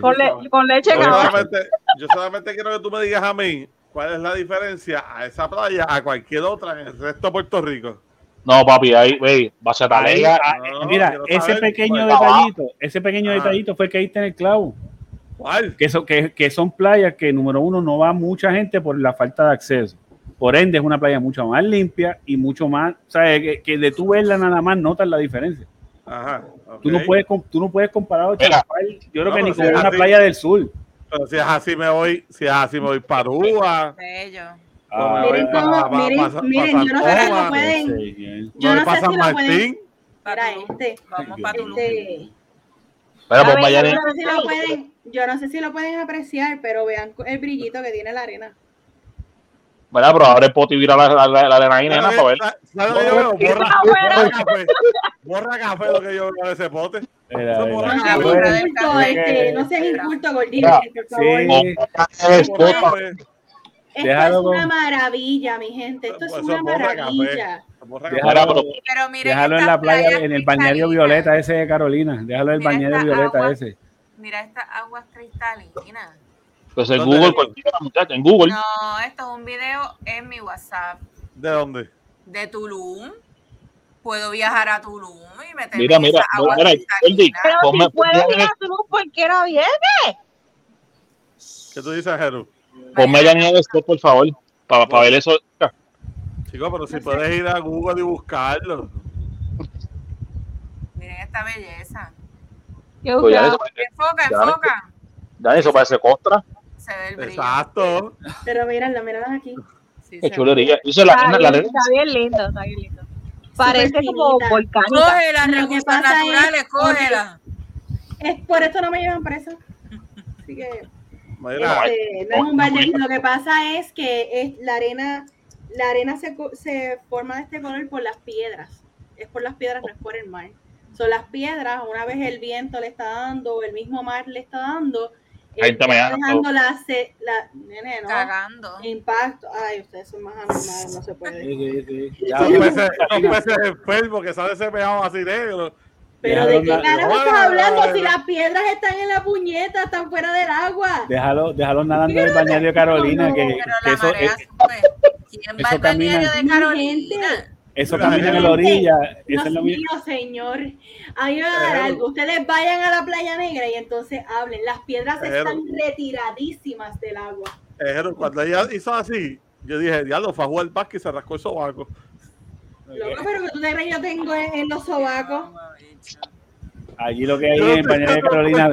Con, le- con leche Yo solamente, yo solamente quiero que tú me digas a mí cuál es la diferencia a esa playa a cualquier otra en el resto de Puerto Rico. No, papi, ahí, wey, Ahí, Bacetalega. ah, No, mira, quiero ese saber pequeño detallito, ese pequeño Ajá. detallito fue que ahí está en el clavo. ¿Cuál? Que, son- que, que son playas que, número uno, no va mucha gente por la falta de acceso. Por ende, es una playa mucho más limpia y mucho más, ¿sabes? Que, que de tú verla nada más notas la diferencia. Ajá. Tú, no puedes, tú no puedes comparar Mira. Champal, yo creo No, que ni con si una así- playa del sur. Pero si es así me voy, si es así me voy para. Bello. Ah, Miren cómo, miren, yo no sé si lo pueden, yo no sé si lo pueden, mira este, Vamos para este, A pues ver, yo no sé si lo pueden, yo no sé si lo pueden apreciar, pero vean el brillito que tiene la arena. Mira, pero abre el pote y vira la, la, la, la arena ahí, nena, para ver. ¿Sabes lo que yo veo? Borra, bueno. borra café. Borra café lo que yo veo de ese pote. Bueno, bueno, este, no seas inculto, gordito, por favor. Esto Déjalo es una con- maravilla, mi gente. Esto es una maravilla. Déjalo, café. pero- Pero miren déjalo en la playa, en el cristalinas. violeta ese de Carolina. Déjalo en el esta violeta agua. ese. Mira estas aguas cristalinas. Pues en ¿Dónde Google, cualquiera, muchacha, en Google. No, esto es un video en mi WhatsApp ¿De dónde? de Tulum. Puedo viajar a Tulum y meterme Mira, en mira, esa agua mira, cristalina. Pero si puedes ir a Tulum, ¿por qué no vienes? ¿Qué tú dices, Jeru? Ponme allá en el spot, por favor, para ver eso. Chico, pero si puedes ir a Google y buscarlo. Miren esta belleza. Qué Pues ya eso, Enfoca, Ya, enfoca. ya eso parece costra. Se ve el brillo. Exacto. Pero míralo, míralo aquí. Sí, Qué chulería. Eso la, Está la, bien, la- está bien lindo, está bien lindo. Parece como volcánica. Cógela, recursos es- naturales, cógela. Es, por esto no me llevan presa. Así que Mira, no es un balde. Lo que pasa es que es la arena, la arena se, co- se forma de este color por las piedras. Es por las piedras, no es por el mar. Son las piedras, una vez el viento le está dando, el mismo mar le está dando, Ahí eh, está dejando la, se- la nene, ¿no? Cagando. Impacto. Ay, ustedes son más anormales, no se puede. Sí, sí, sí. Ya, enfermos que sale ese pegado así negro. Pero de qué carajo estás hablando si las piedras están en la puñeta, están fuera del agua. Déjalo, déjalo nadando en el balneario de Carolina, que, Pero que la eso, marea eh. ¿Quién va eso al camina. de Carolina? eso camina en la orilla. Dios es la mío, señor. A mí me va a dar Pero- algo. Ustedes vayan a la playa negra y entonces hablen. Las piedras Pero- están retiradísimas del agua. Jeru, cuando ella hizo así, yo dije, diablo, fue a jugar básquet y se rascó el sobaco. Loco, pero que tú te crees yo tengo en, en los sobacos. Allí lo que hay en balneario de Carolina,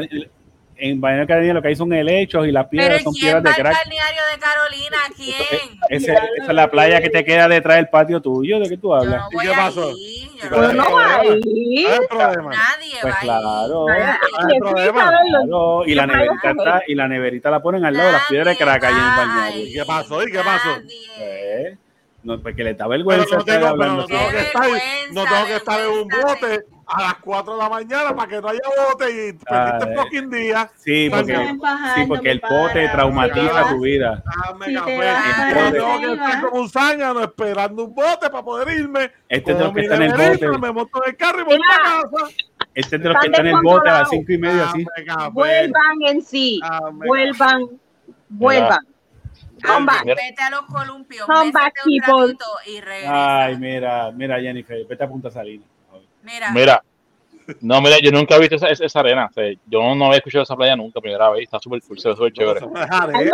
en balneario de Carolina lo que hay son helechos y las piedras son ¿quién piedras de crack. balneario de Carolina? ¿Quién? Ese- esa es la playa que te queda detrás del patio tuyo. ¿De qué tú Yo hablas? no ¿Y voy qué pasó? ahí. Yo Pero no Pero no voy va problema. ahí. ¿Cuál es el problema? Nadie Pues va ahí. claro. hay Ay, problema. Claro, y la ¿Qué neverita pasa? está, y la neverita la ponen al lado de las piedras de crack ahí en el balneario. ¿Y qué pasó? ¿Y qué pasó? Nadie. Eh, No, porque le da Pero vergüenza no estar tengo, pero hablando. no tengo que estar, vergüenza, no tengo que estar en un bote a las 4 de la mañana para que no haya bote y perdiste el fucking día. Sí, porque, sí, porque el pote traumatiza tu vida. Dame café. Yo que estar como un zángano esperando un bote para poder irme. Este es de los que está en el bote. Me monto en el carro y voy para casa. Este es de los que está en el bote a las descontrolados. cinco y media, así. Vuelvan en sí. Dame Vuelvan. Vuelvan. Come back. Vete a los columpios, bésate un people. ratito y regresa. Ay, mira, mira, Jennifer, vete a Punta Salina. Mira, Mira, no, mira, yo nunca he visto esa, esa, esa arena. o sea, yo no había escuchado esa playa nunca, primera vez. Está súper cool, súper chévere. No arena.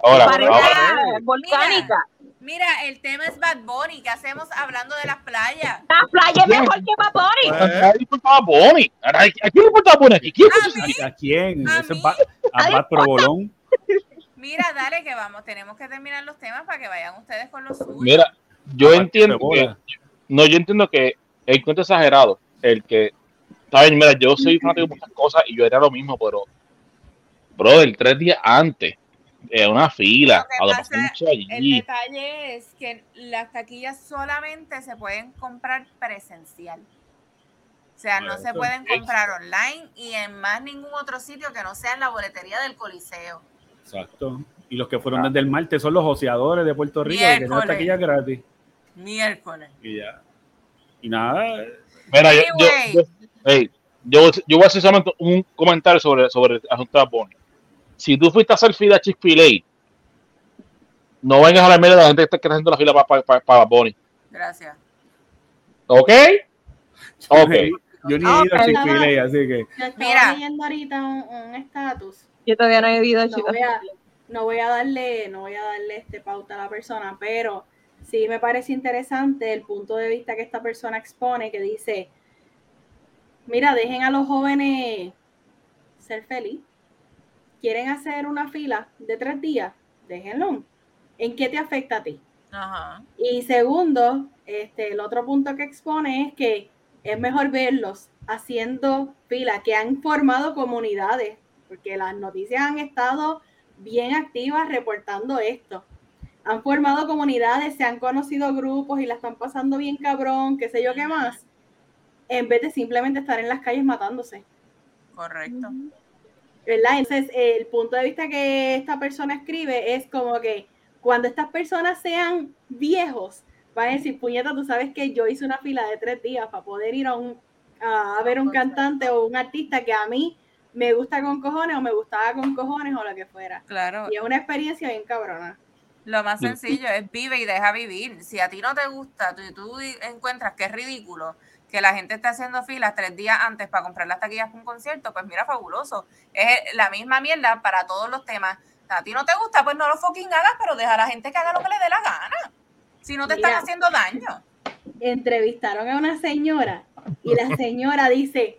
Ahora, ahora, volcánica. mira, el tema es Bad Bunny. ¿Qué hacemos hablando de las playas? La playa es mejor que Paponi. Pues, ¿a quién le importaba Bonnie? ¿A a quién le aquí? ¿Quién escucha A esa- ¿A quién? A a Bat Provolón. Mira, dale que vamos. Tenemos que terminar los temas para que vayan ustedes con los suyos. Mira, yo Ah, entiendo que, no, yo entiendo que el cuento exagerado, el que, saben, mira, yo soy fanático de muchas cosas y yo era lo mismo, pero, brother, tres días antes, en una fila, que a lo pasa- mucho El allí. detalle es que las taquillas solamente se pueden comprar presencial. O sea, no se pueden comprar online y en más ningún otro sitio que no sea en la boletería del Coliseo. Exacto. Y los que fueron desde el martes son los joseadores de Puerto Rico, que tienen Miércoles. taquillas gratis. Miércoles. Y ya. Y nada, Mira, yo, yo, yo, hey, yo, yo voy a hacer solamente un comentario sobre, sobre el asunto de Bunny. Si tú fuiste a hacer fila a Chick-fil-A, no vengas a la media de la gente que está, que está haciendo la fila para para Bunny. Gracias. ¿Ok? Ok. yo ni he ido a. Chick-fil-A, así que Yo estaba Mira. leyendo ahorita un un estatus. Yo todavía no he vivido No voy a, no voy a darle, no voy a darle este pauta a la persona, pero sí me parece interesante el punto de vista que esta persona expone, que dice, mira, dejen a los jóvenes ser feliz. ¿Quieren hacer una fila de tres días? Déjenlo. ¿En qué te afecta a ti? Ajá. Y segundo, este, el otro punto que expone es que es mejor verlos haciendo fila, que han formado comunidades, porque las noticias han estado bien activas reportando esto. Han formado comunidades, se han conocido grupos y la están pasando bien cabrón, qué sé yo qué más, en vez de simplemente estar en las calles matándose. Correcto. ¿verdad? Entonces, el punto de vista que esta persona escribe es como que cuando estas personas sean viejos, van a decir, puñeta, tú sabes que yo hice una fila de tres días para poder ir a, un, a, ver un cantante o un artista que a mí me gusta con cojones o me gustaba con cojones o lo que fuera. Claro. Y es una experiencia bien cabrona. Lo más sencillo es vive y deja vivir. Si a ti no te gusta, tú, tú encuentras que es ridículo que la gente esté haciendo filas tres días antes para comprar las taquillas para un concierto, pues mira, fabuloso. Es la misma mierda para todos los temas. A ti no te gusta, pues no lo fucking hagas, pero deja a la gente que haga lo que le dé la gana. Si no te Mira. están haciendo daño. Entrevistaron a una señora y la señora dice,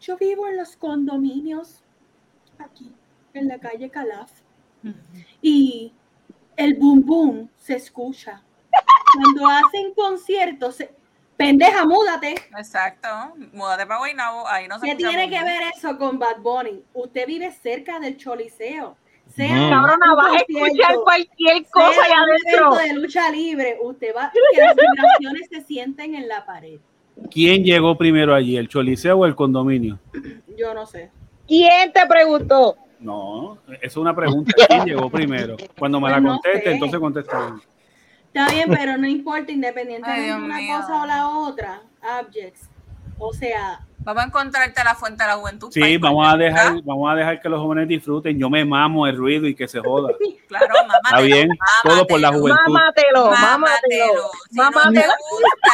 yo vivo en los condominios aquí, en la calle Calaf. y el boom boom se escucha. Cuando hacen conciertos, se- pendeja, múdate. Exacto. Múdate para Guaynabo, ahí no se ¿Qué tiene que ver eso con Bad Bunny? Usted vive cerca del Choliseo. Sea Mm. un Cabrona, vas a escuchar concierto, cualquier cosa allá adentro. de lucha libre, usted va que las vibraciones se sienten en la pared. ¿quién llegó primero allí, el Choliseo o el condominio? Yo no sé. ¿Quién te preguntó? No, es una pregunta. ¿Quién llegó primero? Cuando me la Pues no conteste, sé. entonces contesta. Está bien, pero no importa, independientemente de una mío. cosa o la otra, objects. O sea, Vamos a encontrarte la fuente de la juventud. Sí, vamos a dejar, vamos a dejar que los jóvenes disfruten. Yo me mamo el ruido y que se joda. Claro, Está mámatelo, bien, todo por la mámatelo. juventud. Mámatelo, mámatelo. Mámatelo. Si no te Mámatelo. gusta,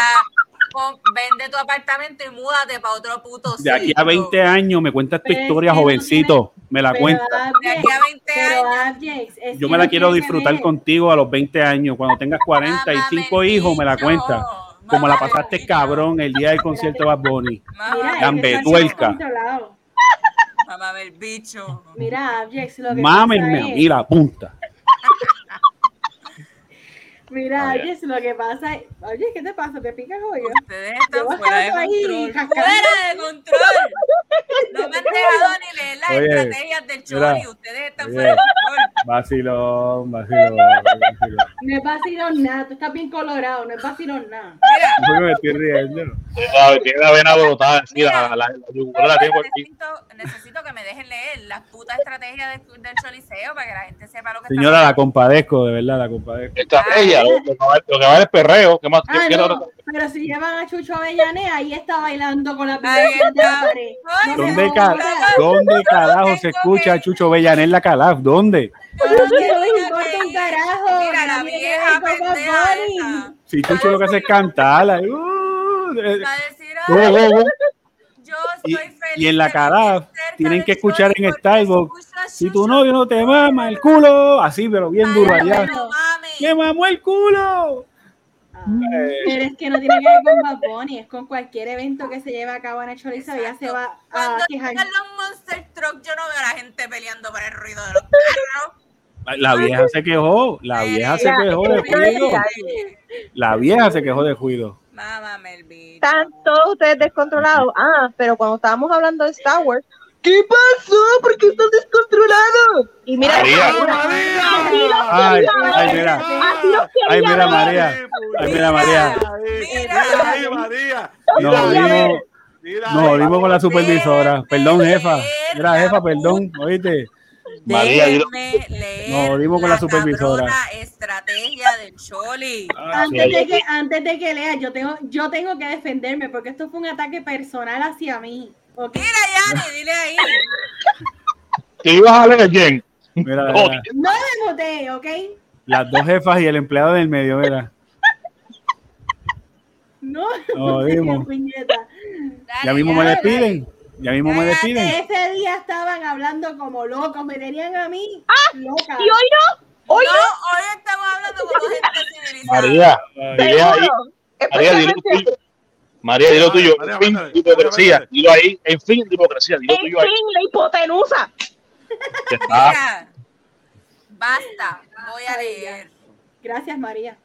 pon- vende tu apartamento y múdate para otro puto De aquí a sitio. 20 años me cuentas tu Pero es historia, jovencito. Me la pero cuenta. De aquí a 20 pero años. Yo me la quiero disfrutar ver. contigo a los 20 años. Cuando tengas 45 Mámame el hijos, me la bicho. cuenta. Como la pasaste cabrón el día del concierto de Bad Bunny. Mámame Mira, el bicho. Mira, objects, lo que Mámenme pasa a es- mí la punta. Mira, Ah, ya. Objects, lo que pasa es, oye, ¿qué te pasa? ¿Te picas hoyo? Ustedes están fuera de control. ¡Fuera de control! No me han dejado ni leer las Oye, estrategias del mira, Chori. Ustedes están oye. fuera de control. Vacilón, vacilón. vacilón. No es vacilón nada, tú estás bien colorado, no es vacilón nada. Mira, Yo me estoy riendo. Tiene la vena brotada, sí, Mira. la, la, la yugular la tengo aquí. necesito, necesito que me dejen leer las putas estrategias del, del Choliseo para que la gente sepa lo que Señora, la compadezco, de verdad, la compadezco. Estrategia, lo, lo que vale, lo que vale es perreo. ¿Qué más? Ah, ¿Qué no, otra- pero si llevan a Chucho Avellané, ahí está bailando con la vibración de No ¿Dónde, ca-. ¿Dónde carajo se escucha a Chucho Bellané en la Calaf? ¿Dónde? Importa un carajo. Mira, la vieja pendeja. Si Chucho lo que hace es cantar. ahí, uh, eh, Va a decir, uh, "Ay, uh, uh. yo Y- estoy feliz y en la cerca tienen que escuchar en Starbucks, Si tu novio no te mama el culo, así, pero bien Ay, duro allá. me lo mames. ¡Me mamó el culo! Ah, Pero es que no tiene que ver con Bad Bunny, es con cualquier evento que se lleve a cabo en el Chorizo, ya se va a Cuando quejar. llegan los Monster Truck, yo no veo a la gente peleando por el ruido de los carros. La vieja se quejó, la vieja se quejó de juido. La vieja se quejó de juido. Mámame el bicho. Están todos ustedes descontrolados. Ah, pero cuando estábamos hablando de Star Wars, ¿Qué pasó? ¿Por qué estás descontrolado? Y mira, María. Ay, ay, mira. Ay, mira. María. Ay, mira, María. Mira ahí, María. Nos jodimos con la supervisora. Perdón, jefa. Mira, jefa, perdón. Oíste. María. Déjenme leer Nos jodimos con la supervisora. estrategia del Choli. Ah, Antes de que, antes de que lea, yo tengo, yo tengo que defenderme porque esto fue un ataque personal hacia mí. Mira, Yanni, dile ahí. ¿Qué ibas a leer, Jen? Mira, mira, No me voté, ¿ok? las dos jefas y el empleado del medio, mira. No jodimos. puñeta. Dale, Ya mismo me despiden. Ya mismo me despiden. Ese día estaban hablando como locos, me tenían a mí loca. Y hoy no, hoy No, hoy estamos hablando como gente civilizada. María, ahí. seguro. María, dilo tuyo. María, dilo María, tuyo. María, En fin, mándale, hipocresía. María, Dilo ahí. En fin, hipocresía. Dilo en tuyo ahí. fin, la hipotenusa. Ya está. Mira, basta, voy a leer. Gracias, María.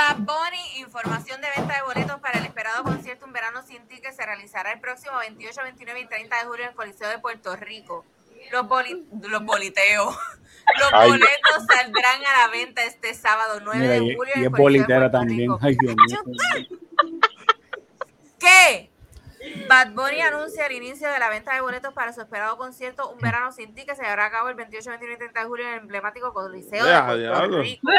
Bad Bunny, información de venta de boletos para el esperado concierto Un Verano Sin Ti que se realizará el próximo 28, 29 y 30 de julio en el Coliseo de Puerto Rico. Los, boli- los boliteos. Los Ay, boletos saldrán a la venta este sábado 9 Mira, de y, julio y en es Coliseo de bolitera también. Ay, Dios mío. ¿Qué? Bad Bunny anuncia el inicio de la venta de boletos para su esperado concierto Un Verano Sin Ti que se llevará a cabo el 28, 29 y 30 de julio en el emblemático Coliseo de Puerto. Rico.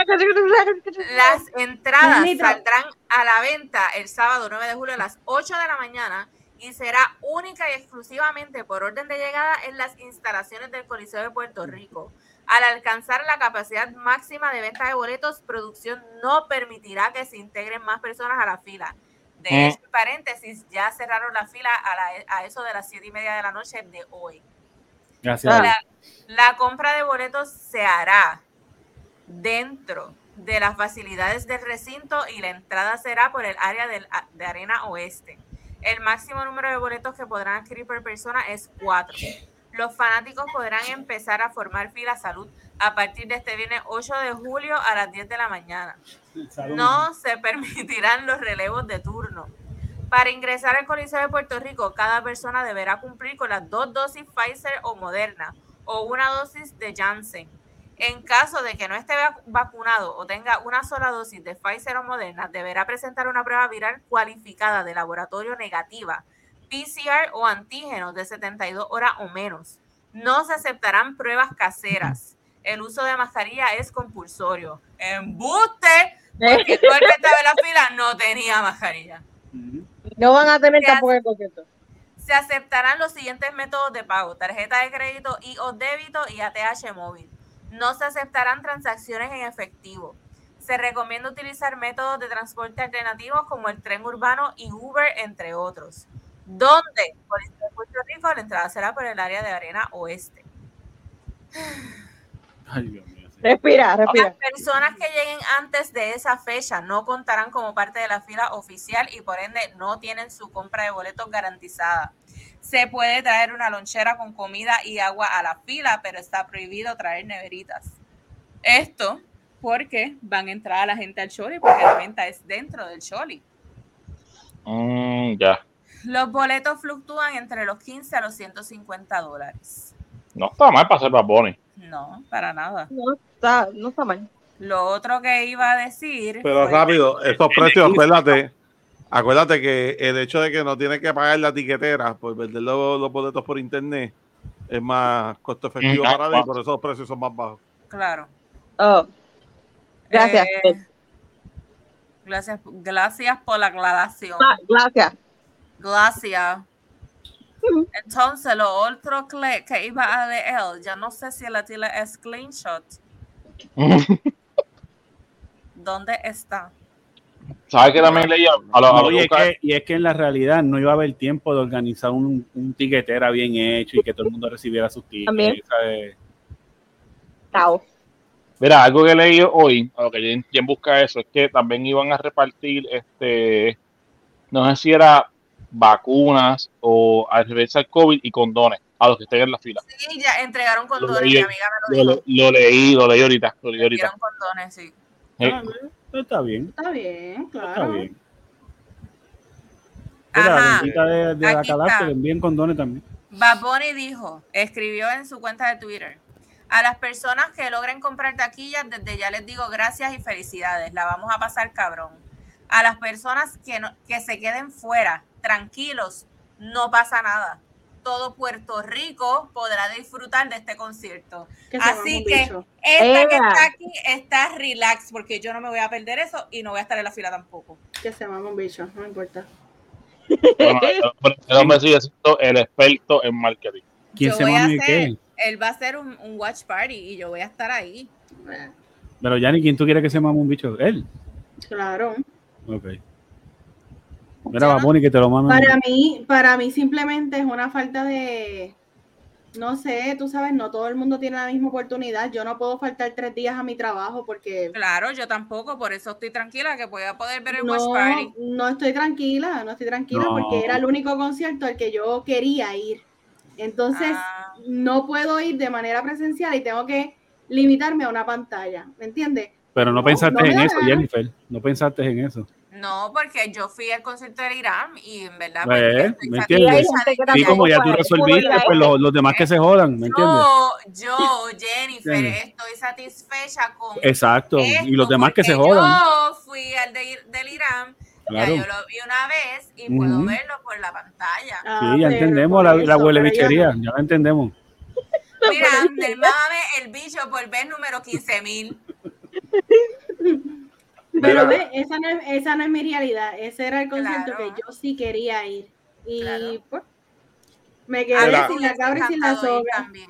Las entradas saldrán a la venta el sábado 9 de julio a las 8 de la mañana y será única y exclusivamente por orden de llegada en las instalaciones del Coliseo de Puerto Rico. Al alcanzar la capacidad máxima de venta de boletos, producción no permitirá que se integren más personas a la fila. De Mm. hecho, en paréntesis, ya cerraron la fila a, la- a eso de las 7 y media de la noche de hoy. Gracias. La, la compra de boletos se hará dentro de las facilidades del recinto y la entrada será por el área del- de Arena Oeste. El máximo número de boletos que podrán adquirir por persona es cuatro. Los fanáticos podrán empezar a formar fila salud a partir de este viernes 8 de julio a las 10 de la mañana. No se permitirán los relevos de turno. Para ingresar al Coliseo de Puerto Rico, cada persona deberá cumplir con las dos dosis Pfizer o Moderna o una dosis de Janssen. En caso de que no esté vac- vacunado o tenga una sola dosis de Pfizer o Moderna, deberá presentar una prueba viral cualificada de laboratorio negativa, PCR o antígenos de 72 horas o menos. No se aceptarán pruebas caseras. El uso de mascarilla es compulsorio. ¡Embuste! Porque todo el que estaba en la fila no tenía mascarilla. No van a tener tampoco el concierto. Se aceptarán los siguientes métodos de pago: tarjeta de crédito y o débito y ATH móvil. No se aceptarán transacciones en efectivo. Se recomienda utilizar métodos de transporte alternativos como el tren urbano y Uber, entre otros. ¿Dónde? Policía de Puerto Rico, la entrada será por el área de Arena Oeste. Ay, Dios mío. sí. Respira, respira. Las personas que lleguen antes de esa fecha no contarán como parte de la fila oficial y por ende no tienen su compra de boletos garantizada. Se puede traer una lonchera con comida y agua a la fila, pero está prohibido traer neveritas. Esto porque van a entrar a la gente al Choli, porque la venta es dentro del Choli. Mm, ya. Los boletos fluctúan entre los 15 a los 150 dólares. No está mal para ser Bad Bunny. No, para nada. No está, no está mal. Lo otro que iba a decir. Pero fue- rápido, estos precios, acuérdate, acuérdate que el hecho de que no tienes que pagar la tiquetera por vender los, los boletos por internet es más costo efectivo para ti, ah. por eso los precios son más bajos. Claro. Oh, gracias. Eh, gracias, gracias por la aclaración. Ah, gracias. Gracias. Entonces, lo otro que, que iba a leer, ya no sé si la tira es screenshot. ¿Dónde está? ¿Sabes que también leía? A lo, a No, lo y, es que, y es que en la realidad no iba a haber tiempo de organizar un, un tiquetera bien hecho y que todo el mundo recibiera sus tickets. Chao. Mira, algo que leí hoy, a lo que quien busca eso, es que también iban a repartir, este, no sé si era vacunas o al reversa el COVID y condones a los que estén en la fila. Sí, ya entregaron condones, leí- mi amiga me lo Lo, dijo. lo leí, lo leí ahorita, lo leí ahorita. Dieron condones, sí. Eh, Ah, pues, está bien, Está bien, está claro. bien. Mira, la Ajá. bendita de, de la está. que le envíen condones también. Bad Bunny dijo, escribió en su cuenta de Twitter, a las personas que logren comprar taquillas, desde ya les digo gracias y felicidades, la vamos a pasar cabrón. A las personas que, no- que se queden fuera, tranquilos, no pasa nada. Todo Puerto Rico podrá disfrutar de este concierto. Así que bicho. esta que está aquí está relax porque yo no me voy a perder eso y no voy a estar en la fila tampoco. Que se mame un bicho, no me importa. Bueno, el hombre- el hombre sigue siendo el experto en marketing. ¿Quién Yo se voy a mame hacer- qué? Él va a hacer un, un watch party y yo voy a estar ahí. Eh, Pero Yanni, ¿quién tú quieres que se mame un bicho? Él. Claro. Ok. Mira, va Bonnie, que te lo mame. Para mí, para mí simplemente es una falta de, no sé, tú sabes, no todo el mundo tiene la misma oportunidad. Yo no puedo faltar tres días a mi trabajo porque Claro, yo tampoco, por eso estoy tranquila que voy a poder ver el no, watch party. no estoy tranquila, no estoy tranquila No. porque era el único concierto al que yo quería ir. Entonces, Ah. no puedo ir de manera presencial y tengo que limitarme a una pantalla, ¿me entiendes? Pero no, No, pensaste en eso. Jennifer. No pensaste en eso. No, porque yo fui al concierto del Irán y en verdad estoy ¿me satisfecha entiendes? de tampoco como ya tú resolviste, pues los, los demás que se jodan, ¿me entiendes? yo, yo, Jennifer, Entiendes. estoy satisfecha con Exacto. esto, Y los demás que se jodan. Yo fui al de, del Irán, Claro. ya yo lo vi una vez y puedo Ujú. verlo por la pantalla. Ah, Sí, ya entendemos la, la eso, huele pero yo bichería. no. Ya la entendemos. Mira, del mame el bicho por vez número 15 mil. Pero ve, esa no, es, esa no es mi realidad. Ese era el concierto Claro. que yo sí quería ir. Y Claro. pues, me quedé Mira. sin la cabra y sin la soga. también,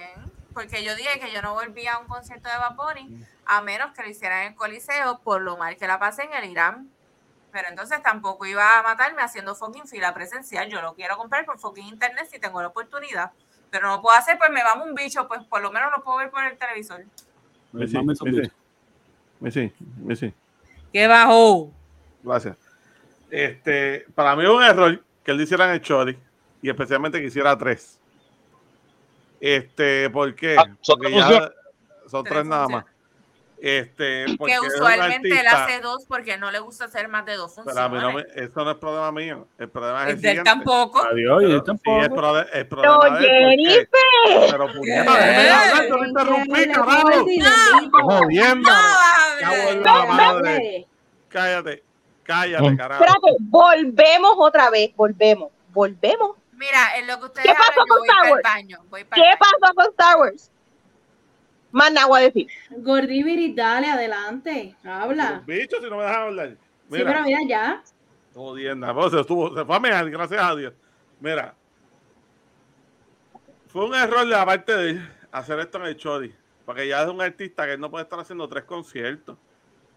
porque yo dije que yo no volvía a un concierto de Vapori a menos que lo hicieran en el Coliseo por lo mal que la pasé en el Irán. Pero entonces tampoco iba a matarme haciendo fucking fila presencial. Yo lo quiero comprar por fucking internet si tengo la oportunidad. Pero no lo puedo hacer, pues me vamos un bicho, pues por lo menos lo puedo ver por el televisor. Pues Missy, mame esos ¿Qué bajó? gracias. Este, para mí es un error que él hiciera en el Chori y especialmente que hiciera tres. Este, ¿por qué? Ah, son Porque tres ya son Tres tres nada más. Funciones. Este, porque Que es usualmente él hace dos porque no le gusta hacer más de dos Pero a mí funciones. no me, eso no es problema mío. El problema es el El de él siguiente. tampoco. Adiós, Pero, él sí, tampoco. es el problema Pero de él, porque- Pero puñeta, déjame hablar, yo me interrumpí, ¿Qué decir, bendito? Jodiendo. No, madre. Cállate, cállate, carajo. Espérate, volvemos otra vez, volvemos, volvemos. Mira, en lo que ustedes ¿Qué pasó hablan, con voy para Star el Wars? baño. Voy para ¿Qué el baño. pasó con Star Wars? Más nada voy a decir. Gordiviri, dale, adelante, habla. Bicho, si no me dejas hablar. Sí, Mira, pero mira ya. jodienda. Pues se, estuvo, se fue a mear, gracias a Dios. Mira, fue un error de la parte de hacer esto en el Chori. Porque ya es un artista que no puede estar haciendo tres conciertos.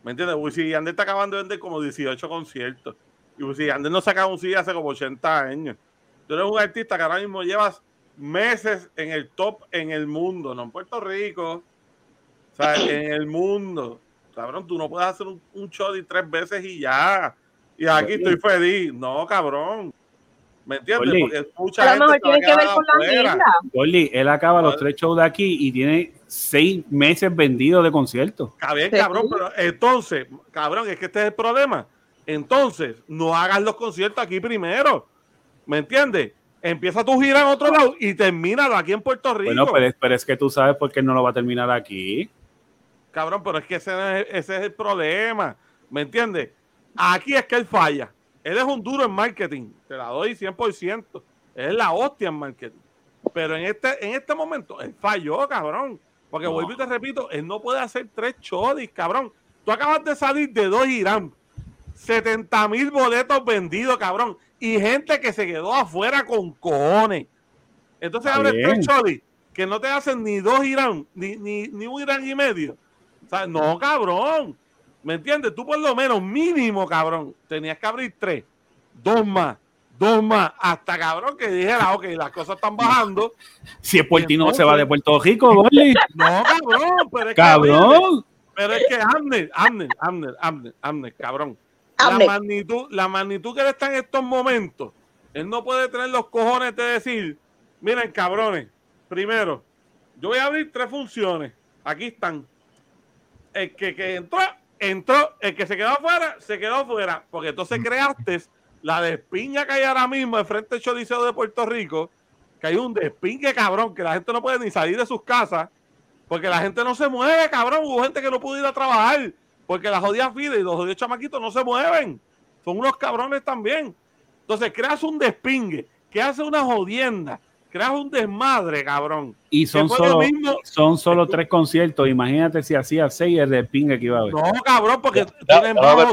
¿Me entiendes? Wisin y Yandel está acabando de vender como 18 conciertos. Y Wisin y Yandel no saca un CD hace como 80 años. Tú eres un artista que ahora mismo llevas meses en el top en el mundo, no en Puerto Rico. O sea, en el mundo. Cabrón, tú no puedes hacer un, un show de tres veces y ya. Y aquí estoy feliz. No, cabrón. ¿Me entiendes? Oli. Porque mucha A lo gente mejor tiene que ver con la. Gordy, él acaba los tres shows de aquí y tiene seis meses vendidos de conciertos. Está bien, cabrón, pero entonces, cabrón, es que este es el problema. Entonces, no hagas los conciertos aquí primero. ¿Me entiendes? Empieza tu gira en otro lado y termínalo aquí en Puerto Rico. Bueno, pero es, pero es que tú sabes por qué no lo va a terminar aquí. Cabrón, pero es que ese, es, ese es el problema. ¿Me entiendes? Aquí es que él falla. Él es un duro en marketing. Te la doy 100%. Él es la hostia en marketing. Pero en este, en este momento, él falló, cabrón. Porque No. vuelvo y te repito, él no puede hacer tres chodis, cabrón. Tú acabas de salir de dos Irán. 70 mil boletos vendidos, cabrón. Y gente que se quedó afuera con cojones. Entonces bien. tres chodis que no te hacen ni dos Irán, ni, ni, ni un Irán y medio. O sea, no, cabrón. ¿Me entiendes? Tú por lo menos mínimo, cabrón, tenías que abrir tres, dos más, dos más, hasta cabrón que dijera, ok, las cosas están bajando. Si es por ti, no Entonces- se va de Puerto Rico, Gordy. No, cabrón, pero es que, Cabrón. pero es que Amner, Amner, Amner, Amner, Amner, cabrón. La magnitud, la magnitud que él está en estos momentos, él no puede tener los cojones de decir, miren, cabrones, primero, yo voy a abrir tres funciones. Aquí están. El que, que entró, entró. El que se quedó afuera, se quedó afuera. Porque entonces creaste la despiña que hay ahora mismo de frente al Choliseo de Puerto Rico. que hay un despingue, cabrón, que la gente no puede ni salir de sus casas porque la gente no se mueve, cabrón. Hubo gente que no pudo ir a trabajar porque las jodidas filas y los jodidos chamaquitos no se mueven. Son unos cabrones también. Entonces creas un despingue, que hace una jodienda, creas un desmadre, cabrón. Y son solo, mismo- son solo tres conciertos. Imagínate si hacía seis el de pinga que iba a haber. No, cabrón, porque Ya, tienen ya, más ya,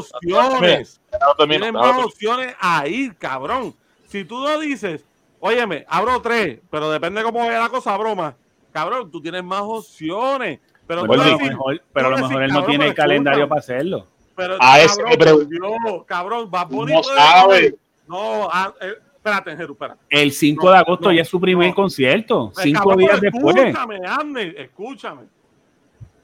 opciones. Tienen más opciones a ir, cabrón. Si tú no dices, óyeme, abro tres, pero depende cómo vaya la cosa, broma. Cabrón, tú tienes más opciones. Pero, a lo mejor- pero a lo tú mejor decir, él no tiene el calendario para hacerlo. Pero, A ese cabrón, me pregunto. por Dios, cabrón, Bad Bunny No puede- sabe. No, ah, eh, espérate, Jeru, espérate. El 5 No, de agosto no, ya es su primer no. concierto. Cinco cabrón, días después. Escúchame, Amner, escúchame.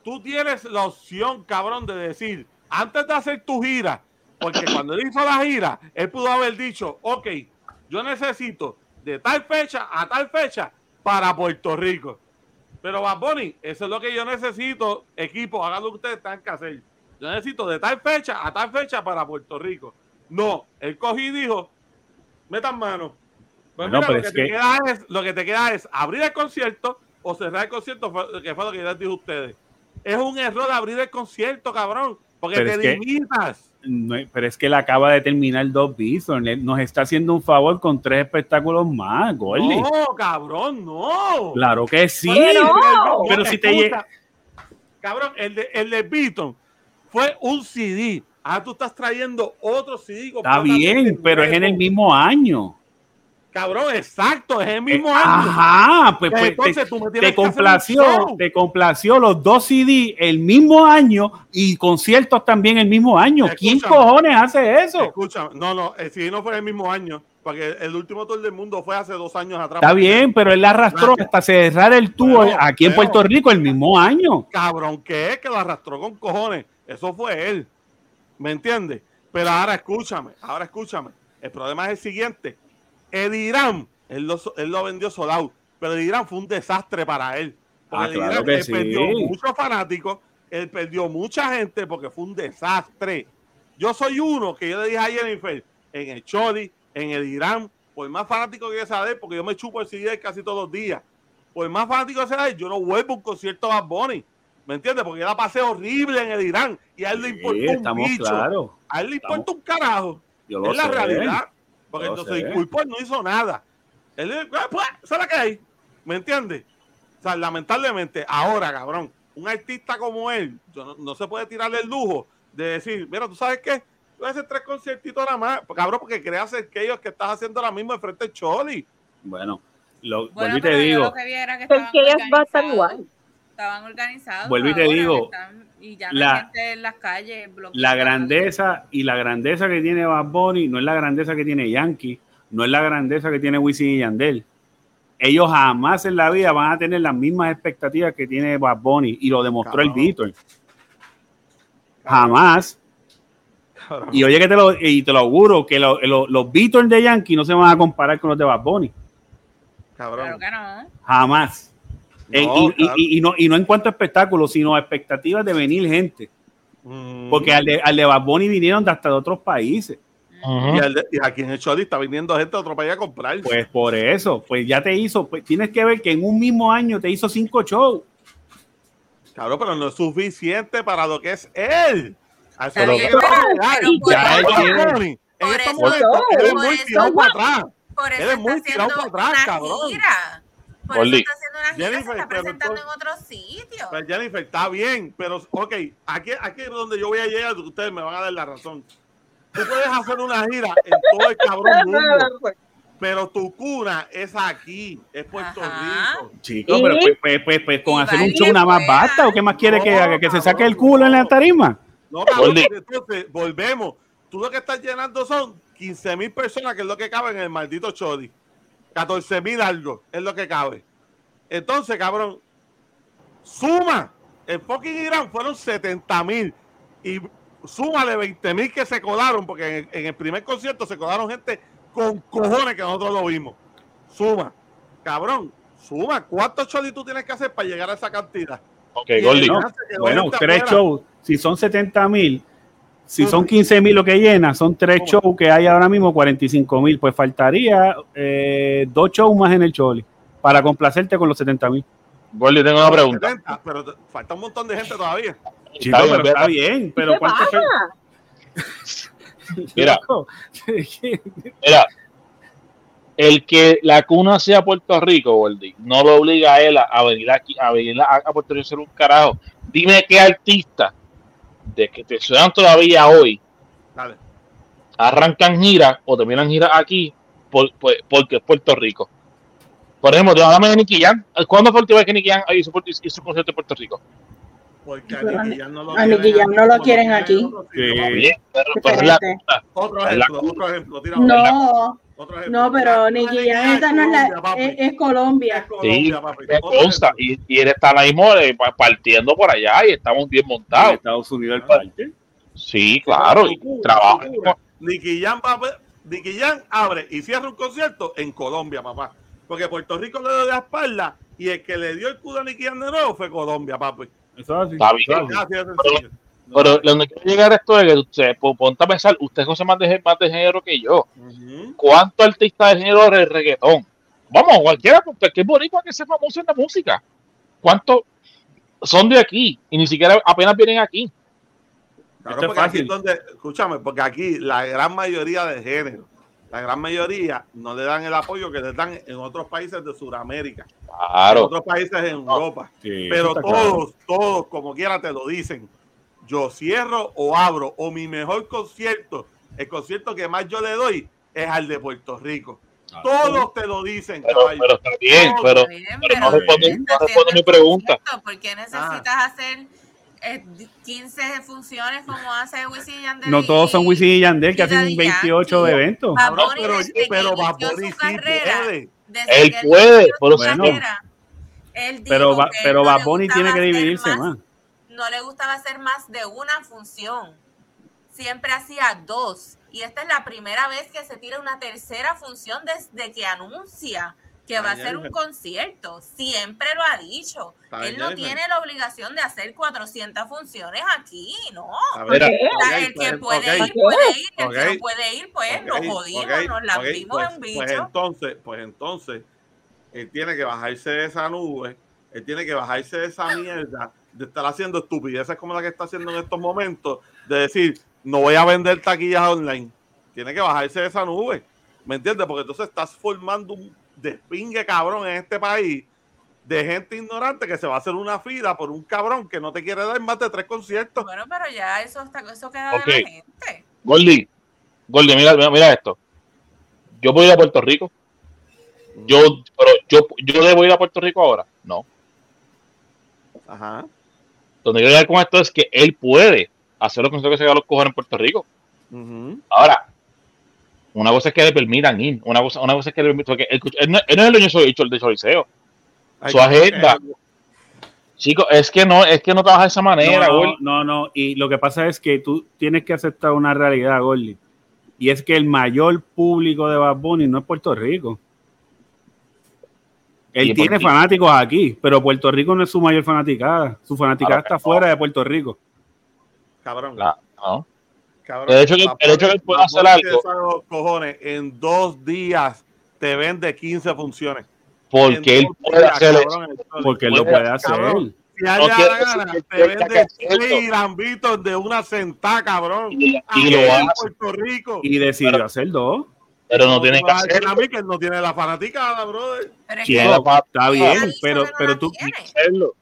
Tú tienes la opción, cabrón, de decir, antes de hacer tu gira, porque cuando él hizo la gira, él pudo haber dicho, ok, yo necesito de tal fecha a tal fecha para Puerto Rico. Pero Bad Bunny, eso es lo que yo necesito, equipo, hagan lo que ustedes tengan que hacer. Yo necesito de tal fecha a tal fecha para Puerto Rico. No, él cogí y dijo, metan mano. Pues mira, pero lo, que te que- queda es, lo que te queda es abrir el concierto o cerrar el concierto, que fue lo que yo les dije a ustedes. Es un error abrir el concierto, cabrón, porque Pero te que- limitas. No, pero es que él acaba de terminar dos Bison. Nos está haciendo un favor con tres espectáculos más, Gordy. No, cabrón, no. Claro que sí. No. Pero si te Escucha, Cabrón, el de, el de Beaton fue un CD. Ah, tú estás trayendo otro CD. Está bien, pero es en el mismo año. Cabrón, exacto, es el mismo Eh, año. Ajá, pues, Pues entonces te, tú me tienes te complació, te complació los dos CD el mismo año y conciertos también el mismo año. ¿Quién cojones hace eso? Escucha, no, no, el CD no fue el mismo año, porque el último tour del mundo fue hace dos años atrás. Está bien, pero él arrastró Gracias. hasta cerrar el tour Bueno, aquí en Puerto Rico el mismo año. Cabrón, que es que lo arrastró con cojones. Eso fue él. ¿Me entiendes? Pero ahora escúchame, ahora escúchame. El problema es el siguiente. Eddie Irán, él lo, él lo vendió soldado, pero Eddie Irán fue un desastre para él. Porque Ah, Eddie claro Irán, que él sí. perdió muchos fanáticos, él perdió mucha gente porque fue un desastre. Yo soy uno que yo le dije a Jennifer, en el Chori, en el Irán, por más fanático que sea de él, porque yo me chupo el CD casi todos los días, por más fanático que sea de él, yo no vuelvo a un concierto Bad Bunny. ¿Me entiendes? Porque yo la pasé horrible en el Irán y a él le Sí, importó un bicho. A él le Estamos- importa un carajo. Yo lo es la realidad. Porque Yo entonces. Disculpo, él no hizo nada. Él, eh, pues, ¿sabes qué hay? ¿Me entiendes? O sea, lamentablemente, ahora, cabrón, un artista como él, yo no, no se puede tirarle el lujo de decir, mira, ¿tú sabes qué? Voy a hacer tres conciertitos nada más, cabrón, porque creas aquellos que estás haciendo ahora mismo enfrente del Choli. Bueno, lo, Bueno, vuelvo y te yo digo, lo que vi era que El estaban que ella va a estar igual. Estaban organizados. Vuelvo y te ahora, digo, están- y ya no la- hay gente en las calles. la grandeza y la grandeza que tiene Bad Bunny no es la grandeza que tiene Yankee, no es la grandeza que tiene Wisin y Yandel. Ellos jamás en la vida van a tener las mismas expectativas que tiene Bad Bunny y lo demostró el. Beatle. Jamás. Cabrón. Y oye que te lo, y te lo auguro que lo- lo- los Beatles de Yankee no se van a comparar con los de Bad Bunny. Cabrón. Claro que no. Jamás. No, En- y, y- claro. y- y no, y no en cuanto a espectáculos, sino a expectativas de venir gente. Mm. Porque al de, al de Bad Bunny vinieron de hasta de otros países. y, el de- y aquí en el Choli está viniendo gente de otro país a comprar. Pues por eso, pues ya te hizo, pues tienes que ver que en un mismo año te hizo cinco shows. Cabrón, pero no es suficiente para lo que es él. A eso lo que por él eso- por él es muy eso- tirado para atrás. Por eso Él es muy está tirado haciendo para atrás, una cabrón. gira. Por eso está haciendo una gira, Jennifer, se está pero presentando en entonces- otros sitios. Pues Jennifer, está bien, pero ok, aquí, aquí es donde yo voy a llegar, ustedes me van a dar la razón. Tú puedes hacer una gira en todo el cabrón mundo, pero tu cuna es aquí, es Puerto Ajá. Rico. Chicos, pero pues, pues, pues, pues, con hacer un show nada más basta. ¿O qué más quiere que No, haga? ¿Que se saque el culo en la tarima? No, cabrón, entonces volvemos. Tú lo que estás llenando son 15 mil personas, que es lo que cabe en el maldito Chodi. 14 mil algo es lo que cabe. Entonces, cabrón, suma. El fucking Irán fueron 70 mil. Y súmale 20 mil que se colaron, porque en el, en el primer concierto se colaron gente con cojones que nosotros lo vimos. Suma. Cabrón, suma. ¿Cuántos Chodi tú tienes que hacer para llegar a esa cantidad? Ok, No, quedó Bueno, tres shows. Si son 70 mil, si son 15 mil lo que llena, son tres shows que hay ahora mismo, 45 mil. Pues faltaría eh, dos shows más en el Choli. para complacerte con los 70 mil. Gordy, tengo una pregunta. 70, pero falta un montón de gente todavía. Chico, bien, pero ve- está bien, pero ¿Qué ¿cuánto? Mira. Mira, el que la cuna sea Puerto Rico, Gordy, no lo obliga a él a, a venir aquí, a venir a, a Puerto Rico a ser un carajo. Dime qué artista de que te suenan todavía hoy Dale. arrancan gira o terminan gira aquí por- por- porque es Puerto Rico. Por ejemplo, háblame de Nicky Jam. ¿Cuándo fue la última vez que Nicky Jam hizo, hizo un concierto en Puerto Rico? Porque a Nicky no lo quieren no lo aquí. otros Sí. sitios. Bien, pero- pero es la- Diferente. Otro la ejemplo, otro ejemplo. Tira No, otro ejemplo. no, pero Nicky Jam esta no es Colombia, la, papi. es, es Colombia. Es Colombia, papi. consta. Y, y él está ahora mismo eh, pa- partiendo por allá y estamos bien En montados. Estados Unidos el parte. Sí, claro. Y Locura, trabajo. Nicky Jam, papi, Nicky Jam abre y cierra un concierto en Colombia, papá. Porque Puerto Rico le dio de la espalda y el que le dio el culo a Nicky Jam de nuevo fue Colombia, papi. Eso es así. Está bien. así. Así de sencillo. Pero donde quiero llegar esto es que usted, po- ponte a pensar, usted conoce más de, más de género que yo. Ujú. ¿Cuántos artistas de género de reggaetón? Vamos, cualquiera, porque es bonito que sea famoso en la música. ¿Cuántos son de aquí? Y ni siquiera apenas vienen aquí. Claro, Esto es porque aquí fácil. es donde, escúchame, porque aquí la gran mayoría de género, la gran mayoría no le dan el apoyo que le dan en otros países de Sudamérica, en otros países en Europa. Sí, Pero claro. todos, todos, como quiera, te lo dicen. Yo cierro o abro, o mi mejor concierto, el concierto que más yo le doy es al de Puerto Rico. Ah, Todos te lo dicen, Pero, caballo. pero está bien, pero, Está bien, pero no pero responde, no responde mi pregunta. ¿Por qué necesitas hacer eh, 15 funciones como hace Wisin y Yandel? No todos son Wisin y Yandel que y hacen Daddy 28 Yankee? eventos. Cabrón, pero, desde que pero inició Bad Bunny su sí carrera, puede. Él puede, por carrera, él Pero, pero Bunny tiene que hacer dividirse más- más. No le gustaba hacer más de una función. Siempre hacía dos. Y esta es la primera vez que se tira una tercera función desde que anuncia que va a ser un concierto. Siempre lo ha dicho. Ay, Él no tiene la obligación de hacer 400 funciones aquí, ¿no? A ver, el que pues, puede ir, puede ir. El que no puede ir, pues nos jodimos, nos la pues, en un bicho. Pues entonces, pues entonces, él tiene que bajarse de esa nube, él tiene que bajarse de esa mierda de estar haciendo estupideces como la que está haciendo en estos momentos, de decir, no voy a vender taquillas online. Tiene que bajarse de esa nube. ¿Me entiendes? Porque entonces estás formando un despingue cabrón en este país de gente ignorante que se va a hacer una fila por un cabrón que no te quiere dar más de tres conciertos. Bueno, pero ya eso, está, eso queda Ok. de la gente. Gordy, mira, mira, mira esto. Yo voy a ir a Puerto Rico. Yo, pero yo, yo debo ir a Puerto Rico ahora. No. Ajá. Donde quiero llegar con esto es que él puede hacer lo que se haga los cojones en Puerto Rico. Ahora, una cosa es que le permitan ir, una cosa, una cosa es que le permitan, porque él, él no, él no es el dueño de Chol- de Choliseo. Su agenda. Chicos, es que no, es que no trabaja de esa manera, no, no, no, no. Y lo que pasa es que tú tienes que aceptar una realidad, Gordy. Y es que el mayor público de Bad Bunny no es Puerto Rico. Él ¿Y por tiene fanáticos aquí, pero Puerto Rico no es su mayor fanaticada. Su fanaticada está fuera de Puerto Rico. Cabrón. La- no. Cabrón, El hecho que- el hecho que él pueda hacer algo. cojones, en dos días te vende 15 funciones. Porque él puede días, hacer eso. cabrón, esto- Porque él lo Puede, hacer. cabrón. Si No da la gana, te vende seis lambitos de una sentada, cabrón. Y, lo en hace, Puerto Rico. Y decidió Pero- hacer dos. Pero no tiene que mí que no tiene la fanaticada, brother. Pero es que la fa- Está bien, pero, no pero tú, hacerlo.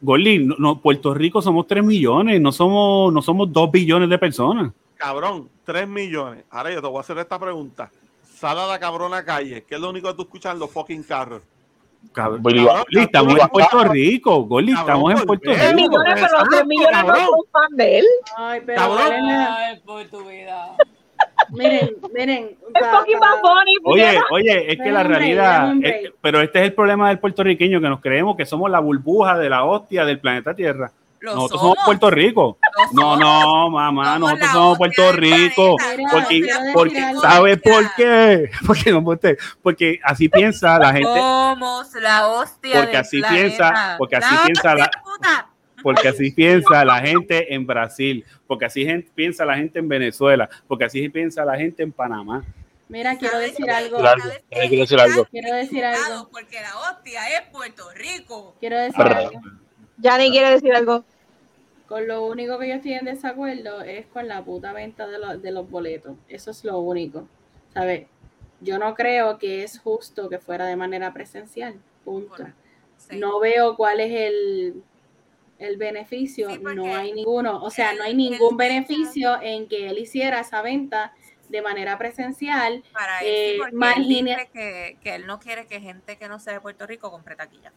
Gordy, no, no, Puerto Rico somos 3 millones, no somos, no somos 2 billones de personas. Cabrón, 3 millones. Ahora yo te voy a hacer esta pregunta. Sal a la cabrona calle, que es lo único que tú escuchas en los fucking carros. Cabrón, Cabrón, Gordy, estamos en Puerto Rico, Gordy, Cabrón, estamos en Puerto Rico. millones, pero los tres millones no Cabrón. son fan de él. Ay, pero Cabrón. ¿cuál es la- Ay, por tu vida. Miren, miren. Es pa- fucking pa- Bad Bunny. Oye, oye, es que la realidad, pero este es el problema del puertorriqueño, que nos creemos que somos la burbuja de la hostia del planeta Tierra. Lo Nosotros somos somos, Puerto Rico. lo No, somos. no, mamá, Somos nosotros somos Puerto Rico. Mira, Porque, porque, algo. ¿sabe por qué? Porque, no, usted- porque así piensa la gente, Somos la hostia Porque del así planeta. piensa- porque así La piensa la- puta. Porque así piensa la gente en Brasil, porque así piensa la gente en Venezuela, porque así piensa la gente en Panamá. Mira, quiero ¿Sabes decir algo. Quiero decir algo. Quiero decir algo. Porque la hostia es Puerto Rico. Quiero decir algo. Yanni quiere decir algo. Con lo único que yo estoy en desacuerdo es con la puta venta de, los- de los boletos. Eso es lo único. ¿Sabes? Yo no creo que es justo que fuera de manera presencial. Punto. Sí. No veo cuál es el, el beneficio. Sí, no hay ninguno. O sea, no hay ningún beneficio en que él hiciera esa venta de manera presencial. Para él, eh, sí, más él dice que, que él no quiere que gente que no sea de Puerto Rico compre taquilla.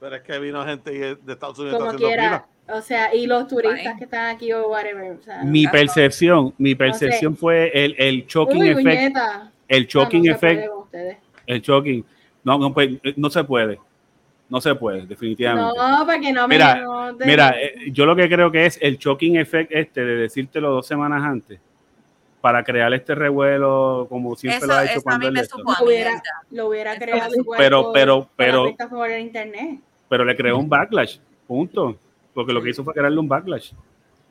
Pero es que vino gente de Estados Unidos Como quiera. O sea, y los turistas que están aquí o whatever. O sea, Mi percepción, mi percepción fue el, el choking Uy, effect, el choking No, no se effect, puede con ustedes. el choking. No, no, pues, no se puede. No se puede, definitivamente. No, para que no me. Mira, no te- Mira, eh, yo lo que creo que es el choking effect este de decírtelo dos semanas antes para crear este revuelo como siempre Eso, lo ha hecho eso a cuando mí él me esto. supo a Lo hubiera- mierda. lo hubiera Eso creado igual Pero- pero- pero- por internet. Pero le creó un backlash, punto. Porque lo que hizo fue crearle un backlash.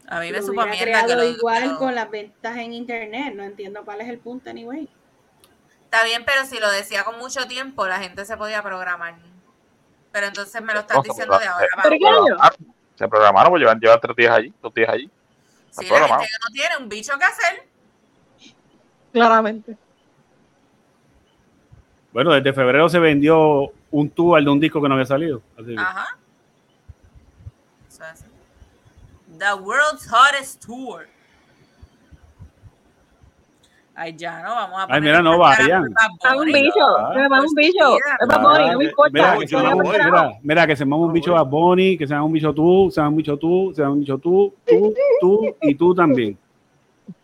A mí me Lo supo a hubiera mierda que creado lo, igual con las ventas en internet. No entiendo cuál es el punto, anyway. Está bien, pero si lo decía con mucho tiempo, la gente se podía programar. Pero entonces me lo estás No, diciendo de ahora Pero Se programaron, Se programaron, pues llevan, llevan tres días allí, dos días allí. Sí, la gente que no tiene un bicho que hacer. Claramente. Bueno, desde febrero se vendió un tour de un disco que no había salido. Así Ajá. Eso es así. The World's Hottest Tour. Ay, ya no, vamos a Ay, mira, no vayan. Dame un bicho. Ah, Me mama un bicho. Bad Bunny, no me importa. Mira, que se no mama- voy. mira, mira, que se mama un bicho a Bonnie, que se mama un bicho tú, se mama un bicho tú, se mama un bicho tú, tú, tú y tú también.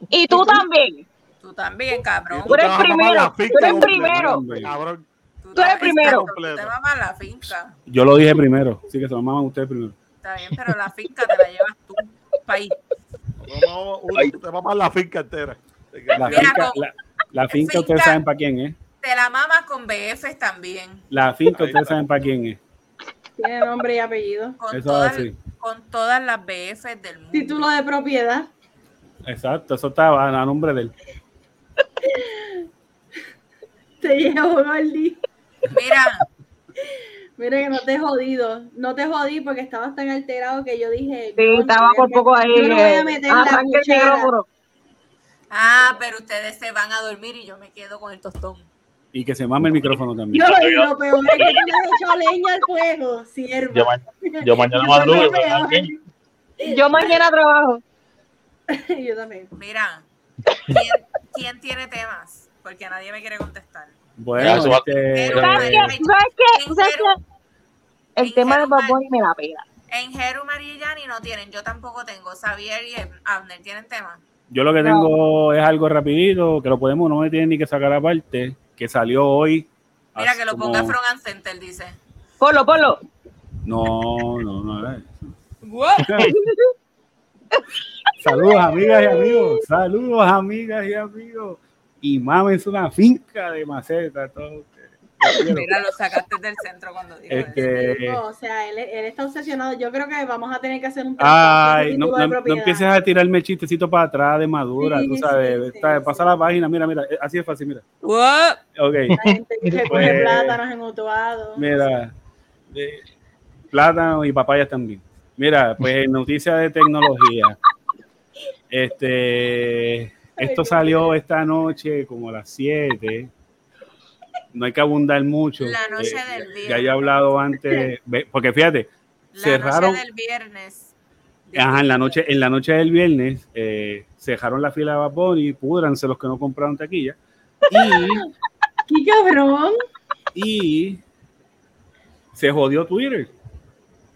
Y tú también. Tú también, cabrón. Tú eres primero, tú eres primero. Cabrón. Tú, eres primero. Te mamas la finca. Yo lo dije primero, así que se lo maman ustedes primero. Está bien, pero la finca te la llevas tú. País. Te mamas la finca entera. La finca, con- la, la finca ustedes saben para quién es. Te la mamas con BFs también. La finca ustedes saben para quién es. Tiene nombre y apellido. Con, Eso todas, es así. con todas las BFs del mundo. Título de propiedad. Exacto, eso estaba a nombre de él. Te llevo, Gordy. Mira, Mira que no te he jodido. No te jodí porque estabas tan alterado que yo dije. Sí, estaba por poco ahí. Yo no voy a meter la cuchara. Ah, pero ustedes se van a dormir y yo me quedo con el tostón. Y que se mame el micrófono también. Yo lo, lo peor es que tú le has hecho leña al fuego, sierva. Yo, ma- yo mañana madrugo. peor. Yo mañana trabajo. Yo también. Mira, ¿quién, quién tiene temas? Porque nadie me quiere contestar. Bueno, Eso va- este, Pero- ¿Sabes qué? ¿Sabes qué? ¿Sabes qué? El tema de Bad Bunny me la pega. En Jeru, María y Yani no tienen, yo tampoco tengo. Xavier y Abner tienen temas. Yo lo que tengo es algo rapidito, que lo podemos, no me tienen ni que sacar aparte, que salió hoy. Mira que lo como- ponga Front and Center, dice. Ponlo, ponlo. No, no, no era eso. Saludos, amigas y amigos. Saludos, amigas y amigos. Y mames una finca de maceta. Todo. Mira, lo sacaste del centro cuando dijo eso. No, o sea, él, él está obsesionado. Yo creo que vamos a tener que hacer un ay, no, no- no propiedad. empieces a tirarme el chistecito para atrás de madura, Sí, tú sabes. sí. Pasa la página, mira, mira, eh, así es fácil, mira. What? Ok, La gente que coge Pues, plátanos en Utuado. mira. eh, plátano y papayas también. Mira, pues en noticia de tecnología. Este, esto salió esta noche como a las 7. No hay que abundar mucho. La noche Eh, del Ya he viernes. hablado antes, porque fíjate, La cerraron- noche del viernes. ajá, en la noche, en la noche del viernes eh, cerraron la fila de Bad Bunny, púdranse los que no compraron taquilla. Y, ¡Qué cabrón! y se jodió Twitter.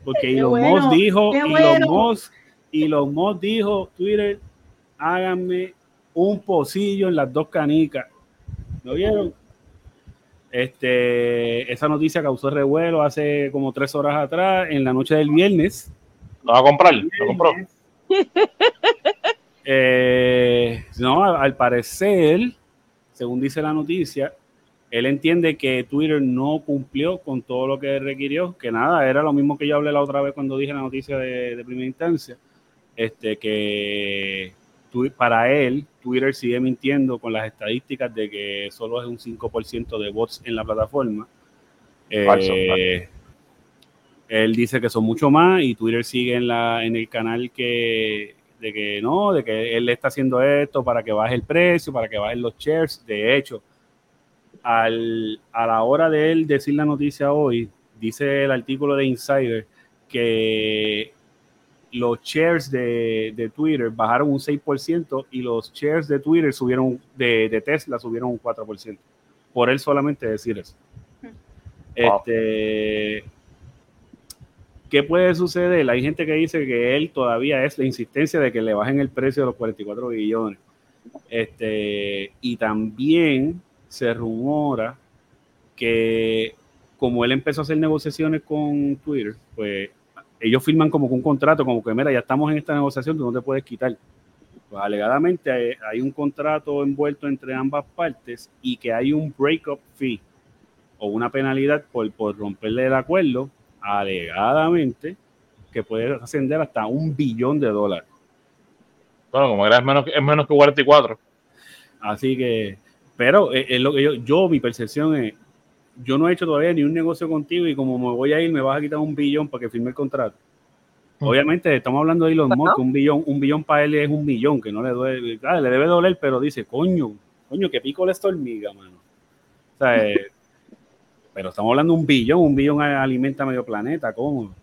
Porque Elon bueno, Musk dijo, qué Elon bueno. Musk, Elon Musk dijo, Twitter, háganme un pocillo en las dos canicas. ¿Lo vieron? Este, esa noticia causó revuelo hace como tres horas atrás, en la noche del viernes. ¿Lo va a comprar? ¿Lo compró? Eh, no, al, parecer, según dice la noticia, él entiende que Twitter no cumplió con todo lo que requirió, que nada, era lo mismo que yo hablé la otra vez cuando dije la noticia de, de primera instancia, este, que, para él, Twitter sigue mintiendo con las estadísticas de que solo es un 5% de bots en la plataforma. Eh, Falso, Él dice que son mucho más y Twitter sigue en, la, en el canal que de que no, de que él está haciendo esto para que baje el precio, para que bajen los shares. De hecho, al, a la hora de él decir la noticia hoy, dice el artículo de Insider que los shares de, de Twitter bajaron un 6% y los shares de Twitter subieron, de, de Tesla subieron un 4%. Por él solamente decir eso. Wow. Este, ¿Qué puede suceder? Hay gente que dice que él todavía es la insistencia de que le bajen el precio de los 44 billones. Este, y también se rumora que como él empezó a hacer negociaciones con Twitter, pues ellos firman como que un contrato, como que mira, ya estamos en esta negociación, tú no te puedes quitar. Pues alegadamente hay, hay un contrato envuelto entre ambas partes y que hay un breakup fee o una penalidad por, por romperle el acuerdo, alegadamente, que puede ascender hasta un billón de dólares. Bueno, como era es menos, que- es menos que 44. Así que, pero es, es lo que yo, yo, mi percepción es, yo no he hecho todavía ni un negocio contigo y como me voy a ir, me vas a quitar un billón para que firme el contrato. Obviamente, estamos hablando de Elon. Musk, un billón, un billón para él es un millón, que no le duele, claro, le debe doler, pero dice, coño, coño, que pico esta hormiga, mano. O sea, eh, pero estamos hablando de un billón, un billón a- alimenta medio planeta, ¿cómo?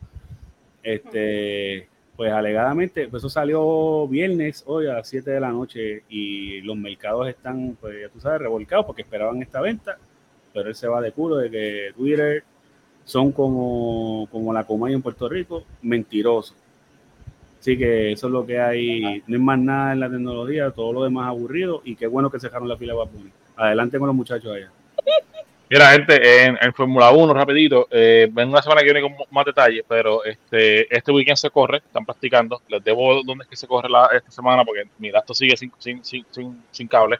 Este, pues alegadamente, pues eso salió viernes hoy a las 7 de la noche y los mercados están, pues ya tú sabes, revolcados porque esperaban esta venta, pero él se va de culo de que Twitter son como, como la Comay en Puerto Rico, mentirosos. Así que eso es lo que hay, no es más nada en la tecnología, todo lo demás aburrido y qué bueno que cerraron la fila de Bunny. Adelante con los muchachos allá. Mira, gente, en, en Fórmula 1, rapidito, eh, ven una semana que viene con más detalles, pero este este weekend se corre, están practicando. Les debo dónde es que se corre la, esta semana, porque mi gasto sigue sin, sin, sin, sin, sin cable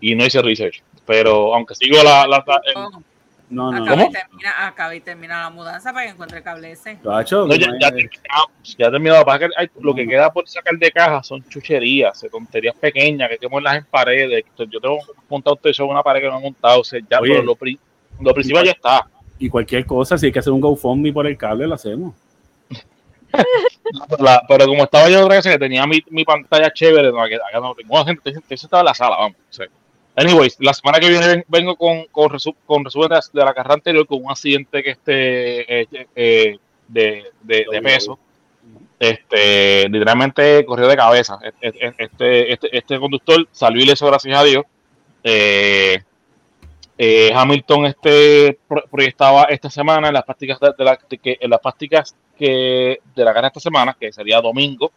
y no hice research. Pero aunque sigo la... la, la- el- No, no, Acaba, no. y termina, acaba y termina la mudanza para que encuentre el cable ese. Tacho, no, ya, terminamos, terminado. Que hay- lo que queda por sacar de caja son chucherías, tonterías pequeñas que hay que ponerlas en paredes. Yo tengo montado un techo en una pared que no he montado. O sea, ya, Oye. pero lo, lo principal ya está. y cualquier cosa, si hay que hacer un GoFundMe por el cable, lo hacemos. La- pero como estaba yo otra vez que tenía mi, mi pantalla chévere, no, acá, acá no tengo gente, eso estaba en la sala, vamos. o sea. Anyways, la semana que viene ven- vengo con, con, resu- con resumen de, la- carrera anterior con un accidente que esté eh, eh, de, de, de peso. Este, literalmente corrió de cabeza. Este, este, este, este conductor salió ileso, gracias a Dios. Eh, eh, Hamilton este pro- proyectaba esta semana en las prácticas de, de la, de que, en las prácticas que de la carrera esta semana, que sería domingo.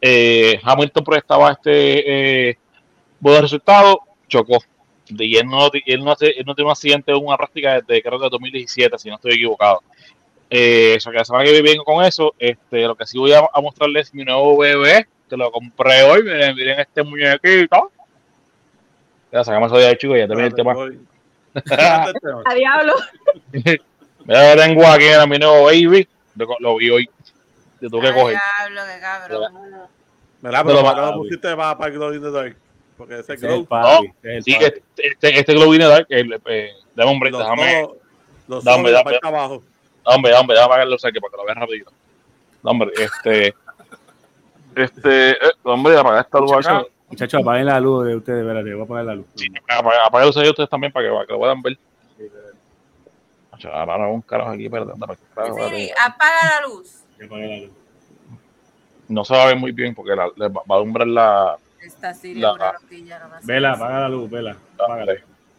eh, Hamilton proyectaba este eh, buen resultado, chocó. Y él no, él no, hace- él no tiene un accidente en una práctica desde creo que 2017, si no estoy equivocado. Eh, eso que la semana que viene vengo con eso. Este, lo que sí voy a, a mostrarles mi nuevo bebé, que lo compré hoy. Miren, miren este muñequito. Ya sacamos eso de ahí, chicos, ya terminé el tema. A diablo. Mira, lo tengo aquí en mi nuevo baby. Lo, lo vi hoy. Te tuve que coger. diablo, qué cabrón. Mira, Pero pero ¿para va- qué lo pusiste para, para Glow in the Dark? Porque ese Ese es el Glow, papi, ese es el Sí, este, este, este Glow viene Dark. El, eh, dame, hombre, los déjame. ojos, los Dame, ojos dame. parte abajo. Déjame sea, que para que lo veas rapidito. No, hombre, este. Este. Eh, hombre, apagar esta luz acá. Muchachos, apaguen la luz de ustedes, espérate, voy a apagar la luz. Sí, apagar los sellos ustedes también para que, para que lo puedan ver. Ahora no un carajo aquí, perdón. dame, espérate. apaga la luz. No se va a ver muy bien porque la, le va va a alumbrar la. Esta Siri La- es una loquilla, no me hace Vela, apaga la luz, vela.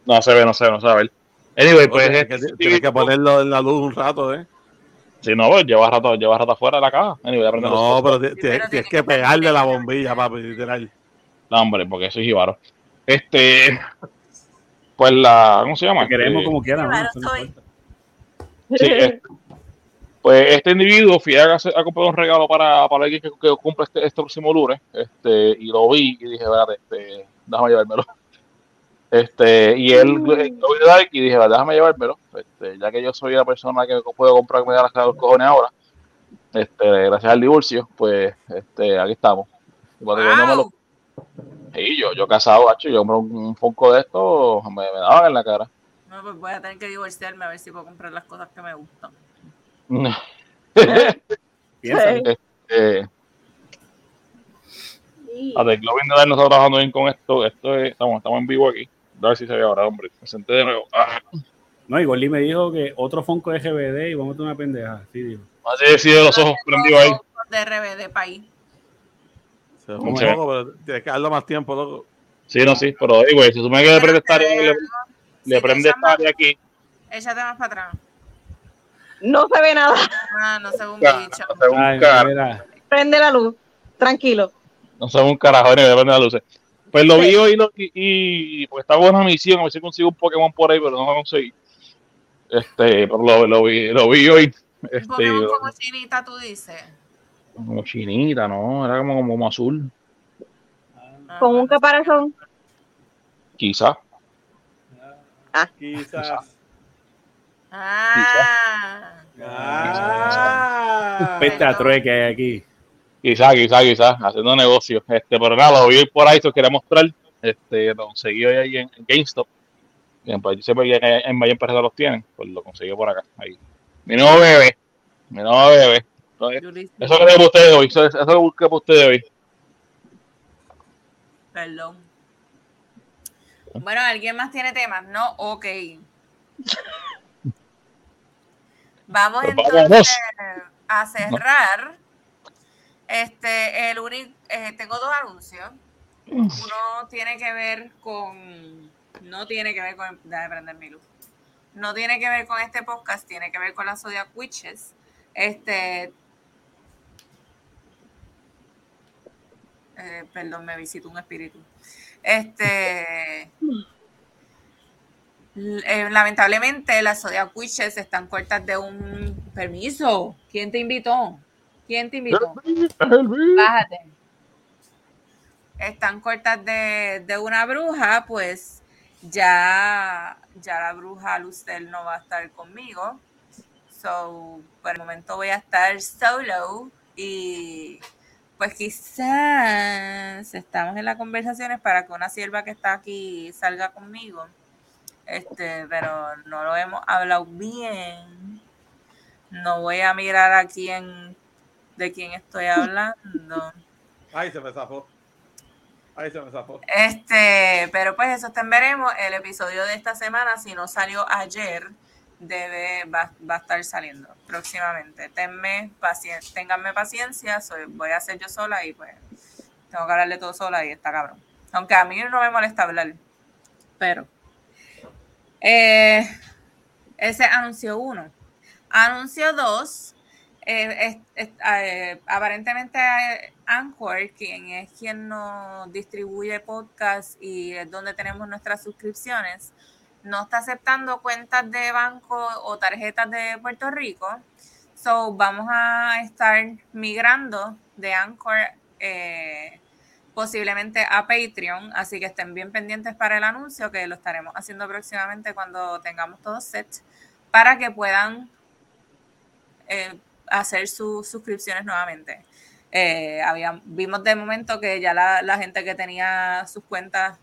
No se ve, no se ve, no se ver. Anyway, pues. Oye, este, que t- tienes que ponerlo en la luz un rato, ¿eh? Si no, pues lleva rato, lleva rato afuera de la caja. Anyway, No, pero tienes tiene que pegarle la bombilla, papi, literal. No, hombre, porque soy jíbaro. Este. Pues la. ¿Cómo se llama? Queremos Este, como quieran. ¿no? Eso. Sí, este, pues este individuo fui a, a comprar un regalo para, para alguien que, que cumple este, este próximo lunes, este, y lo vi y dije, espérate, este, déjame llevármelo. Este, y él lo vi de Dark y dije, déjame llevármelo, este, ya que yo soy la persona que puedo comprar que me da las los cojones ahora, este, gracias al divorcio, pues este, aquí estamos. Y cuando yo no me lo- Wow. Sí, yo, yo casado, hacho, yo compro un, un Funko de estos, me, me daban en la cara. No, pues voy a tener que divorciarme a ver si puedo comprar las cosas que me gustan. Piensa. Sí. Eh, Sí. a ver, Globin de no está trabajando bien con esto. Esto es, estamos, estamos en vivo aquí. A ver si se ve ahora, hombre. Me senté de nuevo. Ah, No, y Gordy me dijo que otro Fonco de GBD y vamos a tener una pendeja. Sí, dijo. así decide los ojos prendidos ahí. De RBD país. Se ¿Cómo un poco, pero tienes que darle más tiempo, loco. Sí, no, sí, pero digo, se supone que le prende esta área, le, le prende esta área aquí. Échate más para atrás. No se ve nada. Ah, no sé un Ca- bicho. No se ve un carajo. Prende la luz. Tranquilo. no se ve un carajo, ni me prende las luces. Pues lo vi hoy lo- y, y pues estaba en una misión, a ver si consigo un Pokémon por ahí, pero no lo conseguí. Este, pero lo, lo vi, lo vi hoy. Un Este, Pokémon como chinita, tú dices. como chinita, ¿no? Era como, como azul, Ah, Con un caparazón. quizá. Quizás. Ah. Ah. A trueque que hay aquí. Quizá, quizá, quizá, haciendo negocios. Este, pero nada, lo vi por ahí, te quería mostrar. Este, lo conseguí hoy ahí en, en GameStop. Bien, pues yo sé que en Valle Empresa los tienen, pues lo conseguí por acá. Ahí. Mi nuevo bebé. Mi nuevo bebé. Entonces, Eso que para ustedes hoy, eso, eso que busqué para ustedes hoy. Perdón. Bueno, ¿alguien más tiene temas? No, ok. Vamos entonces a cerrar. Este, el único, eh, tengo dos anuncios. Uno tiene que ver con, no tiene que ver con, déjame prender mi luz. No tiene que ver con este podcast, tiene que ver con la Zodiac Witches. Este, eh, perdón, me visitó un espíritu. Este, eh, lamentablemente las Zodiac Witches están cortas de un permiso. ¿Quién te invitó? ¿Quién te invitó? Bájate. Están cortas de, de una bruja, pues ya, ya la bruja Lucel no va a estar conmigo. So, por el momento voy a estar solo y pues quizás estamos en las conversaciones para que una sierva que está aquí salga conmigo. Este, pero no lo hemos hablado bien. No voy a mirar a quién de quién estoy hablando. Ay, se me zafó. Ay, se me zafó. Este, pero pues eso te veremos. El episodio de esta semana, si no salió ayer, debe, va, va a estar saliendo próximamente. Tenme paciencia, ténganme paciencia, soy, voy a hacer yo sola y pues tengo que hablarle todo sola y está cabrón. Aunque a mí no me molesta hablar, pero eh, ese anuncio uno. Anuncio dos. eh, eh, aparentemente Anchor, quien es quien nos distribuye podcast y es donde tenemos nuestras suscripciones, no está aceptando cuentas de banco o tarjetas de Puerto Rico. So vamos a estar migrando de Anchor posiblemente a Patreon, así que estén bien pendientes para el anuncio que lo estaremos haciendo próximamente cuando tengamos todo set para que puedan eh, hacer sus suscripciones nuevamente. Eh, había, vimos de momento que ya la, gente que tenía sus cuentas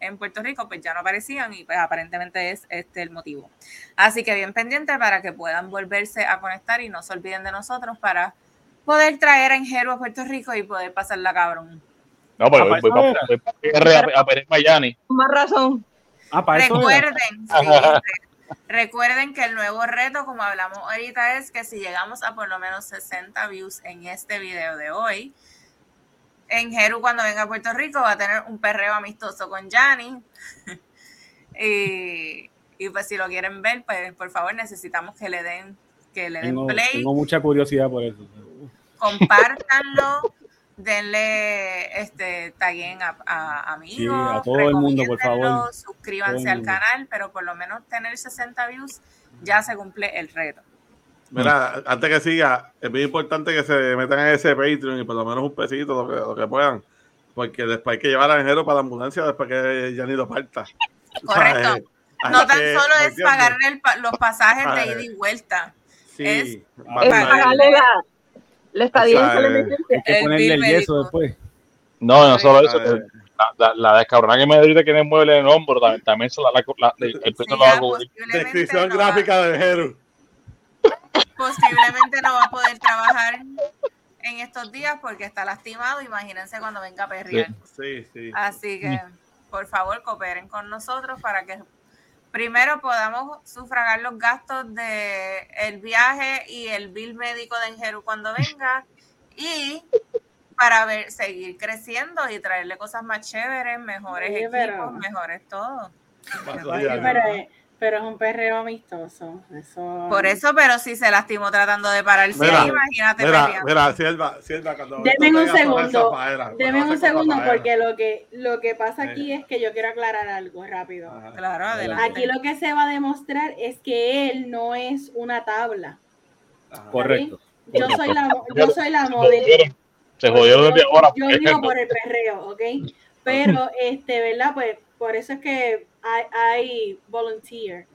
en Puerto Rico pues ya no aparecían y pues aparentemente es este el motivo. Así que bien pendiente para que puedan volverse a conectar y no se olviden de nosotros para poder traer a Enjero a Puerto Rico y poder pasarla cabrón. No, pues Ah, voy, pues, voy no. para PR a, a Pérez Mayani. Con más razón. Ah, para eso. era. Recuerden, sí, re- recuerden que el nuevo reto, como hablamos ahorita, es que si llegamos a por lo menos 60 views en este video de hoy, en Jeru cuando venga a Puerto Rico va a tener un perreo amistoso con Yanni. y, y pues si lo quieren ver, pues por favor necesitamos que le den, que le den Tengo, play tengo mucha curiosidad por eso. compártanlo, denle, este, taguen a, a amigos. Sí, a todo el mundo, por favor. Suscríbanse al canal, pero por lo menos tener 60 views ya se cumple el reto. Mira, antes que siga, es muy importante que se metan en ese Patreon y por lo menos un pesito, lo que, lo que puedan. Porque después hay que llevar a Angelo para la ambulancia después que ya ni lo parta. Correcto. No tan que, solo ¿me es pagarle el los pasajes de ida y vuelta. Sí, es- pagarle la, la estadía O sea, eh. Hay que El ponerle bill el yeso después. No, no solo eso. Eh, La, la, la descabrona que me dio que tiene mueble en el hombro también, también se la, la, la- el el peso Sí, lo va a ya cubrir. posiblemente Descripción no va- gráfica de Jeru. posiblemente no va a poder trabajar en estos días porque está lastimado. Imagínense cuando venga a perrear. Sí, sí. Así que, por favor, cooperen con nosotros para que primero podamos sufragar los gastos de el viaje y el bill médico de Enjeru cuando venga y para ver seguir creciendo y traerle cosas más chéveres, mejores equipos, pero- mejores todo. Pero, es- pero es un perreo amistoso. Eso. Por eso, pero si se lastimó tratando de pararse Mira, ahí, imagínate Mira, Sierva, Sierva, cuando Deme un segundo, Deme un segundo porque lo que, lo que pasa aquí es que yo quiero aclarar algo rápido. Ajá. Claro, adelante. Aquí lo que se va a demostrar es que él no es una tabla. Ajá. Correcto. Yo soy la, yo soy la modelo. Se jodieron desde ahora. Yo digo por el perreo, ¿ok? Pero, este, ¿verdad? Pues por eso es que hay, hay volunteer.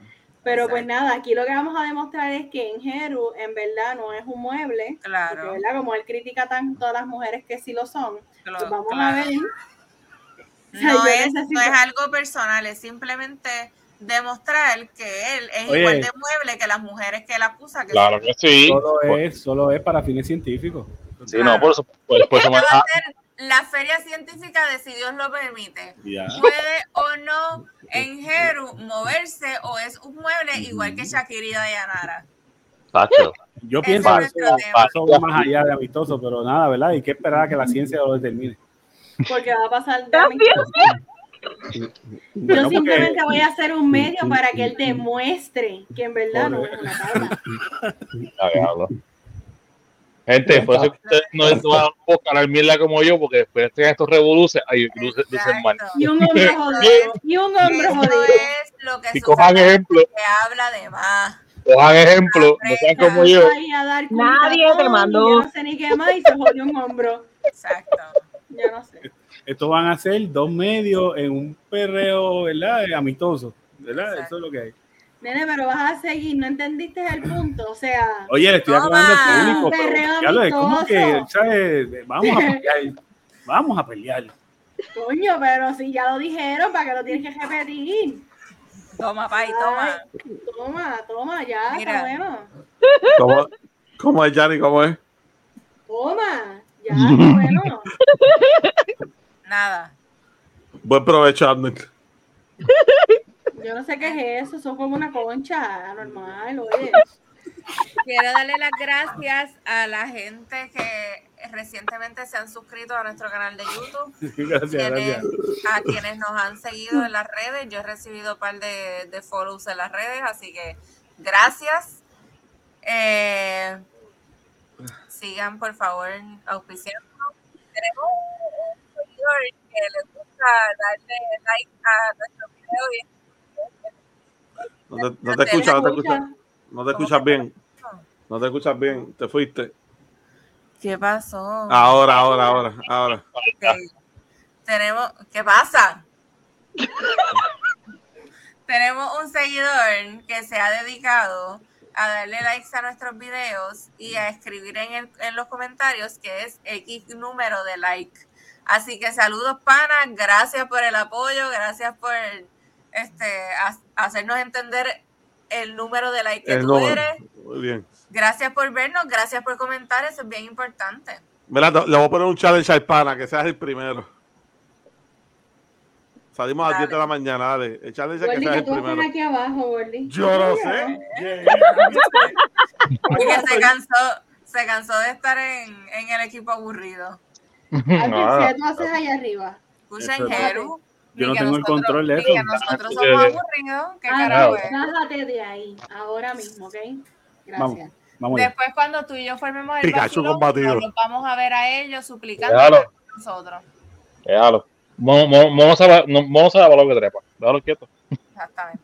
Pero pues Exacto. nada, aquí lo que vamos a demostrar es que en Jeru en verdad no es un mueble. Porque, Claro, ¿verdad? Como él critica tanto a las mujeres que sí lo son, claro, pues vamos claro. a ver. O sea, No es, necesito- no es algo personal, es simplemente demostrar que él es Oye. igual de mueble que las mujeres que él acusa. Que Claro que sí. Solo Por- es, solo es para fines científicos. Sí, no, por eso. Por, por eso ah, ser la feria científica de si Dios lo permite. ¿Puede o no en Jeru moverse o es un mueble igual que Shakira y Dayanara? tacho. Yo Ese pienso que eso, va más allá de amistoso, pero nada, ¿verdad? Hay que esperar a que la ciencia lo determine. porque va a pasar de. Yo Bueno, porque- simplemente voy a hacer un medio para que él demuestre que en verdad no es una tabla. Gente, por eso que ustedes no, van a buscar mierda como yo, porque después de estos revoluces, ahí luce, lucen mal. Y un hombre jodido. Y un hombre jodido. es lo que Si sucede cojan ejemplo, que habla de más. cojan ejemplo, no sean como yo. Nadie te mandó. No sé ni qué más y se jodió un hombro. Exacto. Yo no sé. Estos van a ser dos medios en un perreo, ¿verdad? Amistoso, ¿verdad? Exacto. Eso es lo que hay. Nene, pero vas a seguir, no entendiste el punto. O sea, Oye, le estoy Toma. aclarando al público, pero ya lo es como que. Vamos a pelear. Vamos a pelear. coño, pero si ya lo dijeron, ¿para qué lo tienes que repetir? Toma, pay, toma. Ay, toma, toma, ya, Mira. está bueno. ¿Cómo, ¿Cómo es, Yanni? ¿Cómo es? Toma, ya, está bueno. Nada. Buen provecho, Arnold. Yo no sé qué es eso, son como una concha normal, oye. Quiero darle las gracias a la gente que recientemente se han suscrito a nuestro canal de YouTube. Gracias, quienes- gracias. a quienes nos han seguido en las redes. Yo he recibido un par de, de follows en las redes, así que gracias. Eh, sigan, por favor, auspiciando. Tenemos un seguidor que le gusta darle like a nuestro video y No te, no te escuchas, no te escuchas. No te escuchas ¿Cómo que bien. No te escuchas bien. Te fuiste. ¿Qué pasó? Ahora, ahora, ahora, ahora. Tenemos, ¿qué pasa? Tenemos un seguidor que se ha dedicado a darle likes a nuestros videos y a escribir en, el- en los comentarios que es X número de like. Así que saludos, pana. Gracias por el apoyo. Gracias por este ha- hacernos entender el número de like que El tú número. eres. Muy bien. Gracias por vernos. Gracias por comentar. Eso es bien importante. Mira, le voy a poner un challenge al pana, que seas el primero. Salimos a las Dale. 10 de la mañana, dale. El challenge es que seas el tú vas a primero. estar aquí abajo. Yo no sé. Porque se cansó, se cansó de estar en, en el equipo aburrido. Ángel, Ah, ¿qué tú haces allá arriba? Escuchen, Jeru. Yo no tengo el nosotros- control de eso. que nosotros Sí, somos aburridos. ¿Qué Ah, carajo es? Bájate de ahí, ahora mismo, ¿ok? Vamos. Gracias. Vamos allá. Después, cuando tú y yo formemos el Pikachu combatido. nos vamos a ver a ellos suplicando por nosotros. Déjalo. Mono sabe para lo que trepa. Déjalo quieto. Exactamente.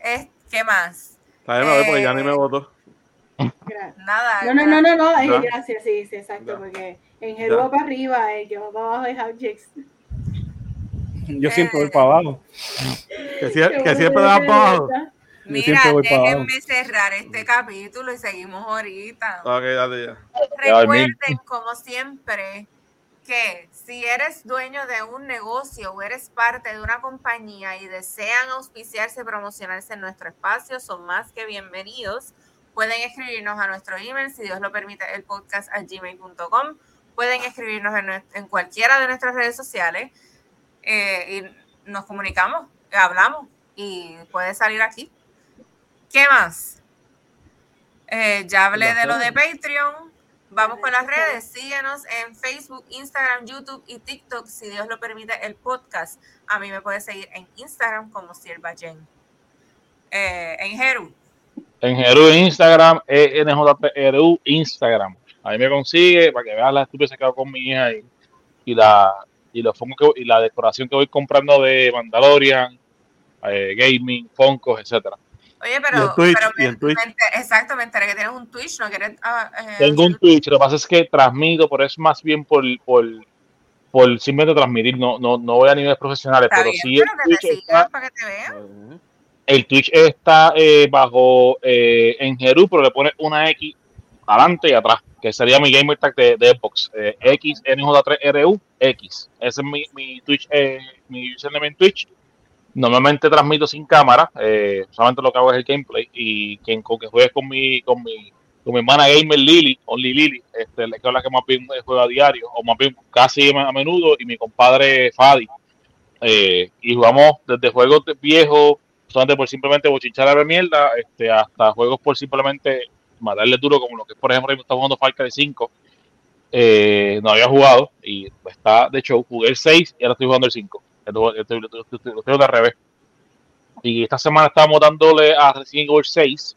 Es, ¿Qué más? Está bien, a ver, porque Eh, ya ni me votó. Gra- Nada. No, no, no, no, no, eh, Ya. gracias, sí, sí, exacto, Ya. porque en Ya. va para arriba, el que va para abajo es Objects. Yo siempre voy para abajo. Que, sie- que siempre das para abajo. Yo Mira, déjenme cerrar este capítulo y seguimos ahorita. Ok, dale ya. Recuerden, como siempre, que si eres dueño de un negocio o eres parte de una compañía y desean auspiciarse y promocionarse en nuestro espacio, son más que bienvenidos. Pueden escribirnos a nuestro email, si Dios lo permite, el podcast a gmail.com. Pueden escribirnos en, en cualquiera de nuestras redes sociales eh, y nos comunicamos, hablamos y puede salir aquí. ¿Qué más? Eh, ya hablé de lo de Patreon. Vamos con las redes. Síguenos en Facebook, Instagram, YouTube y TikTok, si Dios lo permite, el podcast. A mí me puedes seguir en Instagram como Sierva Jen. Eh, en Jeru. En Jeru en Instagram, E NJPRU Instagram. Ahí me consigue para que veas la estupidez que hago con mi hija y, y la y los fongos que, y la decoración que voy comprando de Mandalorian, eh, gaming, Funkos, etcétera. Oye, Y pero, en Twitch, pero me- Twitch. me exacto, me enteré que tienes un Twitch, ¿no quieres? eh, Tengo un Twitch, lo que pasa es que transmito, pero es más bien por, por, por simplemente transmitir, no, no, no voy a niveles profesionales, Está pero bien, sí el pero que te Twitch está, para que te vean. el Twitch está eh, bajo eh, en Jeru, pero le pone una X adelante y atrás, que sería mi gamer tag de, de Xbox, eh, XNJ3RU, X. Ese es mi, mi Twitch, eh, mi username en Twitch. Normalmente transmito sin cámara, eh, solamente lo que hago es el gameplay y quien con que juegue con mi, con mi, con mi hermana gamer Lily, Only Lily, este, que es la que más bien juega a diario, o más bien casi a menudo, y mi compadre Fadi. Eh, y jugamos desde juegos viejos, solamente por simplemente bochinchar a ver mierda, este, hasta juegos por simplemente matarle duro, como lo que por ejemplo está jugando Far Cry 5. Eh, no había jugado y está de hecho jugué el 6 y ahora estoy jugando el 5. Estoy, estoy, de revés. Y esta semana estábamos dándole a Resident Evil 6,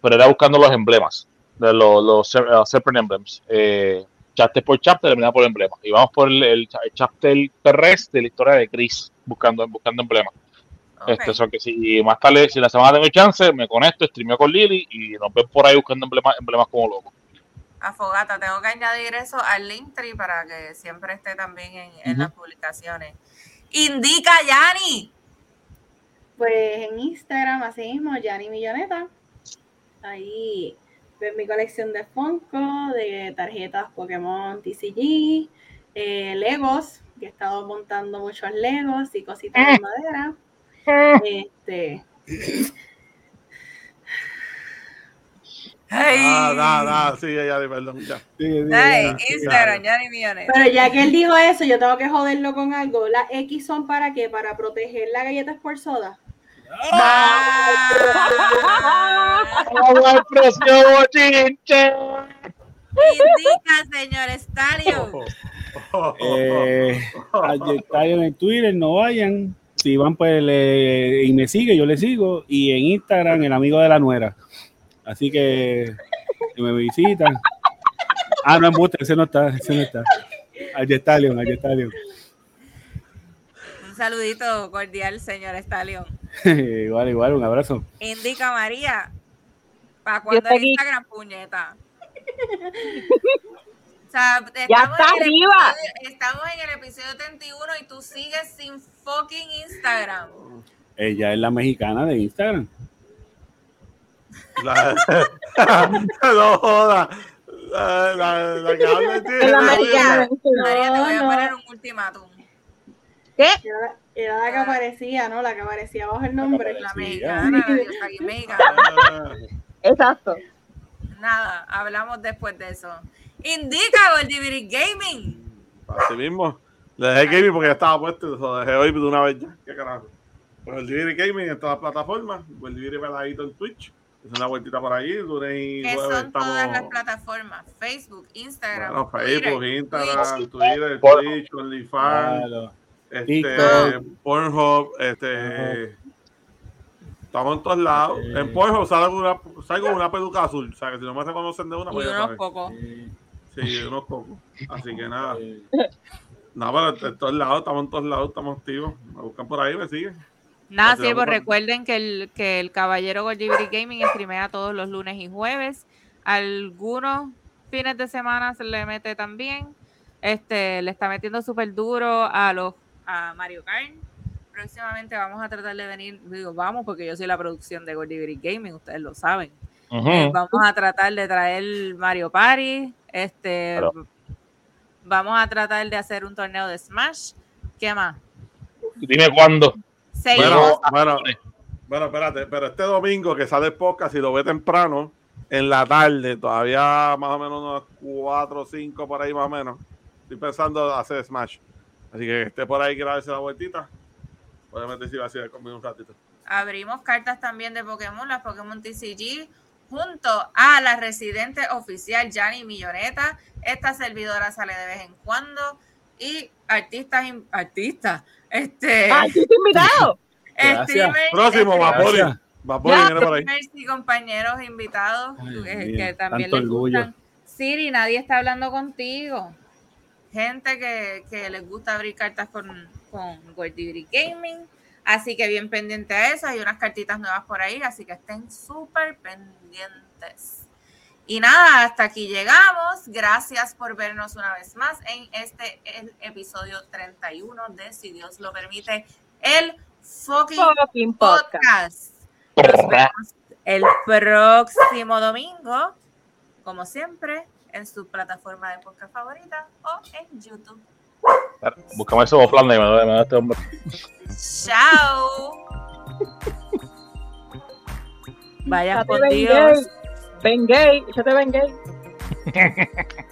pero era buscando los emblemas, de los, los uh, separate emblems. Eh, chapter por chapter, terminado por emblemas. Y vamos por el, el, el chapter terrestre de la historia de Chris, buscando, buscando emblemas. Ok. Este, o sea que si más tarde, si la semana tengo chance, me conecto, streameo con Lily y nos ven por ahí buscando emblemas, emblemas como locos. A Fogata, tengo que añadir eso al Linktree para que siempre esté también en, las publicaciones. Indica, Yani. Pues en Instagram, así mismo, Yanni Milloneta. Ahí ven mi colección de Funko, de tarjetas Pokémon TCG, eh, Legos, que he estado montando muchos Legos y cositas de madera. Este, Ay, Ah, da, da, sí, ya, ya, perdón, ya. Ay, Instagram, Yani Millones. pero ya que él dijo eso, yo tengo que joderlo con algo. ¿Las X son para qué? ¿Para proteger la galleta por soda? Ah, ¡Vamos al próximo bochinche! indica, señor Estadio. Eh, Ayetario en el Twitter, no vayan. Si van pues le- y me sigue, yo le sigo. Y en Instagram, el amigo de la nuera. Así que me visitan. Ah, no, embuste, ese no está, ese no está. Ayetalion, Ayetalion. Un saludito cordial, señor Estalion. igual, igual, un abrazo. Indica María. ¿Para cuando estoy el. Instagram, puñeta? O sea, Ya está en el arriba. episodio- estamos en el episodio 31 y tú sigues sin fucking Instagram. Ella es la mexicana de Instagram. La, no joda. La, la, la que habla la. María, te voy a poner un ultimatum. ¿Qué? Era, era la que aparecía, ¿no? La que aparecía bajo el nombre. La mexicana, la mexicana. Exacto. Nada, hablamos después de eso. Indica Goldiviri Gaming. Así mismo. Le dejé gaming porque ya estaba puesto lo dejé hoy de una vez ya. ¿Qué carajo? Pues el Diviri Gaming en todas las plataformas. El Diviri peladito en Twitch. Es una vueltita por ahí. Lunes y Que jueves son todas las estamos. plataformas: Facebook, Instagram, Bueno, Facebook, Twitter, Instagram. Twitter, Twitch, OnlyFans, Claro. este. Pornhub, este. Estamos en todos lados. Eh. En Pornhub salgo una, salgo una peluca azul. O sea, que si no me reconocen de una, Y pues ya unos pocos. Sí, de unos pocos. Así que nada. No, pero en todos lados, estamos en todos lados, estamos activos. Me buscan por ahí, me siguen. Nada, vamos pues con- recuerden que el, que el caballero Goldibri Gaming streamea todos los lunes y jueves. Algunos fines de semana se le mete también. Este, le está metiendo súper duro a los a Mario Kart. Próximamente vamos a tratar de venir, digo, vamos, porque yo soy la producción de Goldibri Gaming, ustedes lo saben. Eh, vamos a tratar de traer Mario Party. Este, Claro. Vamos a tratar de hacer un torneo de Smash. ¿Qué más? Dime cuándo. Seguimos. Bueno, bueno, bueno, espérate, pero este domingo que sale el podcast, si lo ve temprano, en la tarde, todavía más o menos unos 4 o 5 por ahí más o menos. Estoy pensando hacer Smash. Así que esté por ahí, que darse la vueltita. Obviamente si va a ser conmigo un ratito. Abrimos cartas también de Pokémon, las Pokémon TCG, junto a la residente oficial Yanni Milloneta. Esta servidora sale de vez en cuando. Y artistas, artistas, este, ¡Ay, qué invitado! Gracias. streamers, Próximo, este, Vapori. Vapori viene por ahí. compañeros invitados Ay, que, también tanto les orgullo. gustan. Siri, nadie está hablando contigo. Gente que, que les gusta abrir cartas con, con Gordy Gaming. Así que bien pendiente a eso. Hay unas cartitas nuevas por ahí, así que estén súper pendientes. Y nada, hasta aquí llegamos. Gracias por vernos una vez más en este el episodio 31 de Si Dios lo permite, el fucking Fucking podcast. podcast. Nos vemos el próximo domingo, como siempre, en su plataforma de podcast favorita o en YouTube. Buscame ese plan de me da- este hombre. Chao. Vaya por Dios. Ben Gay, échate Ben Gay.